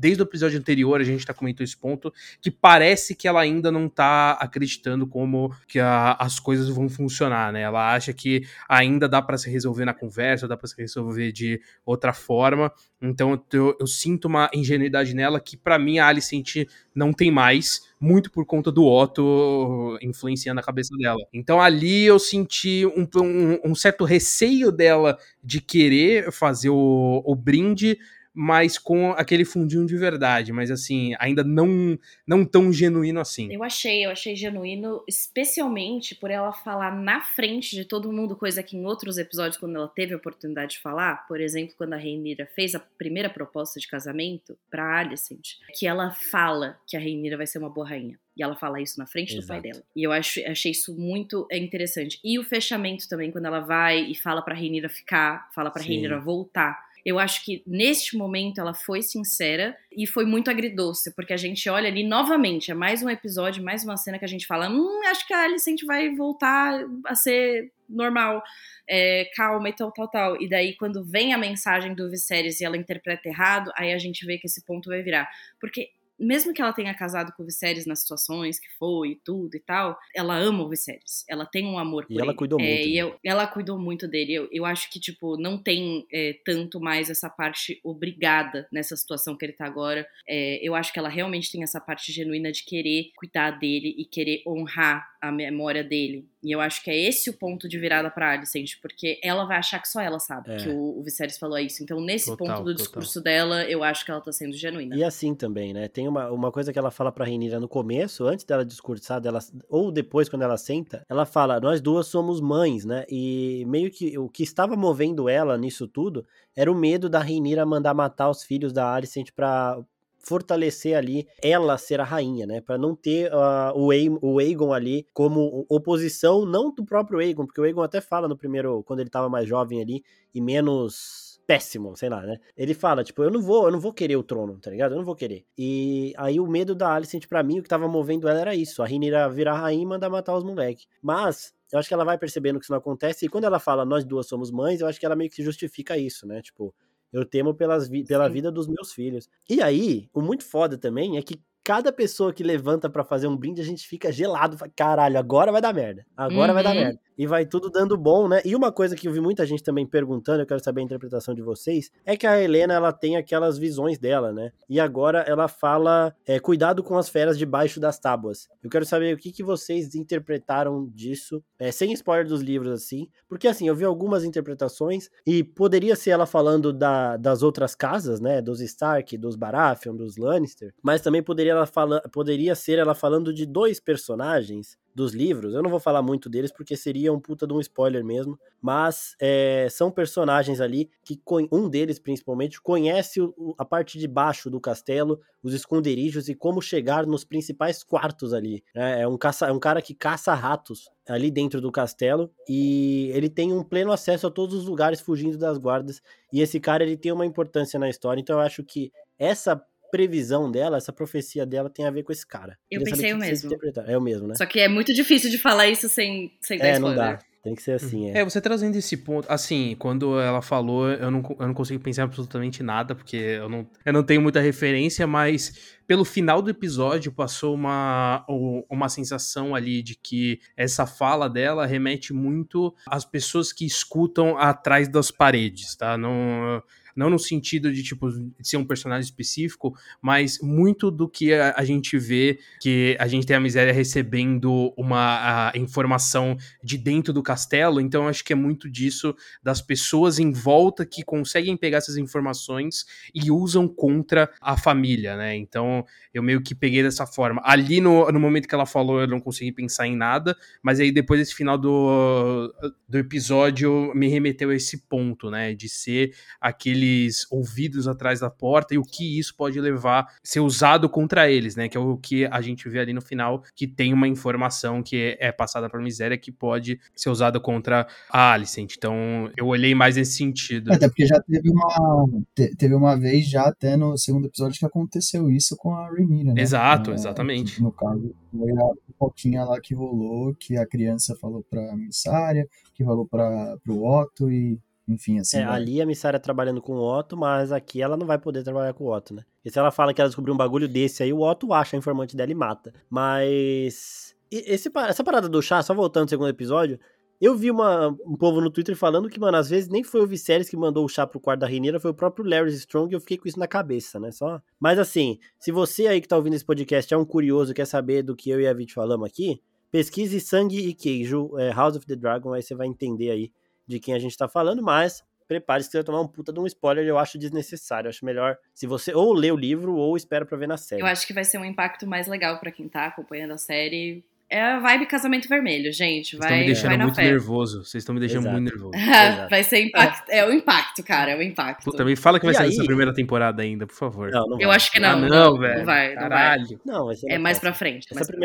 Speaker 2: desde o episódio anterior a gente tá comentando esse ponto, que parece que ela ainda não tá acreditando como que a, as coisas vão funcionar, né? Ela acha que ainda dá para se resolver na conversa, dá para se resolver de outra forma. Então eu, eu sinto uma ingenuidade nela que para mim a Alicent não tem mais, muito por conta do Otto influenciando a cabeça dela. Então ali eu senti um, um, um certo receio dela de querer fazer o, o brinde mas com aquele fundinho de verdade, mas assim, ainda não não tão genuíno assim.
Speaker 3: Eu achei, eu achei genuíno, especialmente por ela falar na frente de todo mundo, coisa que em outros episódios, quando ela teve a oportunidade de falar, por exemplo, quando a Reinira fez a primeira proposta de casamento pra Alicent, que ela fala que a Reinira vai ser uma boa rainha. E ela fala isso na frente Exato. do pai dela. E eu acho, achei isso muito interessante. E o fechamento também, quando ela vai e fala pra Reinira ficar, fala pra Reinira voltar eu acho que neste momento ela foi sincera e foi muito agridoce, porque a gente olha ali novamente, é mais um episódio, mais uma cena que a gente fala: hum, acho que a Alicent vai voltar a ser normal, é, calma e tal, tal, tal. E daí, quando vem a mensagem do Viserys e ela interpreta errado, aí a gente vê que esse ponto vai virar. Porque mesmo que ela tenha casado com o Viserys nas situações que foi e tudo e tal, ela ama o Viserys. Ela tem um amor por
Speaker 1: e ele. ela cuidou
Speaker 3: é,
Speaker 1: muito.
Speaker 3: E eu, ela cuidou muito dele. Eu, eu acho que, tipo, não tem é, tanto mais essa parte obrigada nessa situação que ele tá agora. É, eu acho que ela realmente tem essa parte genuína de querer cuidar dele e querer honrar a memória dele. E eu acho que é esse o ponto de virada pra Alicent, porque ela vai achar que só ela sabe é. que o, o Viserys falou isso. Então, nesse total, ponto do discurso total. dela, eu acho que ela tá sendo genuína.
Speaker 1: E assim também, né? Tem uma, uma coisa que ela fala pra Renira no começo, antes dela discursar, dela, ou depois, quando ela senta, ela fala: Nós duas somos mães, né? E meio que o que estava movendo ela nisso tudo era o medo da Renira mandar matar os filhos da Alicent pra, fortalecer ali ela ser a rainha, né? Para não ter uh, o, Aegon, o Aegon ali como oposição, não do próprio Aegon, porque o Aegon até fala no primeiro, quando ele tava mais jovem ali e menos péssimo, sei lá, né? Ele fala, tipo, eu não vou, eu não vou querer o trono, tá ligado? Eu não vou querer. E aí o medo da Alicent para mim, o que tava movendo ela era isso, a Rhaenyra virar rainha e mandar matar os moleques. Mas eu acho que ela vai percebendo que isso não acontece e quando ela fala nós duas somos mães, eu acho que ela meio que justifica isso, né? Tipo, eu temo pelas vi pela Sim. vida dos meus filhos. E aí, o muito foda também é que cada pessoa que levanta para fazer um brinde, a gente fica gelado. Caralho, agora vai dar merda. Agora uhum. vai dar uhum. merda e vai tudo dando bom, né? E uma coisa que eu vi muita gente também perguntando, eu quero saber a interpretação de vocês, é que a Helena ela tem aquelas visões dela, né? E agora ela fala é, cuidado com as feras debaixo das tábuas. Eu quero saber o que, que vocês interpretaram disso, é, sem spoiler dos livros assim, porque assim eu vi algumas interpretações e poderia ser ela falando da, das outras casas, né? Dos Stark, dos Baratheon, dos Lannister, mas também poderia ela fala, poderia ser ela falando de dois personagens dos livros. Eu não vou falar muito deles porque seria um puta de um spoiler mesmo. Mas é, são personagens ali que um deles, principalmente, conhece o, a parte de baixo do castelo, os esconderijos e como chegar nos principais quartos ali. É, é um, caça, é um cara que caça ratos ali dentro do castelo e ele tem um pleno acesso a todos os lugares fugindo das guardas. E esse cara ele tem uma importância na história. Então eu acho que essa previsão dela, essa profecia dela tem a ver com esse cara.
Speaker 3: Eu Queria pensei o mesmo.
Speaker 1: É o mesmo, né?
Speaker 3: Só que é muito difícil de falar isso sem, sem dar
Speaker 1: é, spoiler. não dá. Tem que ser assim,
Speaker 2: é. É, você trazendo esse ponto, assim, quando ela falou, eu não, eu não consigo pensar absolutamente nada, porque eu não, eu não tenho muita referência, mas pelo final do episódio passou uma, uma sensação ali de que essa fala dela remete muito às pessoas que escutam atrás das paredes, tá? Não não no sentido de, tipo, ser um personagem específico, mas muito do que a, a gente vê que a gente tem a miséria recebendo uma informação de dentro do castelo, então acho que é muito disso das pessoas em volta que conseguem pegar essas informações e usam contra a família, né? Então eu meio que peguei dessa forma. Ali no, no momento que ela falou, eu não consegui pensar em nada, mas aí depois desse final do, do episódio me remeteu a esse ponto, né? De ser aquele aqueles ouvidos atrás da porta e o que isso pode levar ser usado contra eles, né? Que é o que a gente vê ali no final, que tem uma informação que é passada para miséria que pode ser usada contra a Alicent. Então, eu olhei mais nesse sentido.
Speaker 4: Até porque já teve uma teve uma vez já até no segundo episódio que aconteceu isso com a Rhaenyra, né?
Speaker 2: Exato, é, exatamente.
Speaker 4: No caso, foi a foquinha lá que rolou, que a criança falou pra missária, que falou para pro Otto e enfim, assim.
Speaker 1: É, ali a Missária trabalhando com o Otto, mas aqui ela não vai poder trabalhar com o Otto, né? E se ela fala que ela descobriu um bagulho desse aí, o Otto acha a informante dela e mata. Mas. Esse, essa parada do chá, só voltando ao segundo episódio, eu vi uma, um povo no Twitter falando que, mano, às vezes nem foi o Viserys que mandou o chá pro quarto da Reineira, foi o próprio Larry Strong e eu fiquei com isso na cabeça, né? Só. Mas assim, se você aí que tá ouvindo esse podcast é um curioso quer saber do que eu e a Vit falamos aqui, pesquise Sangue e Queijo, é, House of the Dragon, aí você vai entender aí de quem a gente está falando, mas prepare-se que você vai tomar um puta de um spoiler, eu acho desnecessário. Eu acho melhor se você ou lê o livro ou espera pra ver na série.
Speaker 3: Eu acho que vai ser um impacto mais legal para quem tá acompanhando a série. É a vibe casamento vermelho, gente. Vai,
Speaker 2: Vocês estão me deixando
Speaker 3: vai
Speaker 2: muito
Speaker 3: fé.
Speaker 2: nervoso. Vocês estão me deixando
Speaker 1: Exato.
Speaker 2: muito nervoso.
Speaker 3: Vai ser impacto. É o impacto, cara. É o impacto.
Speaker 2: Puta, me fala que vai
Speaker 1: E
Speaker 2: ser
Speaker 1: aí?
Speaker 2: essa primeira temporada ainda, por favor.
Speaker 1: Não, não
Speaker 3: Eu
Speaker 1: vai.
Speaker 3: acho que
Speaker 2: ah,
Speaker 3: não.
Speaker 2: não, velho.
Speaker 3: Não vai, não vai.
Speaker 2: Caralho.
Speaker 1: Não, vai ser
Speaker 3: É mais pra frente.
Speaker 1: Essa
Speaker 3: mais pra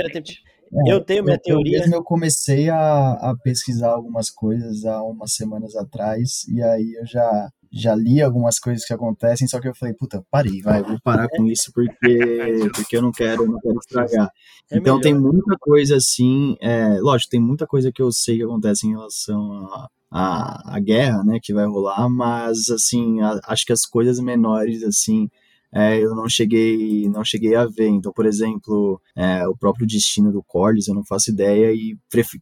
Speaker 3: frente.
Speaker 1: Eu tenho minha
Speaker 4: eu,
Speaker 1: teoria.
Speaker 4: Eu mesmo eu comecei a, a pesquisar algumas coisas há umas semanas atrás, e aí eu já, já li algumas coisas que acontecem, só que eu falei, puta, parei, vai, vou parar com isso porque, porque eu não quero, eu não quero estragar.
Speaker 1: É
Speaker 4: então
Speaker 1: melhor.
Speaker 4: tem muita coisa assim, é, lógico, tem muita coisa que eu sei que acontece em relação a, a, a guerra, né, que vai rolar, mas assim, a- acho que as coisas menores, assim, é, eu não cheguei não cheguei a ver. Então, por exemplo, é, o próprio destino do Corlys, eu não faço ideia e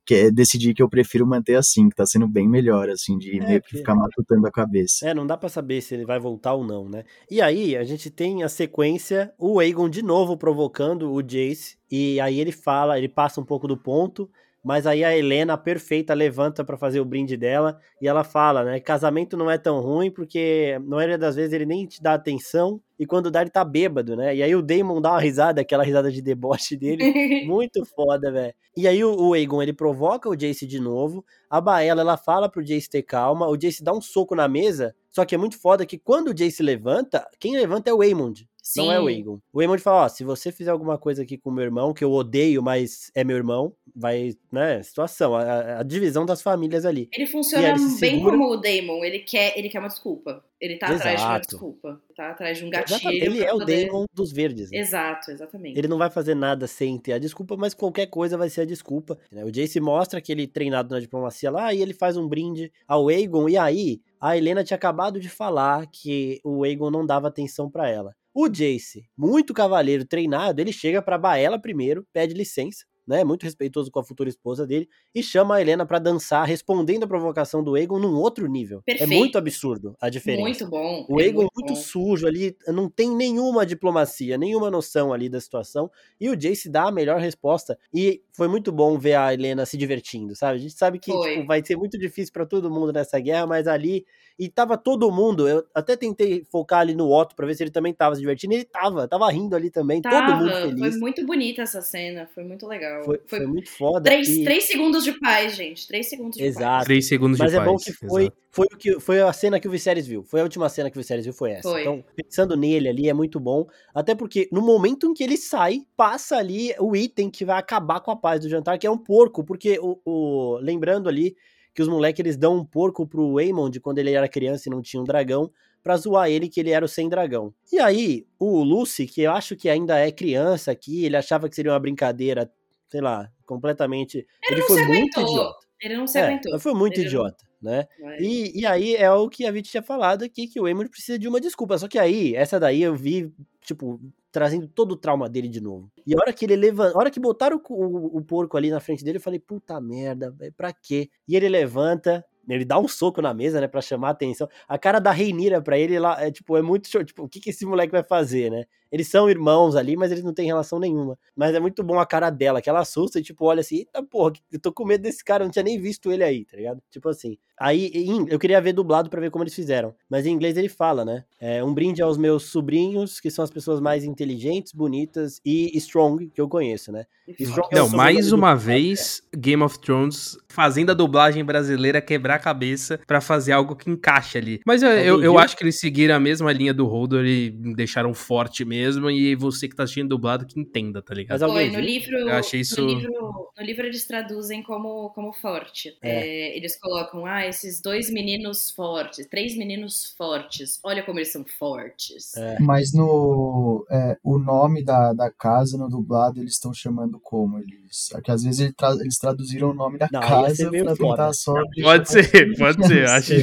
Speaker 4: que- decidi que eu prefiro manter assim, que tá sendo bem melhor, assim, de
Speaker 1: É,
Speaker 4: meio que ficar matutando a cabeça.
Speaker 1: É, não dá pra saber se ele vai voltar ou não, né? E aí, a gente tem a sequência, o Aegon de novo provocando o Jace, e aí ele fala, ele passa um pouco do ponto, mas aí a Helena, perfeita, levanta pra fazer o brinde dela, e ela fala, né, casamento não é tão ruim, porque na maioria das vezes ele nem te dá atenção, e quando dá ele tá bêbado, né? E aí o Daemon dá uma risada, aquela risada de deboche dele, muito foda, velho. E aí o, o Aegon, ele provoca o Jace de novo, a Baela, ela fala pro Jace ter calma, o Jace dá um soco na mesa, só que é muito foda que quando o Jace levanta, quem levanta é o Aemond, não é o
Speaker 3: Sim.
Speaker 1: Aegon. O Aemond fala, ó, se você fizer alguma coisa aqui com o meu irmão, que eu odeio, mas é meu irmão, vai, né, situação, a, a divisão das famílias ali.
Speaker 3: Ele funciona
Speaker 1: ele se
Speaker 3: bem
Speaker 1: segura.
Speaker 3: como o Damon. Ele quer, ele quer uma desculpa. Ele tá atrás de uma
Speaker 1: Exato.
Speaker 3: desculpa. Tá atrás de um
Speaker 1: Exatamente,
Speaker 3: gatilho.
Speaker 1: Ele é o
Speaker 3: poder-
Speaker 1: Daemon dos verdes. né?
Speaker 3: Exato, exatamente.
Speaker 1: Ele não vai fazer nada sem ter a desculpa, mas qualquer coisa vai ser a desculpa. né? O Jace mostra que ele treinado na diplomacia lá e ele faz um brinde ao Aegon. E aí, a Helena tinha acabado de falar que o Aegon não dava atenção pra ela. O Jace, muito cavaleiro treinado, ele chega pra Baela primeiro, pede licença, né? Muito respeitoso com a futura esposa dele, e chama a Helena pra dançar, respondendo a provocação do Aegon num outro nível.
Speaker 3: Perfeito.
Speaker 1: É muito absurdo a diferença.
Speaker 3: Muito bom.
Speaker 1: O
Speaker 3: é
Speaker 1: Aegon muito,
Speaker 3: bom.
Speaker 1: sujo ali, não tem nenhuma diplomacia, nenhuma noção ali da situação. E o Jace dá a melhor resposta. E foi muito bom ver a Helena se divertindo, sabe? A gente sabe que
Speaker 3: Foi.
Speaker 1: tipo, vai ser muito difícil pra todo mundo nessa guerra, mas ali. E tava todo mundo. Eu até tentei focar ali no Otto pra ver se ele também tava se divertindo. E ele tava, tava rindo ali também.
Speaker 3: Tava,
Speaker 1: todo mundo
Speaker 3: Foi
Speaker 1: feliz.
Speaker 3: muito bonita essa cena. Foi muito legal.
Speaker 1: Foi,
Speaker 3: Foi,
Speaker 1: foi muito foda.
Speaker 3: três,
Speaker 1: e-
Speaker 3: três segundos de paz, gente. Três segundos de
Speaker 1: Exato.
Speaker 3: paz.
Speaker 2: Três segundos
Speaker 1: Mas
Speaker 2: de
Speaker 1: é
Speaker 2: paz.
Speaker 1: bom que foi,
Speaker 2: exato.
Speaker 1: foi, o que, foi a cena que o Viserys viu. Foi a última cena que o Viserys viu, foi essa.
Speaker 3: Foi.
Speaker 1: Então, pensando nele ali, é muito bom. Até porque no momento em que ele sai, passa ali o item que vai acabar com a paz do jantar, que é um porco. Porque, o, o- lembrando ali que os moleques eles dão um porco pro Aemond quando ele era criança e não tinha um dragão, pra zoar ele que ele era o sem dragão. E aí, o Lucy, que eu acho que ainda é criança aqui, ele achava que seria uma brincadeira, sei lá, completamente. Ele,
Speaker 3: não
Speaker 1: foi
Speaker 3: se
Speaker 1: muito idiota.
Speaker 3: Ele não se
Speaker 1: É,
Speaker 3: aguentou.
Speaker 1: mas foi muito
Speaker 3: Ele não-
Speaker 1: idiota, né?
Speaker 3: Vai.
Speaker 1: E, e aí é o que a Vit tinha falado aqui, que o Eamon precisa de uma desculpa. Só que aí, essa daí eu vi, tipo, trazendo todo o trauma dele de novo. E a hora que ele levanta, a hora que botaram o, o- o porco ali na frente dele, eu falei, puta merda, pra quê? E ele levanta, ele dá um soco na mesa, né, pra chamar a atenção. A cara da Reinira pra ele, lá, é, tipo, é muito show. Tipo, o que, que esse moleque vai fazer, né? Eles são irmãos ali, mas eles não têm relação nenhuma. Mas é muito bom a cara dela, que ela assusta e, tipo, olha assim, eita porra, eu tô com medo desse cara, eu não tinha nem visto ele aí, tá ligado? Tipo assim. Aí, em- eu queria ver dublado pra ver como eles fizeram. Mas em inglês ele fala, né? É, um brinde aos meus sobrinhos, que são as pessoas mais inteligentes, bonitas e strong que eu conheço, né? Strong é
Speaker 2: Não, mais
Speaker 1: sobrenome
Speaker 2: uma
Speaker 1: do-
Speaker 2: vez, Game of Thrones fazendo a dublagem brasileira quebrar a cabeça pra fazer algo que encaixe ali. Mas eu, eu, eu acho que eles seguiram a mesma linha do Holder e deixaram forte mesmo. E você que tá assistindo dublado que entenda, tá ligado?
Speaker 1: Mas alguém
Speaker 3: Foi, no livro,
Speaker 2: Eu achei isso-
Speaker 3: no livro, no livro eles traduzem como, como forte. É, eles colocam, ah, esses dois meninos fortes, três meninos fortes. Olha como eles são fortes.
Speaker 1: É.
Speaker 4: Mas no é, o nome da, da casa no dublado eles estão chamando como eles, é que às vezes ele tra- eles traduziram o nome da
Speaker 1: Não,
Speaker 4: casa pra tentar só
Speaker 2: Pode ser, pode ser. Acho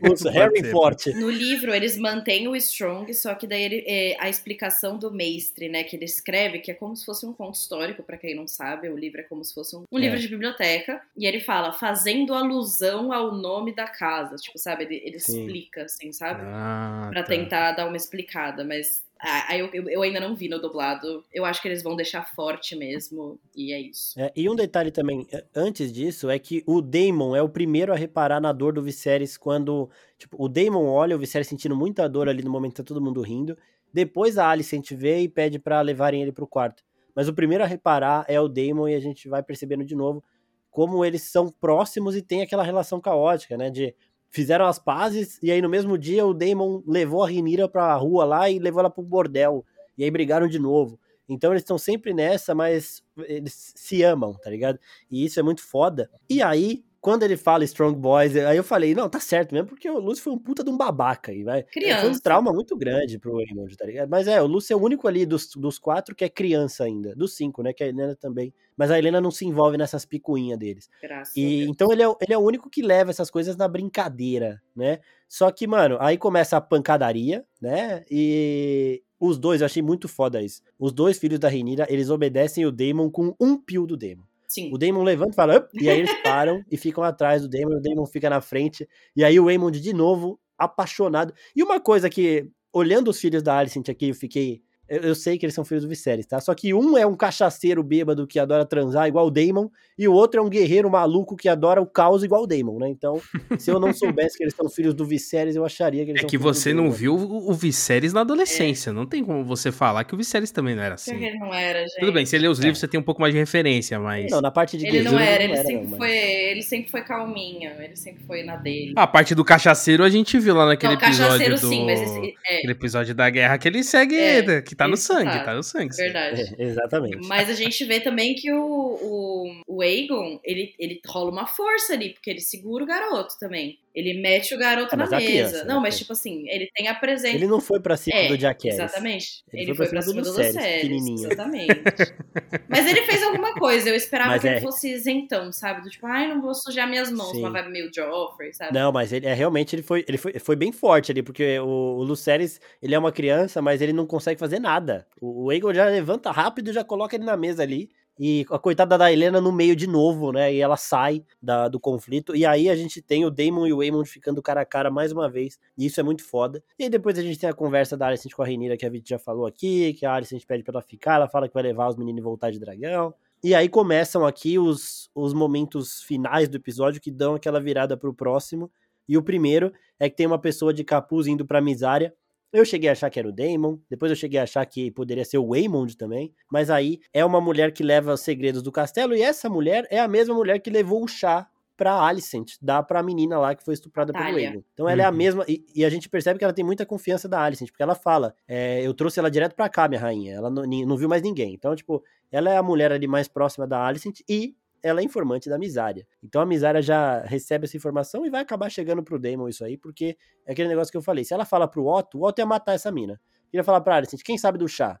Speaker 2: Pode
Speaker 1: Harry. Forte.
Speaker 3: No livro, eles mantêm o Strong, só que daí ele, é, a explicação do mestre, né, que ele escreve, que é como se fosse um conto histórico, pra quem não sabe, o livro é como se fosse um, um
Speaker 1: É.
Speaker 3: livro de biblioteca, e ele fala, fazendo alusão ao nome da casa, tipo, sabe, ele, ele explica, assim, sabe?
Speaker 2: Ah,
Speaker 3: Pra
Speaker 2: tá.
Speaker 3: tentar dar uma explicada, mas Ah, eu, eu, ainda não vi no dublado. Eu acho que eles vão deixar forte mesmo. E é isso.
Speaker 1: É, e um detalhe também, é, antes disso, é que o Damon é o primeiro a reparar na dor do Viserys quando. Tipo, o Damon olha o Viserys sentindo muita dor ali no momento que tá todo mundo rindo. Depois a Alicent vê e pede para levarem ele pro quarto. Mas o primeiro a reparar é o Damon e a gente vai percebendo de novo como eles são próximos e tem aquela relação caótica, né? De fizeram as pazes e aí no mesmo dia o Damon levou a Renira pra rua lá e levou ela pro bordel. E aí brigaram de novo. Então eles estão sempre nessa, mas eles se amam, tá ligado? E isso é muito foda. E aí, quando ele fala Strong Boys, aí eu falei, não, tá certo mesmo, porque o Lúcio foi um puta de um babaca aí, vai.
Speaker 3: Criança.
Speaker 1: Foi um trauma muito grande pro Raymond, tá ligado? Mas é, o Lúcio é o único ali dos, dos quatro que é criança ainda. Dos cinco, né? Que a Helena também. Mas a Helena não se envolve nessas picuinhas deles.
Speaker 3: Graças
Speaker 1: e então ele é, ele é o único que leva essas coisas na brincadeira, né? Só que, mano, aí começa a pancadaria, né? E os dois, eu achei muito foda isso. Os dois filhos da Renira, eles obedecem o Daemon com um pio do Daemon.
Speaker 3: Sim.
Speaker 1: O Damon levanta e fala, e aí eles param e ficam atrás do Damon, o Damon fica na frente, e aí o Waymond de novo, apaixonado. E uma coisa que, olhando os filhos da Alicent aqui, eu fiquei eu, eu, sei que eles são filhos do Viserys, tá? Só que um é um cachaceiro bêbado que adora transar igual o Daemon, e o outro é um guerreiro maluco que adora o caos igual o Daemon, né? Então, se eu não soubesse que eles são filhos do Viserys, eu acharia que eles
Speaker 2: é
Speaker 1: são
Speaker 2: que você não viu o, Viserys na adolescência. É. Não tem como você falar que o Viserys também não era assim.
Speaker 3: Ele não era, gente.
Speaker 2: Tudo bem, se lê os livros, é. você tem um pouco mais de referência, mas.
Speaker 1: Não, na parte de
Speaker 3: Ele não era, ele, não era, sempre não, foi, ele sempre foi calminho, ele sempre foi na dele.
Speaker 2: A parte do cachaceiro a gente viu lá naquele
Speaker 3: não,
Speaker 2: episódio. Do...
Speaker 3: Sim, mas esse,
Speaker 2: é. Aquele episódio da guerra que ele segue, é, que tá no sangue, tá? no sangue.
Speaker 3: Verdade.
Speaker 1: É, exatamente.
Speaker 3: Mas a gente vê também que o, o, o Aegon, ele, ele rola uma força ali, porque ele segura o garoto também. Ele mete o garoto ah, na mesa. Criança, não, né? mas tipo assim, ele tem a presença.
Speaker 1: Ele não foi pra cima
Speaker 3: é,
Speaker 1: do Jack
Speaker 3: Exatamente. Ele, ele foi, foi pra cima do Lucerys. Exatamente. mas ele fez alguma coisa. Eu esperava mas que é... ele fosse isentão, sabe? Do tipo, ai, não vou sujar minhas mãos. Sim. Uma vibe meio Joffrey, sabe?
Speaker 1: Não, mas ele é realmente ele foi, ele foi, foi bem forte ali, porque o, o Lucerys, ele é uma criança, mas ele não consegue fazer nada. O, o Aegon já levanta rápido e já coloca ele na mesa ali. E a coitada da Helena no meio de novo, né? E ela sai da, do conflito. E aí a gente tem o Damon e o Waymond ficando cara a cara mais uma vez. E isso é muito foda. E aí depois a gente tem a conversa da Alicent com a Renira, que a Vit já falou aqui. Que a Alicent pede pra ela ficar. Ela fala que vai levar os meninos e voltar de dragão. E aí começam aqui os, os momentos finais do episódio que dão aquela virada pro próximo. E o primeiro é que tem uma pessoa de capuz indo pra Misária eu cheguei a achar que era o Damon, depois eu cheguei a achar que poderia ser o Waymond também, mas aí é uma mulher que leva os segredos do castelo e essa mulher é a mesma mulher que levou o chá pra Alicent, dá pra menina lá que foi estuprada pelo Waymond. Então ela uhum. é a uhum. mesma, e, e, a gente percebe que ela tem muita confiança da Alicent, porque ela fala, é, eu trouxe ela direto pra cá, minha rainha, ela não, não viu mais ninguém. Então, tipo, ela é a mulher ali mais próxima da Alicent e ela é informante da Misária. Então a Misária já recebe essa informação e vai acabar chegando pro Damon isso aí, porque é aquele negócio que eu falei. Se ela fala pro Otto, o Otto ia matar essa mina. Queria falar pra Alicent, quem sabe do chá?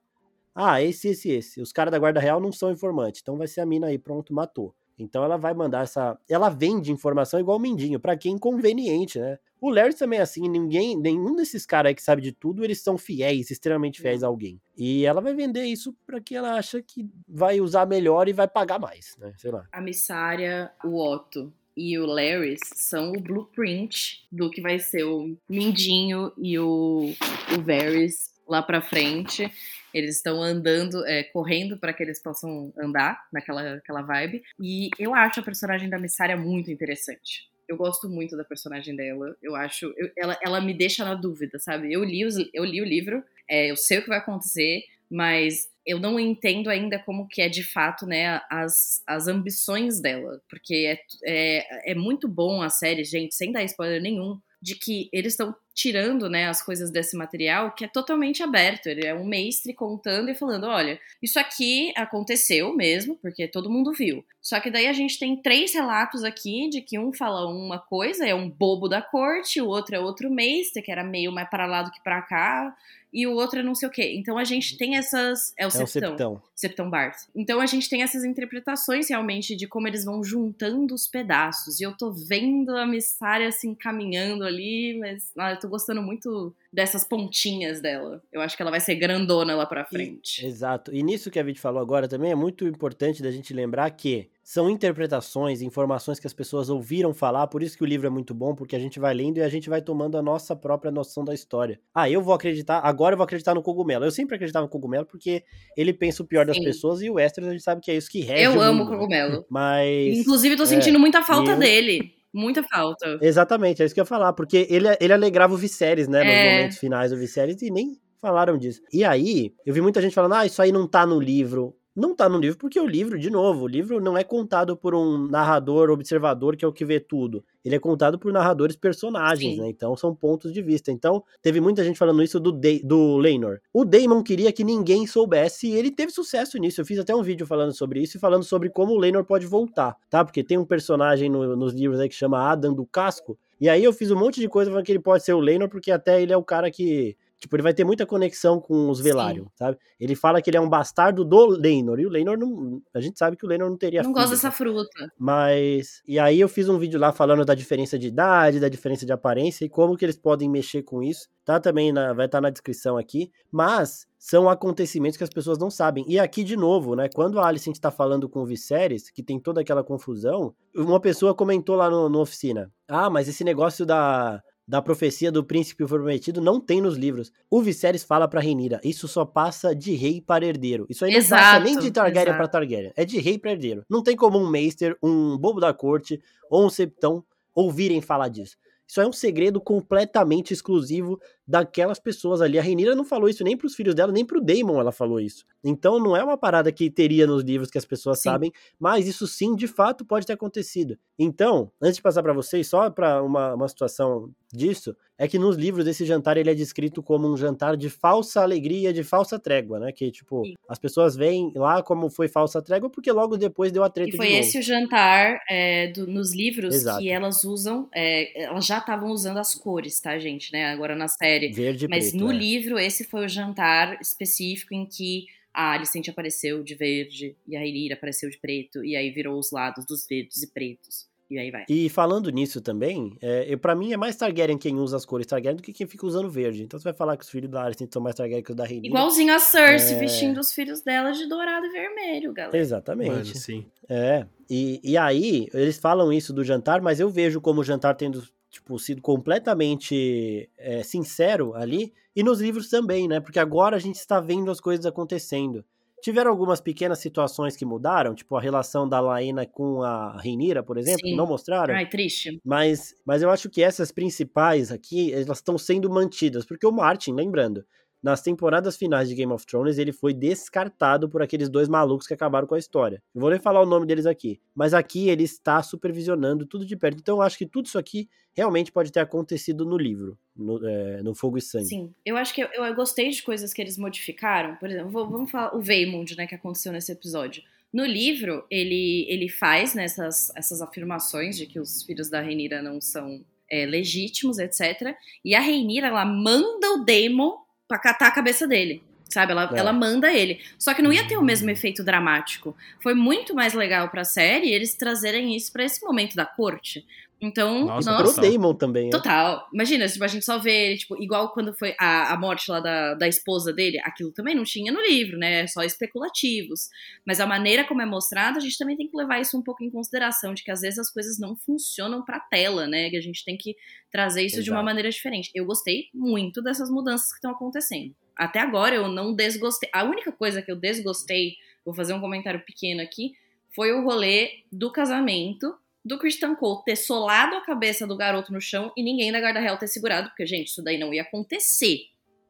Speaker 1: Ah, esse, esse, esse. Os caras da Guarda Real não são informantes, então vai ser a mina aí, pronto, matou. Então ela vai mandar essa. Ela vende informação igual o Mindinho, para quem conveniente, né? O Larry também é assim, ninguém, nenhum desses caras aí que sabe de tudo, eles são fiéis, extremamente fiéis a alguém. E ela vai vender isso para quem ela acha que vai usar melhor e vai pagar mais, né? Sei lá.
Speaker 3: A Missária, o Otto e o Larry são o blueprint do que vai ser o Mindinho e o, o Varys lá pra frente. Eles estão andando, é, correndo para que eles possam andar naquela aquela vibe. E eu acho a personagem da Missária muito interessante. Eu gosto muito da personagem dela. Eu acho. Eu, ela, ela me deixa na dúvida, sabe? Eu li, os, eu li o livro, é, eu sei o que vai acontecer, mas eu não entendo ainda como que é de fato, né, as, as ambições dela. Porque é, é, é muito bom a série, gente, sem dar spoiler nenhum, de que eles estão tirando né, as coisas desse material que é totalmente aberto. Ele é um mestre contando e falando: olha, isso aqui aconteceu mesmo, porque todo mundo viu. Só que daí a gente tem três relatos aqui de que um fala uma coisa, é um bobo da corte, o outro é outro mestre, que era meio mais para lá do que para cá, e o outro é não sei o quê. Então a gente tem essas. É o é Septão. O Septão. Septão Bart. Então a gente tem essas interpretações realmente de como eles vão juntando os pedaços. E eu tô vendo a Missária assim caminhando ali, mas ah, eu tô tô gostando muito dessas pontinhas dela. Eu acho que ela vai ser grandona lá pra frente.
Speaker 1: E, exato. E nisso que a gente falou agora também é muito importante da gente lembrar que são interpretações, informações que as pessoas ouviram falar, por isso que o livro é muito bom, porque a gente vai lendo e a gente vai tomando a nossa própria noção da história. Ah, eu vou acreditar, agora eu vou acreditar no cogumelo. Eu sempre acreditava no cogumelo porque ele pensa o pior Sim. das pessoas e o Westeros a gente sabe que é isso que rege
Speaker 3: Eu amo
Speaker 1: o
Speaker 3: né? cogumelo.
Speaker 1: Mas
Speaker 3: inclusive tô sentindo é, muita falta eu... dele. Muita falta.
Speaker 1: Exatamente, é isso que eu ia falar, porque ele, ele alegrava o Viserys, né, nos é. momentos finais do Viserys, e nem falaram disso. E aí, eu vi muita gente falando, ah, isso aí não tá no livro. Não tá no livro porque o livro, de novo, o livro não é contado por um narrador observador que é o que vê tudo. Ele é contado por narradores personagens, Sim. né? Então são pontos de vista. Então, teve muita gente falando isso do, De do Leinor. O Daemon queria que ninguém soubesse e ele teve sucesso nisso. Eu fiz até um vídeo falando sobre isso e falando sobre como o Leinor pode voltar, tá? Porque tem um personagem no, nos livros aí que chama Adam do Casco. E aí eu fiz um monte de coisa falando que ele pode ser o Leinor, porque até ele é o cara que Tipo, ele vai ter muita conexão com os Velário, sabe? Ele fala que ele é um bastardo do Leinor, e o Leinor não. A gente sabe que o Leinor não teria.
Speaker 3: Não gosta dessa fruta.
Speaker 1: Mas. E aí eu fiz um vídeo lá falando da diferença de idade, da diferença de aparência e como que eles podem mexer com isso. Tá também na, vai estar tá na descrição aqui. Mas são acontecimentos que as pessoas não sabem. E aqui, de novo, né? Quando a Alicent está falando com o Viserys, que tem toda aquela confusão, uma pessoa comentou lá no, no oficina: Ah, mas esse negócio da da profecia do príncipe prometido não tem nos livros. O Viserys fala pra Rhaenyra, isso só passa de rei para herdeiro. Isso aí não exato, passa nem de Targaryen para Targaryen, é de rei para herdeiro. Não tem como um Meister, um bobo da corte ou um septão ouvirem falar disso. Isso é um segredo completamente exclusivo daquelas pessoas ali. A Renira não falou isso nem para os filhos dela, nem para o Daemon ela falou isso. Então não é uma parada que teria nos livros que as pessoas sim. sabem, mas isso sim, de fato, pode ter acontecido. Então, antes de passar para vocês, só para uma, uma situação disso, é que nos livros esse jantar ele é descrito como um jantar de falsa alegria, de falsa trégua, né? Que, tipo, sim. as pessoas veem lá como foi falsa trégua, porque logo depois deu a treta
Speaker 3: E foi esse o jantar é, do, nos livros Exato. que elas usam, é, elas já estavam usando as cores, tá, gente, né? Agora na série série.
Speaker 1: Verde e
Speaker 3: Mas
Speaker 1: preto,
Speaker 3: no
Speaker 1: é.
Speaker 3: livro, esse foi o jantar específico em que a Alicente apareceu de verde e a Rhaenyra apareceu de preto, e aí virou os lados dos verdes e pretos. E aí vai.
Speaker 1: E falando nisso também, é, para mim é mais Targaryen quem usa as cores Targaryen do que quem fica usando verde. Então você vai falar que os filhos da Alicent são mais Targaryen que os da Rhaenyra.
Speaker 3: Igualzinho a Cersei é... vestindo os filhos dela de dourado e vermelho, galera.
Speaker 1: Exatamente. Mano,
Speaker 2: sim.
Speaker 1: É. E, e aí, eles falam isso do jantar, mas eu vejo como o jantar tendo tipo, sido completamente é, sincero ali, e nos livros também, né? Porque agora a gente está vendo as coisas acontecendo. Tiveram algumas pequenas situações que mudaram, tipo a relação da Laena com a Reinira, por exemplo, Sim. que não mostraram.
Speaker 3: Ai, triste.
Speaker 1: Mas, mas eu acho que essas principais aqui, elas estão sendo mantidas, porque o Martin, lembrando, nas temporadas finais de Game of Thrones, ele foi descartado por aqueles dois malucos que acabaram com a história. Eu vou nem falar o nome deles aqui. Mas aqui ele está supervisionando tudo de perto. Então eu acho que tudo isso aqui realmente pode ter acontecido no livro, no, é, no Fogo e Sangue.
Speaker 3: Sim, eu acho que eu, eu, gostei de coisas que eles modificaram. Por exemplo, vamos falar o Veymond, né, que aconteceu nesse episódio. No livro, ele, ele faz né, essas afirmações de que os filhos da Reinira não são é, legítimos, etc. E a Reinira, ela manda o Daemon pra catar a cabeça dele. Sabe? Ela, é. ela manda ele. Só que não ia ter o mesmo efeito dramático. Foi muito mais legal pra série eles trazerem isso para esse momento da corte. Então,
Speaker 1: nossa, nossa pro Damon também.
Speaker 3: Total. Imagina, tipo, a gente só vê ele, tipo, igual quando foi a, a morte lá da, da esposa dele, aquilo também não tinha no livro, né? É só especulativos. Mas a maneira como é mostrado, a gente também tem que levar isso um pouco em consideração, de que às vezes as coisas não funcionam pra tela, né? Que a gente tem que trazer isso Exato. de uma maneira diferente. Eu gostei muito dessas mudanças que estão acontecendo. Até agora eu não desgostei. A única coisa que eu desgostei, vou fazer um comentário pequeno aqui, foi o rolê do casamento do Christian Cole ter solado a cabeça do garoto no chão e ninguém da Guarda Real ter segurado, porque, gente, isso daí não ia acontecer.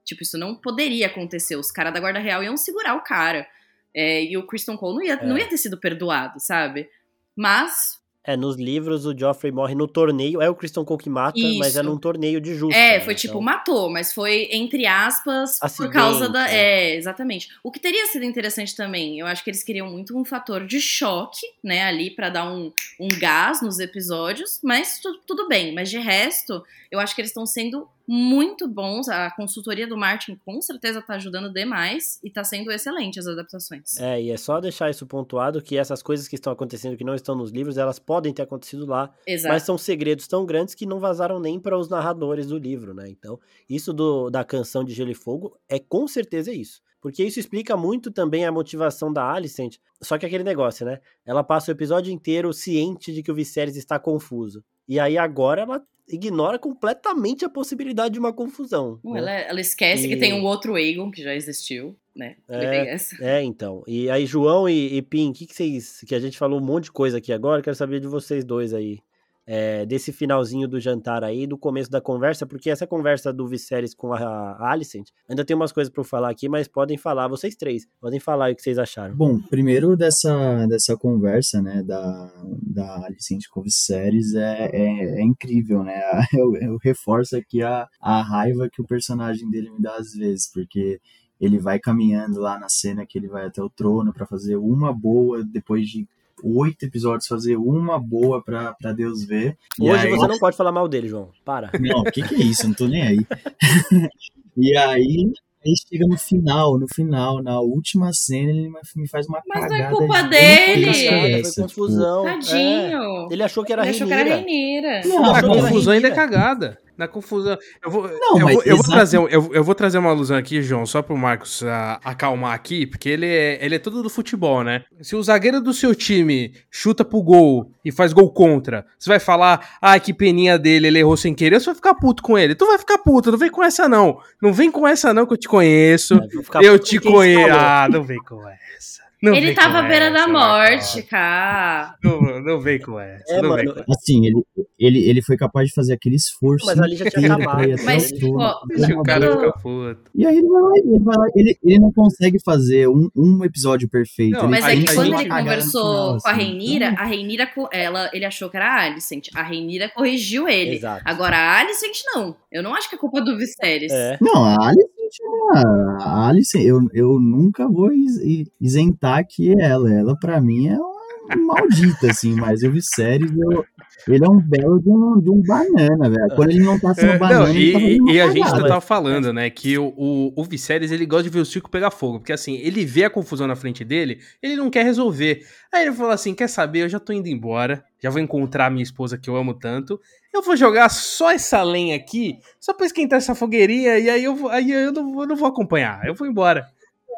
Speaker 3: Tipo, isso não poderia acontecer. Os caras da Guarda Real iam segurar o cara. É, e o Christian Cole não ia, é. não ia ter sido perdoado, sabe? Mas
Speaker 1: é, nos livros o Joffrey morre no torneio. É o Christian Cole que mata, Isso. mas é num torneio de justa.
Speaker 3: É, foi né? tipo, então... matou, mas foi entre aspas Acidente, por causa da. É. é, exatamente. O que teria sido interessante também, eu acho que eles queriam muito um fator de choque, né, ali para dar um, um gás nos episódios, mas tu, tudo bem. Mas de resto, eu acho que eles estão sendo muito bons. A consultoria do Martin com certeza tá ajudando demais e tá sendo excelente as adaptações.
Speaker 1: É, e é só deixar isso pontuado que essas coisas que estão acontecendo que não estão nos livros, elas podem ter acontecido lá,
Speaker 3: Exato.
Speaker 1: mas são segredos tão grandes que não vazaram nem para os narradores do livro, né? Então, isso do, da canção de Gelo e Fogo é com certeza isso. Porque isso explica muito também a motivação da Alicent. Só que aquele negócio, né? Ela passa o episódio inteiro ciente de que o Viserys está confuso. E aí agora ela ignora completamente a possibilidade de uma confusão.
Speaker 3: Né? Ela, ela, esquece e... que tem um outro Aegon que já existiu, né?
Speaker 1: É, é então. E aí, João e, e Pim, que, que vocês. Que a gente falou um monte de coisa aqui agora, quero saber de vocês dois aí é, desse finalzinho do jantar aí, do começo da conversa, porque essa conversa do Viserys com a, Alicent, ainda tem umas coisas para falar aqui, mas podem falar, vocês três, podem falar o que vocês acharam.
Speaker 4: Bom, primeiro dessa, dessa conversa, né, da, da Alicent com o Viserys é, é, é incrível, né, eu, eu reforço aqui a, a raiva que o personagem dele me dá às vezes, porque ele vai caminhando lá na cena que ele vai até o trono para fazer uma boa depois de oito episódios, fazer uma boa pra, pra Deus ver.
Speaker 1: Hoje aí... você não pode falar mal dele, João. Para.
Speaker 4: Não, o que, que é isso? Não tô nem aí. e aí, aí chega no final, no final, na última cena, ele me faz uma
Speaker 3: Mas
Speaker 4: cagada.
Speaker 3: Mas não é culpa dele.
Speaker 1: Foi tipo, confusão.
Speaker 3: Tadinho.
Speaker 1: É. Ele achou que era
Speaker 3: ele
Speaker 1: Achou
Speaker 3: que era Reineira.
Speaker 2: Não, a confusão ainda é cagada na confusão. Eu vou, não, eu, vou, eu, vou trazer, eu, eu, vou trazer uma alusão aqui, João, só pro Marcos uh, acalmar aqui, porque ele é, ele é todo do futebol, né? Se o zagueiro do seu time chuta pro gol e faz gol contra, você vai falar, ah, que peninha dele, ele errou sem querer, você vai ficar puto com ele. Tu vai ficar puto, não vem com essa não. Não vem com essa não que eu te conheço. Eu te conheço. Ah, não vem com essa. Não
Speaker 3: ele tava à beira da morte, cara.
Speaker 2: Não, não vem com essa. É, não mano,
Speaker 4: assim, ele, ele, ele foi capaz de fazer aquele esforço.
Speaker 1: Mas ali já tinha acabado.
Speaker 3: Mas,
Speaker 2: pô, o cara fica puto.
Speaker 4: E aí ele vai lá, ele, vai lá, ele, ele não consegue fazer um, um episódio perfeito. Não,
Speaker 3: mas
Speaker 4: é
Speaker 3: que quando ele conversou final, com a Reinira, assim, a Reinira, ela, ele achou que era a Alicent. A Reinira corrigiu ele. Exato. Agora a Alicent não. Eu não acho que é culpa do Viserys.
Speaker 4: É. Não, a Alicent a Alice, eu, eu nunca vou isentar que ela. Ela, pra mim, é uma maldita, assim, mas eu vi séries, eu, ele é um belo de um, de um banana, velho. Quando ele não tá sendo é, banana, não,
Speaker 2: e,
Speaker 4: tá
Speaker 2: e a gente tava falando, né, que o, o, o Viserys, ele gosta de ver o circo pegar fogo, porque assim, ele vê a confusão na frente dele, ele não quer resolver. Aí ele falou assim, quer saber, eu já tô indo embora, já vou encontrar minha esposa que eu amo tanto, eu vou jogar só essa lenha aqui, só pra esquentar essa fogueirinha, e aí eu, aí eu, não, eu não vou acompanhar, eu vou embora.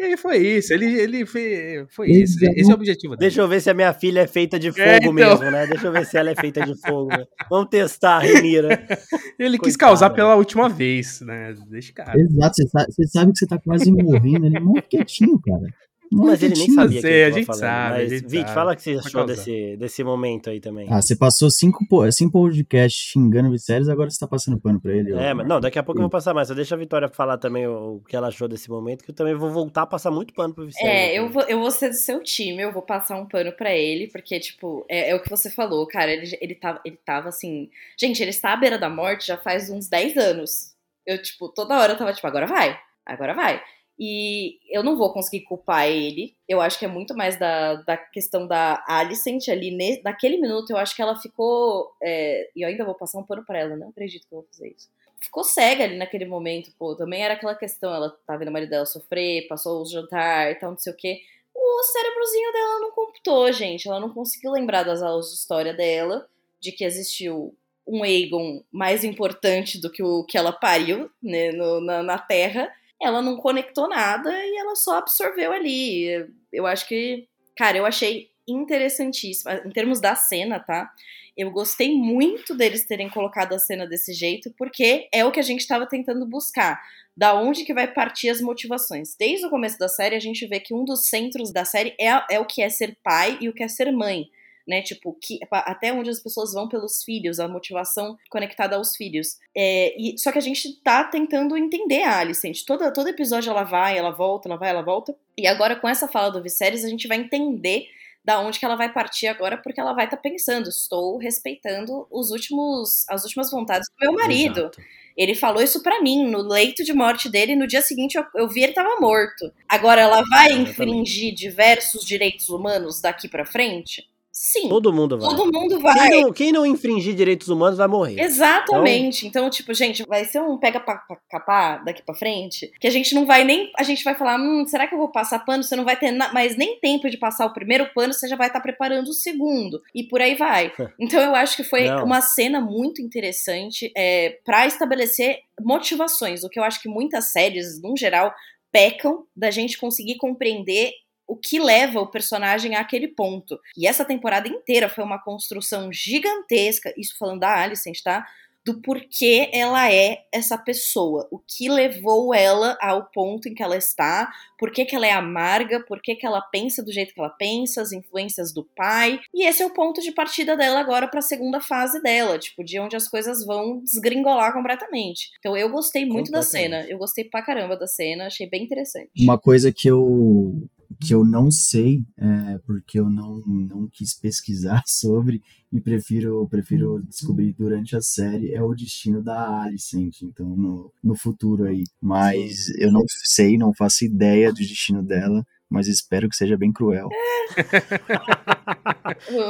Speaker 2: E aí foi isso, ele, ele foi, foi isso. Esse é o objetivo
Speaker 1: dele. Deixa eu ver se a minha filha é feita de é, fogo é, então... mesmo, né? Deixa eu ver se ela é feita de fogo. Né? Vamos testar, Renira.
Speaker 2: Ele Coitada. quis causar pela última vez, né? Deixa cara.
Speaker 4: Exato, você sabe, você sabe que você tá quase morrendo, ele é muito quietinho, cara.
Speaker 1: Mas ele nem sabia
Speaker 2: sei, que a gente falando, sabe.
Speaker 1: Mas, Vit, fala o que você achou desse, desse momento aí também.
Speaker 4: Ah, você passou cinco, cinco podcasts xingando o Viserys, agora você tá passando pano pra ele.
Speaker 1: É, ó. mas não, daqui a pouco eu vou passar mais. Só deixa a Vitória falar também o, o, que ela achou desse momento, que eu também vou voltar a passar muito pano pro Viserys.
Speaker 3: É, eu vou, eu vou ser do seu time, eu vou passar um pano pra ele, porque, tipo, é, é o que você falou, cara, ele, ele, tava, ele tava assim... Gente, ele está à beira da morte já faz uns 10 anos. Eu, tipo, toda hora eu tava, tipo, agora vai, agora vai. E eu não vou conseguir culpar ele. Eu acho que é muito mais da, da questão da Alicent ali. Ne, naquele minuto, eu acho que ela ficou. É, e eu ainda vou passar um pano pra ela, não acredito que eu vou fazer isso. Ficou cega ali naquele momento, pô. Também era aquela questão, ela tá vendo o marido dela sofrer, passou o jantar e tal, não sei o quê. O cérebrozinho dela não computou, gente. Ela não conseguiu lembrar das aulas de história dela, de que existiu um Aegon mais importante do que o que ela pariu né, no, na, na Terra ela não conectou nada e ela só absorveu ali. Eu acho que, cara, eu achei interessantíssimo. Em termos da cena, tá? Eu gostei muito deles terem colocado a cena desse jeito, porque é o que a gente estava tentando buscar. Da onde que vai partir as motivações. Desde o começo da série, a gente vê que um dos centros da série é, é o que é ser pai e o que é ser mãe né? Tipo, que, até onde as pessoas vão pelos filhos, a motivação conectada aos filhos. É, e, só que a gente tá tentando entender a Alicent. Todo, todo episódio ela vai, ela volta, ela vai, ela volta. E agora, com essa fala do Viserys, a gente vai entender da onde que ela vai partir agora, porque ela vai estar tá pensando, estou respeitando os últimos, as últimas vontades do meu marido. Exato. Ele falou isso para mim no leito de morte dele. No dia seguinte eu, eu vi ele tava morto. Agora ela vai infringir diversos direitos humanos daqui para frente? Sim.
Speaker 1: Todo mundo vai.
Speaker 3: Todo mundo vai.
Speaker 1: Quem não, quem não infringir direitos humanos vai morrer.
Speaker 3: Exatamente. Então, então tipo, gente, vai ser um pega pra, pra capar daqui pra frente, que a gente não vai nem. A gente vai falar, hum, será que eu vou passar pano? Você não vai ter mais nem tempo de passar o primeiro pano, você já vai estar tá preparando o segundo. E por aí vai. Então eu acho que foi não. uma cena muito interessante é, para estabelecer motivações. O que eu acho que muitas séries, no geral, pecam da gente conseguir compreender o que leva o personagem àquele ponto. E essa temporada inteira foi uma construção gigantesca, isso falando da Alicent, tá? Do porquê ela é essa pessoa, o que levou ela ao ponto em que ela está, por que, que ela é amarga, por que, que ela pensa do jeito que ela pensa, as influências do pai. E esse é o ponto de partida dela agora para a segunda fase dela, tipo, de onde as coisas vão desgringolar completamente. Então eu gostei muito da cena, eu gostei pra caramba da cena, achei bem interessante.
Speaker 4: Uma coisa que eu que eu não sei, é, porque eu não, não quis pesquisar sobre e prefiro, prefiro uhum. descobrir durante a série, é o destino da Alicent, então no, no futuro aí. Mas eu não sei, não faço ideia do destino dela mas espero que seja bem cruel.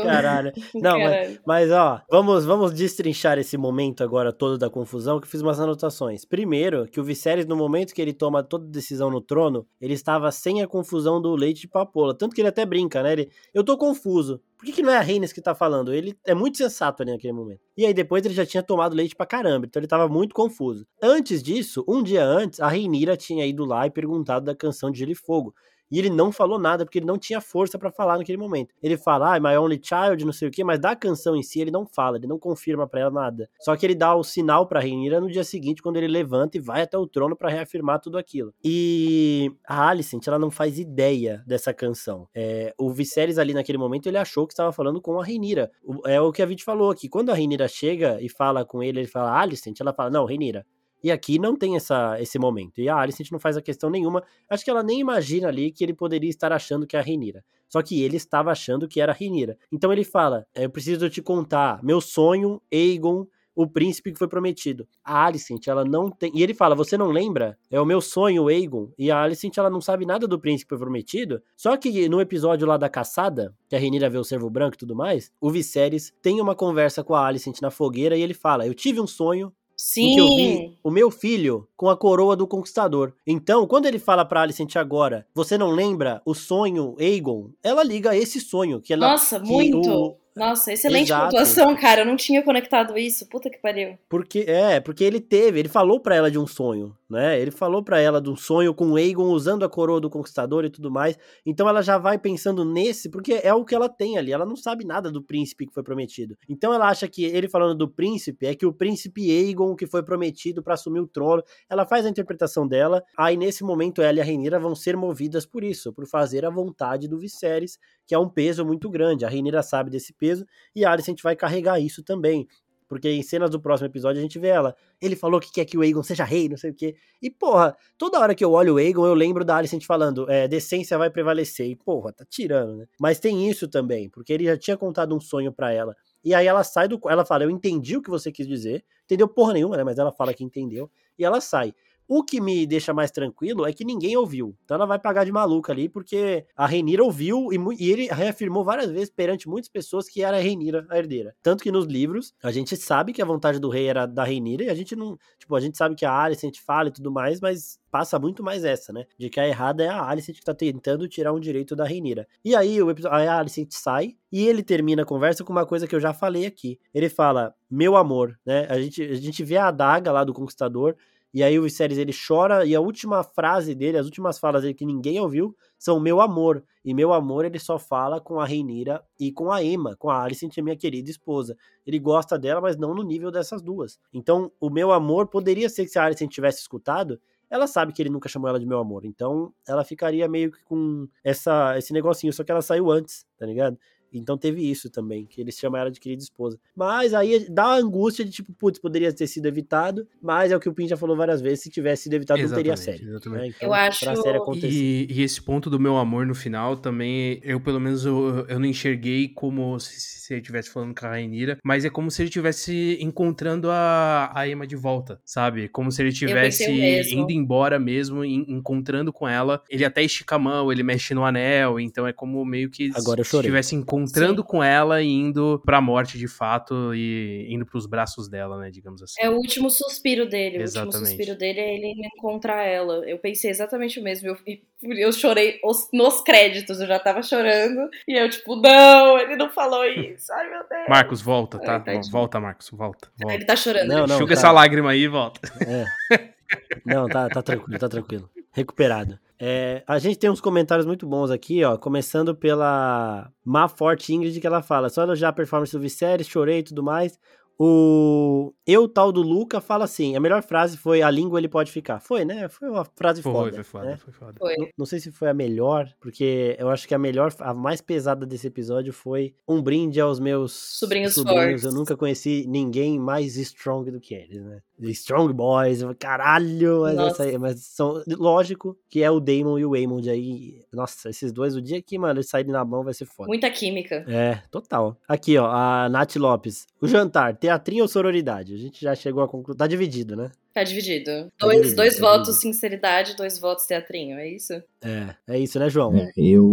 Speaker 1: Caralho. Não, mas, mas, ó, vamos, vamos destrinchar esse momento agora todo da confusão, que eu fiz umas anotações. Primeiro, que o Viserys, no momento que ele toma toda decisão no trono, ele estava sem a confusão do leite de papoula. Tanto que ele até brinca, né? Ele, eu tô confuso. Por que, que não é a Reines que tá falando? Ele é muito sensato ali naquele momento. E aí depois ele já tinha tomado leite pra caramba, então ele tava muito confuso. Antes disso, um dia antes, a Reinira tinha ido lá e perguntado da canção de Gelo e Fogo. E ele não falou nada, porque ele não tinha força para falar naquele momento. Ele fala, ah, my only child, não sei o quê, mas da canção em si ele não fala, ele não confirma para ela nada. Só que ele dá o sinal pra Rhaenyra no dia seguinte, quando ele levanta e vai até o trono para reafirmar tudo aquilo. E a Alicent, ela não faz ideia dessa canção. É, o Viserys ali naquele momento, ele achou que estava falando com a Rhaenyra. É o que a Vit falou aqui. Quando a Rhaenyra chega e fala com ele, ele fala, Alicent, ela fala, não, Rhaenyra, e aqui não tem essa, esse momento. E a Alicent não faz a questão nenhuma. Acho que ela nem imagina ali que ele poderia estar achando que é a Renira. Só que ele estava achando que era a Renira. Então ele fala: é, Eu preciso te contar, meu sonho, Aegon, o príncipe que foi prometido. A Alicent, ela não tem. E ele fala: Você não lembra? É o meu sonho, Aegon. E a Alicent, ela não sabe nada do príncipe prometido. Só que no episódio lá da caçada, que a Renira vê o servo branco e tudo mais, o Viserys tem uma conversa com a Alicent na fogueira e ele fala: Eu tive um sonho,
Speaker 3: Sim.
Speaker 1: que eu vi o meu filho com a coroa do conquistador. Então, quando ele fala pra Alicent agora, você não lembra o sonho Aegon? Ela liga esse sonho que ela
Speaker 3: Nossa, que muito. O, nossa, excelente Exato. pontuação, cara. Eu não tinha conectado isso. Puta que pariu.
Speaker 1: Porque, é, porque ele teve, ele falou para ela de um sonho, né? Ele falou para ela de um sonho com Aegon usando a coroa do conquistador e tudo mais. Então ela já vai pensando nesse, porque é o que ela tem ali. Ela não sabe nada do príncipe que foi prometido. Então ela acha que ele falando do príncipe é que o príncipe Aegon que foi prometido para assumir o trono. Ela faz a interpretação dela. Aí nesse momento ela e a Reinira vão ser movidas por isso, por fazer a vontade do Viserys, que é um peso muito grande. A Reinira sabe desse peso peso, e a Alicent vai carregar isso também. Porque em cenas do próximo episódio a gente vê ela. Ele falou que quer que o Aegon seja rei, não sei o quê. E, porra, toda hora que eu olho o Aegon, eu lembro da Alicent falando, é, decência vai prevalecer. E, porra, tá tirando, né? Mas tem isso também, porque ele já tinha contado um sonho para ela. E aí ela sai do. Ela fala, eu entendi o que você quis dizer. Entendeu porra nenhuma, né? Mas ela fala que entendeu. E ela sai. O que me deixa mais tranquilo é que ninguém ouviu. Então ela vai pagar de maluca ali, porque a Renira ouviu e, e, ele reafirmou várias vezes perante muitas pessoas que era a Renira a herdeira. Tanto que nos livros, a gente sabe que a vontade do rei era da Renira e a gente não. Tipo, a gente sabe que a Alicent fala e tudo mais, mas passa muito mais essa, né? De que a errada é a Alicent que tá tentando tirar um direito da Renira. E aí o episódio, a Alicent sai e ele termina a conversa com uma coisa que eu já falei aqui. Ele fala: "Meu amor", né? A gente a gente vê a adaga lá do conquistador e aí o Viserys ele chora e a última frase dele, as últimas falas dele que ninguém ouviu, são meu amor. E meu amor ele só fala com a Reinira e com a Emma, com a Alicent, minha querida esposa. Ele gosta dela, mas não no nível dessas duas. Então, o meu amor poderia ser que se a Alicent tivesse escutado, ela sabe que ele nunca chamou ela de meu amor. Então, ela ficaria meio que com essa esse negocinho, só que ela saiu antes, tá ligado? Então teve isso também, que eles chamam ela de querida esposa. Mas aí dá a angústia de tipo, putz, poderia ter sido evitado, mas é o que o Pin já falou várias vezes, se tivesse sido evitado exatamente, não teria série. Né?
Speaker 3: Então, eu acho...
Speaker 2: Pra série acontecer. E, e, esse ponto do meu amor no final também, eu pelo menos eu, eu não enxerguei como se, se ele estivesse falando com a Rainira, mas é como se ele estivesse encontrando a, a Emma de volta, sabe? Como se ele estivesse indo embora mesmo, encontrando com ela. Ele até estica a mão, ele mexe no anel, então é como meio que
Speaker 1: Agora
Speaker 2: se estivesse encontrando encontrando Sim. com ela e indo pra morte de fato e indo pros braços dela, né, digamos assim.
Speaker 3: É o último suspiro dele. Exatamente. O último suspiro dele é ele encontrar ela. Eu pensei exatamente o mesmo. Eu, eu chorei os, nos créditos, eu já tava chorando. E eu, tipo, não, ele não falou isso. Ai, meu Deus.
Speaker 2: Marcos, volta, tá? Ai, volta, Marcos, volta. volta.
Speaker 3: Ele tá chorando.
Speaker 2: Não, não, Enxuga tá... essa lágrima aí e volta.
Speaker 1: É. Não, tá, tá tranquilo, tá tranquilo. Recuperado. É, a gente tem uns comentários muito bons aqui, ó. Começando pela Má Forte Ingrid, que ela fala: só elogiar a performance do Viserys, chorei e tudo mais. O eu, tal do Luca, fala assim: a melhor frase foi a língua ele pode ficar. Foi, né? Foi uma frase foi, foda. Foi foda, né? foi foda. Foi. Não, não, sei se foi a melhor, porque eu acho que a melhor, a mais pesada desse episódio foi um brinde aos meus
Speaker 3: sobrinhos, sobrinhos.
Speaker 1: Eu nunca conheci ninguém mais strong do que eles, né? Strong Boys, caralho, mas, essa aí, mas são, lógico que é o Damon e o Waymond aí. Nossa, esses dois, o dia que, mano, eles saírem na mão vai ser foda.
Speaker 3: Muita química.
Speaker 1: É, total. Aqui, ó, a Nath Lopes. O jantar, teatrinho ou sororidade? A gente já chegou a concluir. Tá dividido, né?
Speaker 3: Tá dividido. Tá dois, dividido, dois tá votos dividido. sinceridade, dois votos teatrinho, é isso?
Speaker 1: É, é isso, né, João?
Speaker 4: É, eu,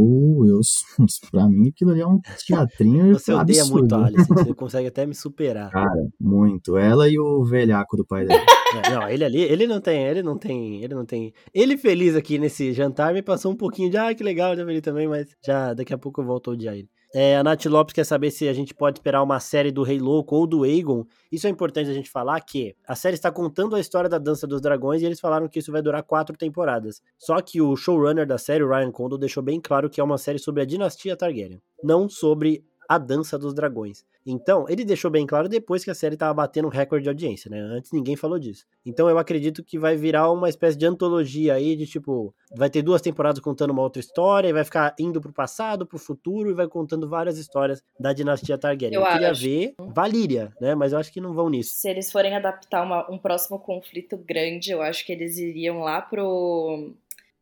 Speaker 4: eu, pra mim aquilo ali é um teatrinho
Speaker 1: Você odeia absurdo. muito a Alice, você consegue até me superar.
Speaker 4: Cara, muito. Ela e o velhaco do pai dela.
Speaker 1: É, não, ele ali, ele não tem, ele não tem, ele não tem. Ele feliz aqui nesse jantar me passou um pouquinho de, ah, que legal, já vi ele também, mas já daqui a pouco eu volto a odiar ele. É, a Nath Lopes quer saber se a gente pode esperar uma série do Rei Louco ou do Aegon. Isso é importante a gente falar que a série está contando a história da Dança dos Dragões e eles falaram que isso vai durar quatro temporadas. Só que o showrunner da série, Ryan Condal, deixou bem claro que é uma série sobre a dinastia Targaryen, não sobre a Dança dos Dragões. Então, ele deixou bem claro depois que a série estava batendo um recorde de audiência, né? Antes ninguém falou disso. Então, eu acredito que vai virar uma espécie de antologia aí de tipo, vai ter duas temporadas contando uma outra história, e vai ficar indo pro passado, pro futuro e vai contando várias histórias da dinastia Targaryen. Eu, eu queria acho. ver Valíria, né? Mas eu acho que não vão nisso.
Speaker 3: Se eles forem adaptar uma, um próximo conflito grande, eu acho que eles iriam lá pro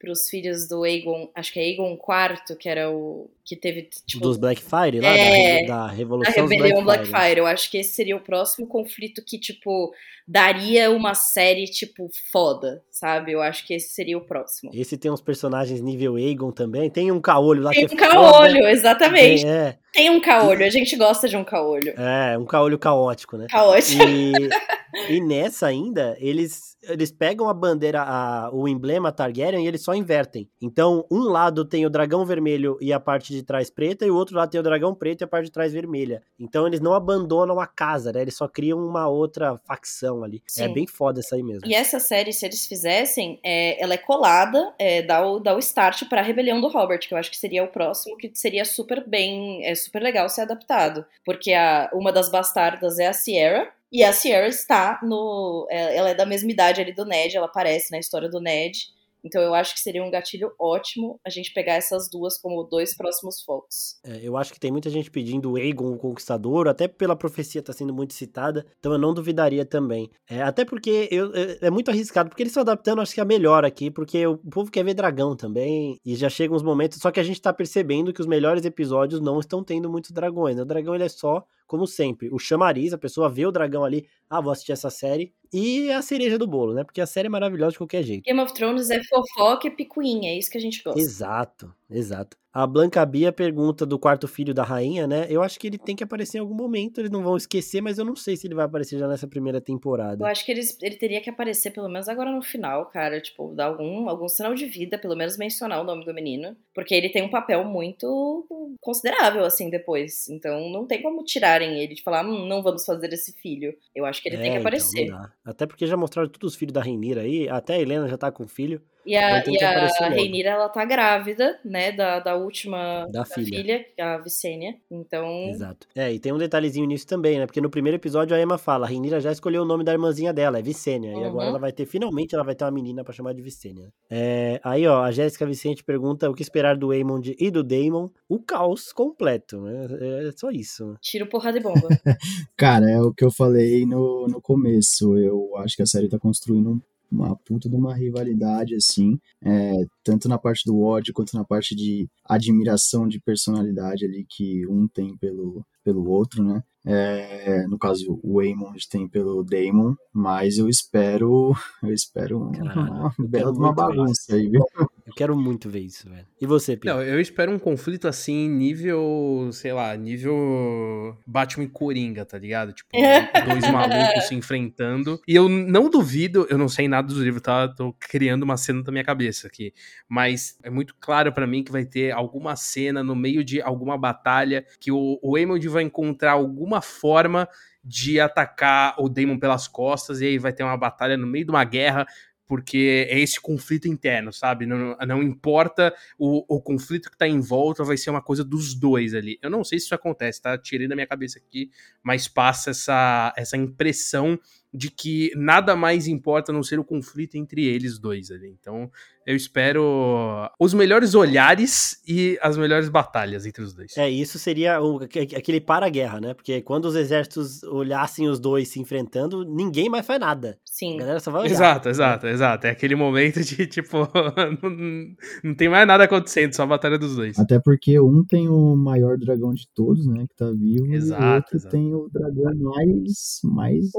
Speaker 3: para os filhos do Aegon, acho que é Aegon IV, que era o que teve tipo,
Speaker 1: dos Blackfire lá é, da, da revolução da rebelião
Speaker 3: Blackfire. Blackfire. Eu acho que esse seria o próximo conflito que tipo daria uma série tipo foda, sabe? Eu acho que esse seria o próximo.
Speaker 1: Esse tem uns personagens nível Aegon também, tem um caolho lá
Speaker 3: tem
Speaker 1: que
Speaker 3: um é caolho, foda. exatamente. Tem, é. Tem um caolho, a gente gosta de um caolho.
Speaker 1: É, um caolho caótico, né?
Speaker 3: Caótico.
Speaker 1: E, e nessa ainda, eles eles pegam a bandeira, a, o emblema Targaryen e eles só invertem. Então, um lado tem o dragão vermelho e a parte de trás preta, e o outro lado tem o dragão preto e a parte de trás vermelha. Então, eles não abandonam a casa, né? Eles só criam uma outra facção ali. É Sim. É bem foda essa aí mesmo.
Speaker 3: E essa série, se eles fizessem, é, ela é colada, é, dá, o, dá o start pra rebelião do Robert, que eu acho que seria o próximo, que seria super bem, é super legal ser adaptado. Porque a, uma das bastardas é a Sierra, e a Sierra está no. É, ela é da mesma idade ali do Ned, ela aparece na história do Ned. Então eu acho que seria um gatilho ótimo a gente pegar essas duas como dois próximos focos.
Speaker 1: É, eu acho que tem muita gente pedindo Aegon o Conquistador, até pela profecia tá sendo muito citada, então eu não duvidaria também. É, até porque eu, é, é, muito arriscado, porque eles estão adaptando, acho que é melhor aqui, porque o povo quer ver dragão também, e já chegam uns momentos, só que a gente tá percebendo que os melhores episódios não estão tendo muitos dragões. Né? O dragão ele é só como sempre, o chamariz, a pessoa vê o dragão ali, ah, vou assistir essa série, e a cereja do bolo, né? Porque a série é maravilhosa de qualquer jeito.
Speaker 3: Game of Thrones é fofoca e picuinha, é isso que a gente gosta.
Speaker 1: Exato, exato. A Blanca Bia pergunta do quarto filho da rainha, né? Eu acho que ele tem que aparecer em algum momento, eles não vão esquecer, mas eu não sei se ele vai aparecer já nessa primeira temporada.
Speaker 3: Eu acho que eles, ele teria que aparecer pelo menos agora no final, cara, tipo, dar algum, algum sinal de vida, pelo menos mencionar o nome do menino, porque ele tem um papel muito considerável, assim, depois. Então não tem como tirarem ele de falar, hum, não vamos fazer esse filho. Eu acho que ele é, tem que então, aparecer. Então,
Speaker 1: Até porque já mostraram todos os filhos da Rainira aí, até a Helena já tá com filho.
Speaker 3: E a, e a Reinira, ela tá grávida, né, da, da última
Speaker 1: da, da filha. filha.
Speaker 3: a Vicênia. Então.
Speaker 1: Exato. É, e tem um detalhezinho nisso também, né? Porque no primeiro episódio a Emma fala: a Reinira já escolheu o nome da irmãzinha dela, é Vicênia. Uhum. E agora uhum. ela vai ter, finalmente, ela vai ter uma menina para chamar de Vicênia. É, aí, ó, a Jéssica Vicente pergunta o que esperar do Aemond e do Daemon. O caos completo, né? É só isso.
Speaker 3: Tiro porrada de bomba.
Speaker 4: Cara, é o que eu falei no, no começo. Eu acho que a série tá construindo um uma puta de uma rivalidade, assim, é, tanto na parte do ódio quanto na parte de admiração de personalidade ali que um tem pelo, pelo outro, né? É, no caso, o Waymond tem pelo Damon, mas eu espero, eu espero uma, uma bela uma bagunça aí, viu?
Speaker 1: Eu quero muito ver isso, velho. E você, Pio?
Speaker 2: Não, eu espero um conflito assim, nível, sei lá, nível Batman e Coringa, tá ligado? Tipo, dois malucos se enfrentando. E eu não duvido, eu não sei nada dos livros, tá? Tô criando uma cena da minha cabeça aqui. Mas é muito claro para mim que vai ter alguma cena no meio de alguma batalha que o, o Emerald vai encontrar alguma forma de atacar o Damon pelas costas e aí vai ter uma batalha no meio de uma guerra porque é esse conflito interno, sabe? Não, não importa o, o conflito que tá em volta, vai ser uma coisa dos dois ali. Eu não sei se isso acontece, tá? Tirei da minha cabeça aqui, mas passa essa, essa impressão de que nada mais importa a não ser o conflito entre eles dois ali. Então, eu espero os melhores olhares e as melhores batalhas entre os dois.
Speaker 1: É, isso seria o, aquele para-guerra, né? Porque quando os exércitos olhassem os dois se enfrentando, ninguém mais faz nada.
Speaker 3: Sim.
Speaker 1: A galera só vai olhar.
Speaker 2: Exato, exato, exato. É aquele momento de, tipo, não, não tem mais nada acontecendo, só a batalha dos dois.
Speaker 4: Até porque um tem o maior dragão de todos, né? Que tá vivo.
Speaker 2: Exato,
Speaker 4: e o outro
Speaker 2: exato.
Speaker 4: tem o dragão mais. mais...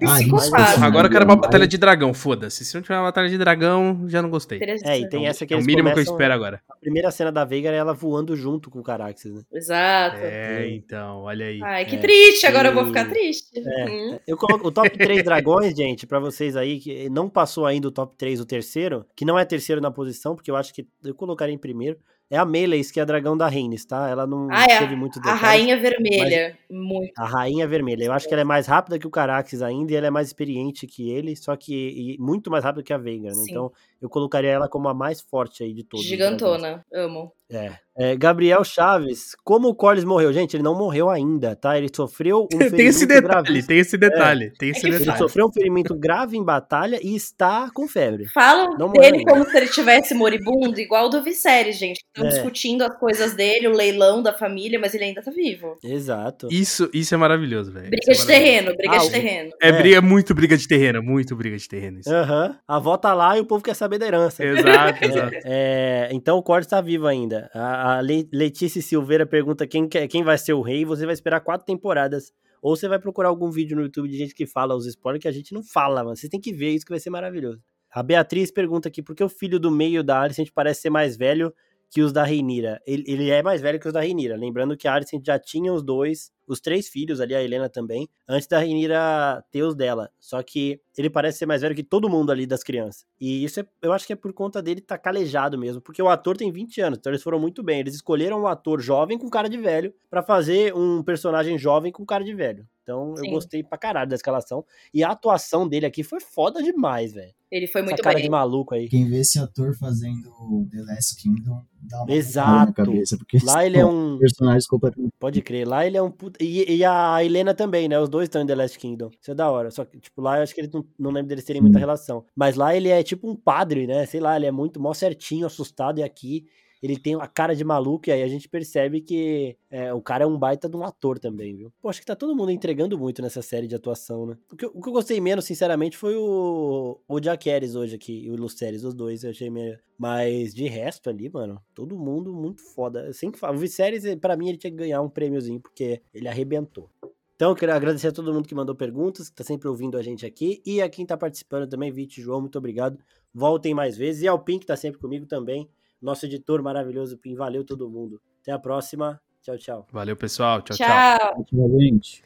Speaker 3: Ah,
Speaker 2: Psicopata. Agora eu quero uma batalha de dragão, foda-se. Se não tiver uma batalha de dragão, já não gostei.
Speaker 1: É, e tem essa que
Speaker 2: É o mínimo que eu espero agora.
Speaker 1: A primeira cena da Veiga é ela voando junto com o Caraxes, né?
Speaker 3: Exato.
Speaker 2: É, então, olha aí.
Speaker 3: Ai, que
Speaker 1: É.
Speaker 3: triste, agora eu vou
Speaker 1: E-
Speaker 3: ficar triste.
Speaker 1: É.
Speaker 3: Hum.
Speaker 1: Eu coloco o top 3 dragões, gente, pra vocês aí, que não passou ainda o top 3, o terceiro, que não é terceiro na posição, porque eu acho que eu colocaria em primeiro. É a Meleis, que é a dragão da Rhaenys, tá? Ela não
Speaker 3: Ah, é
Speaker 1: teve muito
Speaker 3: A
Speaker 1: detalhes.
Speaker 3: rainha vermelha. Muito.
Speaker 1: A rainha vermelha. Eu acho que ela é mais rápida que o Caraxes ainda e ela é mais experiente que ele, só que e muito mais rápida que a Veigar, né? Então eu colocaria ela como a mais forte aí de todos.
Speaker 3: Gigantona. Amo.
Speaker 1: É. É, Gabriel Chaves, como o Corlys morreu? Gente, ele não morreu ainda, tá? Ele sofreu um
Speaker 2: tem esse
Speaker 1: ferimento
Speaker 2: detalhe,
Speaker 1: gravíssimo.
Speaker 2: tem esse detalhe, tem esse
Speaker 3: É que
Speaker 1: Ele
Speaker 2: detalhe.
Speaker 1: sofreu um ferimento grave em batalha e está com febre.
Speaker 3: Falam
Speaker 1: Não
Speaker 3: dele
Speaker 1: ainda.
Speaker 3: como se ele tivesse moribundo, igual do Viserys, gente. Estão
Speaker 1: É.
Speaker 3: discutindo as coisas dele, o leilão da família, mas ele ainda tá vivo.
Speaker 1: Exato.
Speaker 2: Isso, isso é maravilhoso, velho.
Speaker 3: Briga
Speaker 2: Isso é
Speaker 3: de
Speaker 2: maravilhoso.
Speaker 3: terreno, briga
Speaker 1: Ah,
Speaker 3: de terreno.
Speaker 2: É,
Speaker 1: É.
Speaker 2: briga, muito briga de terreno, muito briga de terreno. Isso.
Speaker 1: Aham. A avó tá lá e o povo quer saber da herança.
Speaker 2: Exato, exato.
Speaker 1: É, então o Cortes tá vivo ainda. A, a Le- Letícia Silveira pergunta quem, quer- quem vai ser o rei. Você vai esperar quatro temporadas. Ou você vai procurar algum vídeo no YouTube de gente que fala os spoilers que a gente não fala, mano. Você tem que ver isso que vai ser maravilhoso. A Beatriz pergunta aqui por que o filho do meio da Alicent parece ser mais velho que os da Reinira. Ele, ele é mais velho que os da Reinira. Lembrando que a Alicent já tinha os dois, os três filhos ali, a Helena também, antes da Reinira ter os dela. Só que ele parece ser mais velho que todo mundo ali das crianças. E isso é, eu acho que é por conta dele estar tá calejado mesmo, porque o ator tem 20 anos, então eles foram muito bem. Eles escolheram um ator jovem com cara de velho pra fazer um personagem jovem com cara de velho. Então eu
Speaker 3: Sim.
Speaker 1: gostei pra caralho da escalação. E a atuação dele aqui foi foda demais, velho.
Speaker 3: Ele foi
Speaker 1: Essa
Speaker 3: muito
Speaker 1: cara
Speaker 3: bem.
Speaker 1: de maluco aí.
Speaker 4: Quem vê esse ator fazendo The Last Kingdom dá uma
Speaker 1: Exato.
Speaker 4: na cabeça, porque
Speaker 1: Lá ele é um.
Speaker 4: personagens completamente
Speaker 1: Pode crer. Lá ele é um. E, e a Helena também, né? Os dois estão em The Last Kingdom. Isso é da hora. Só que, tipo, lá eu acho que eles não, não lembro deles terem muita
Speaker 4: Sim.
Speaker 1: relação. Mas lá ele é tipo um padre, né? Sei lá, ele é muito mó certinho, assustado. E aqui ele tem a cara de maluco. E aí a gente percebe que é, o cara é um baita de um ator também, viu? Pô, acho que tá todo mundo entregando muito nessa série de atuação, né? O que, eu- o que eu gostei menos, sinceramente, foi o, o Jack Harris hoje aqui. E o Luceres, os dois. Eu achei meio. Mas de resto ali, mano, todo mundo muito foda. Sempre falo, o Viserys, pra mim, ele tinha que ganhar um prêmiozinho, porque ele arrebentou. Então, quero agradecer a todo mundo que mandou perguntas, que tá sempre ouvindo a gente aqui. E a quem tá participando também, Vite João, muito obrigado. Voltem mais vezes. E ao Pim, que tá sempre comigo também. Nosso editor maravilhoso, Pim. Valeu todo mundo. Até a próxima. Tchau, tchau.
Speaker 2: Valeu, pessoal. tchau. tchau.
Speaker 3: Tchau.
Speaker 4: ativamente.